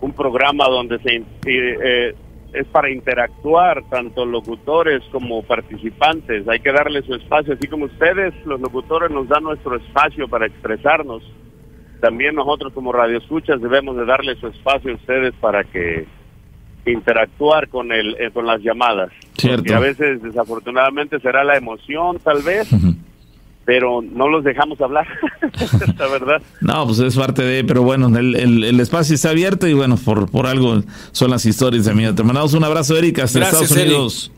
un programa donde se eh, es para interactuar tanto locutores como participantes. Hay que darle su espacio, así como ustedes, los locutores, nos dan nuestro espacio para expresarnos. También nosotros como radioescuchas debemos de darle su espacio a ustedes para que interactuar con el eh, con las llamadas. Cierto. Y a veces desafortunadamente será la emoción tal vez, pero no los dejamos hablar, la verdad. No, pues es parte de, pero bueno, el, el, espacio está abierto y bueno, por, por algo son las historias de mí. Te mandamos un abrazo, Erika, hasta Estados Unidos.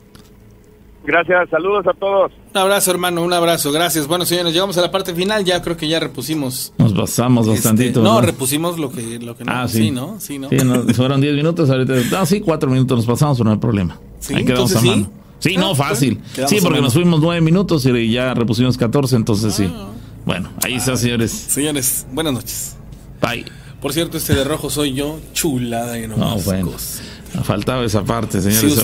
Gracias, saludos a todos. Un abrazo, hermano, un abrazo, gracias. Bueno, señores, llegamos a la parte final, ya creo que ya repusimos. Nos pasamos este, bastantito. no, repusimos lo que, lo que no. Ah, sí. ¿no? Sí, ¿no? Sí, fueron 10 minutos, ahorita. No, sí, 4 minutos nos pasamos, pero no hay problema. Sí, Ahí quedamos a mano. Sí, no, ah, fácil. Sí, porque nos fuimos 9 minutos y ya repusimos 14, entonces sí. Ah. Bueno, ahí está, señores. Señores, buenas noches. Bye. Por cierto, este de rojo soy yo, chulada y no, no bueno. Faltaba esa parte, señores.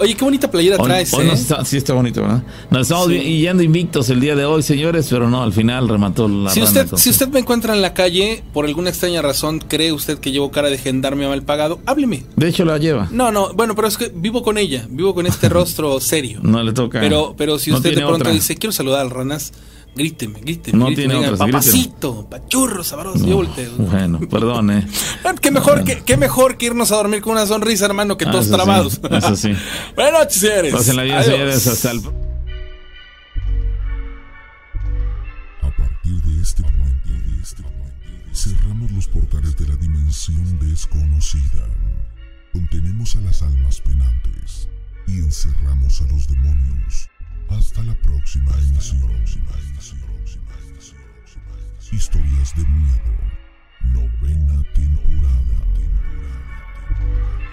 oye, qué bonita playera traes. ¿eh? sí, está bonito, ¿verdad? Nos estamos yendo invictos el día de hoy, señores, pero no, al final remató la si usted Si usted me encuentra en la calle, por alguna extraña razón, cree usted que llevo cara de gendarme mal pagado, hábleme. De hecho, la lleva. No, no, bueno, pero es que vivo con ella, vivo con este rostro serio. No le toca. Pero, pero si usted de pronto dice, quiero saludar al Ranas, gríteme, gríteme. No tiene otras, Papacito, pachurro, sabroso, yo volteo. Bueno, perdón, eh. qué mejor, qué, mejor que irnos a dormir con una sonrisa, hermano, que ah, todos trabados. eso sí. Buenas noches, señores. Pásenla bien, señores, hasta el... A partir de este momento, de este momento, cerramos los portales de la dimensión desconocida. Contenemos a las almas penantes y encerramos a los demonios hasta la próxima emisión. Historias de miedo. Novena temporada. temporada, temporada.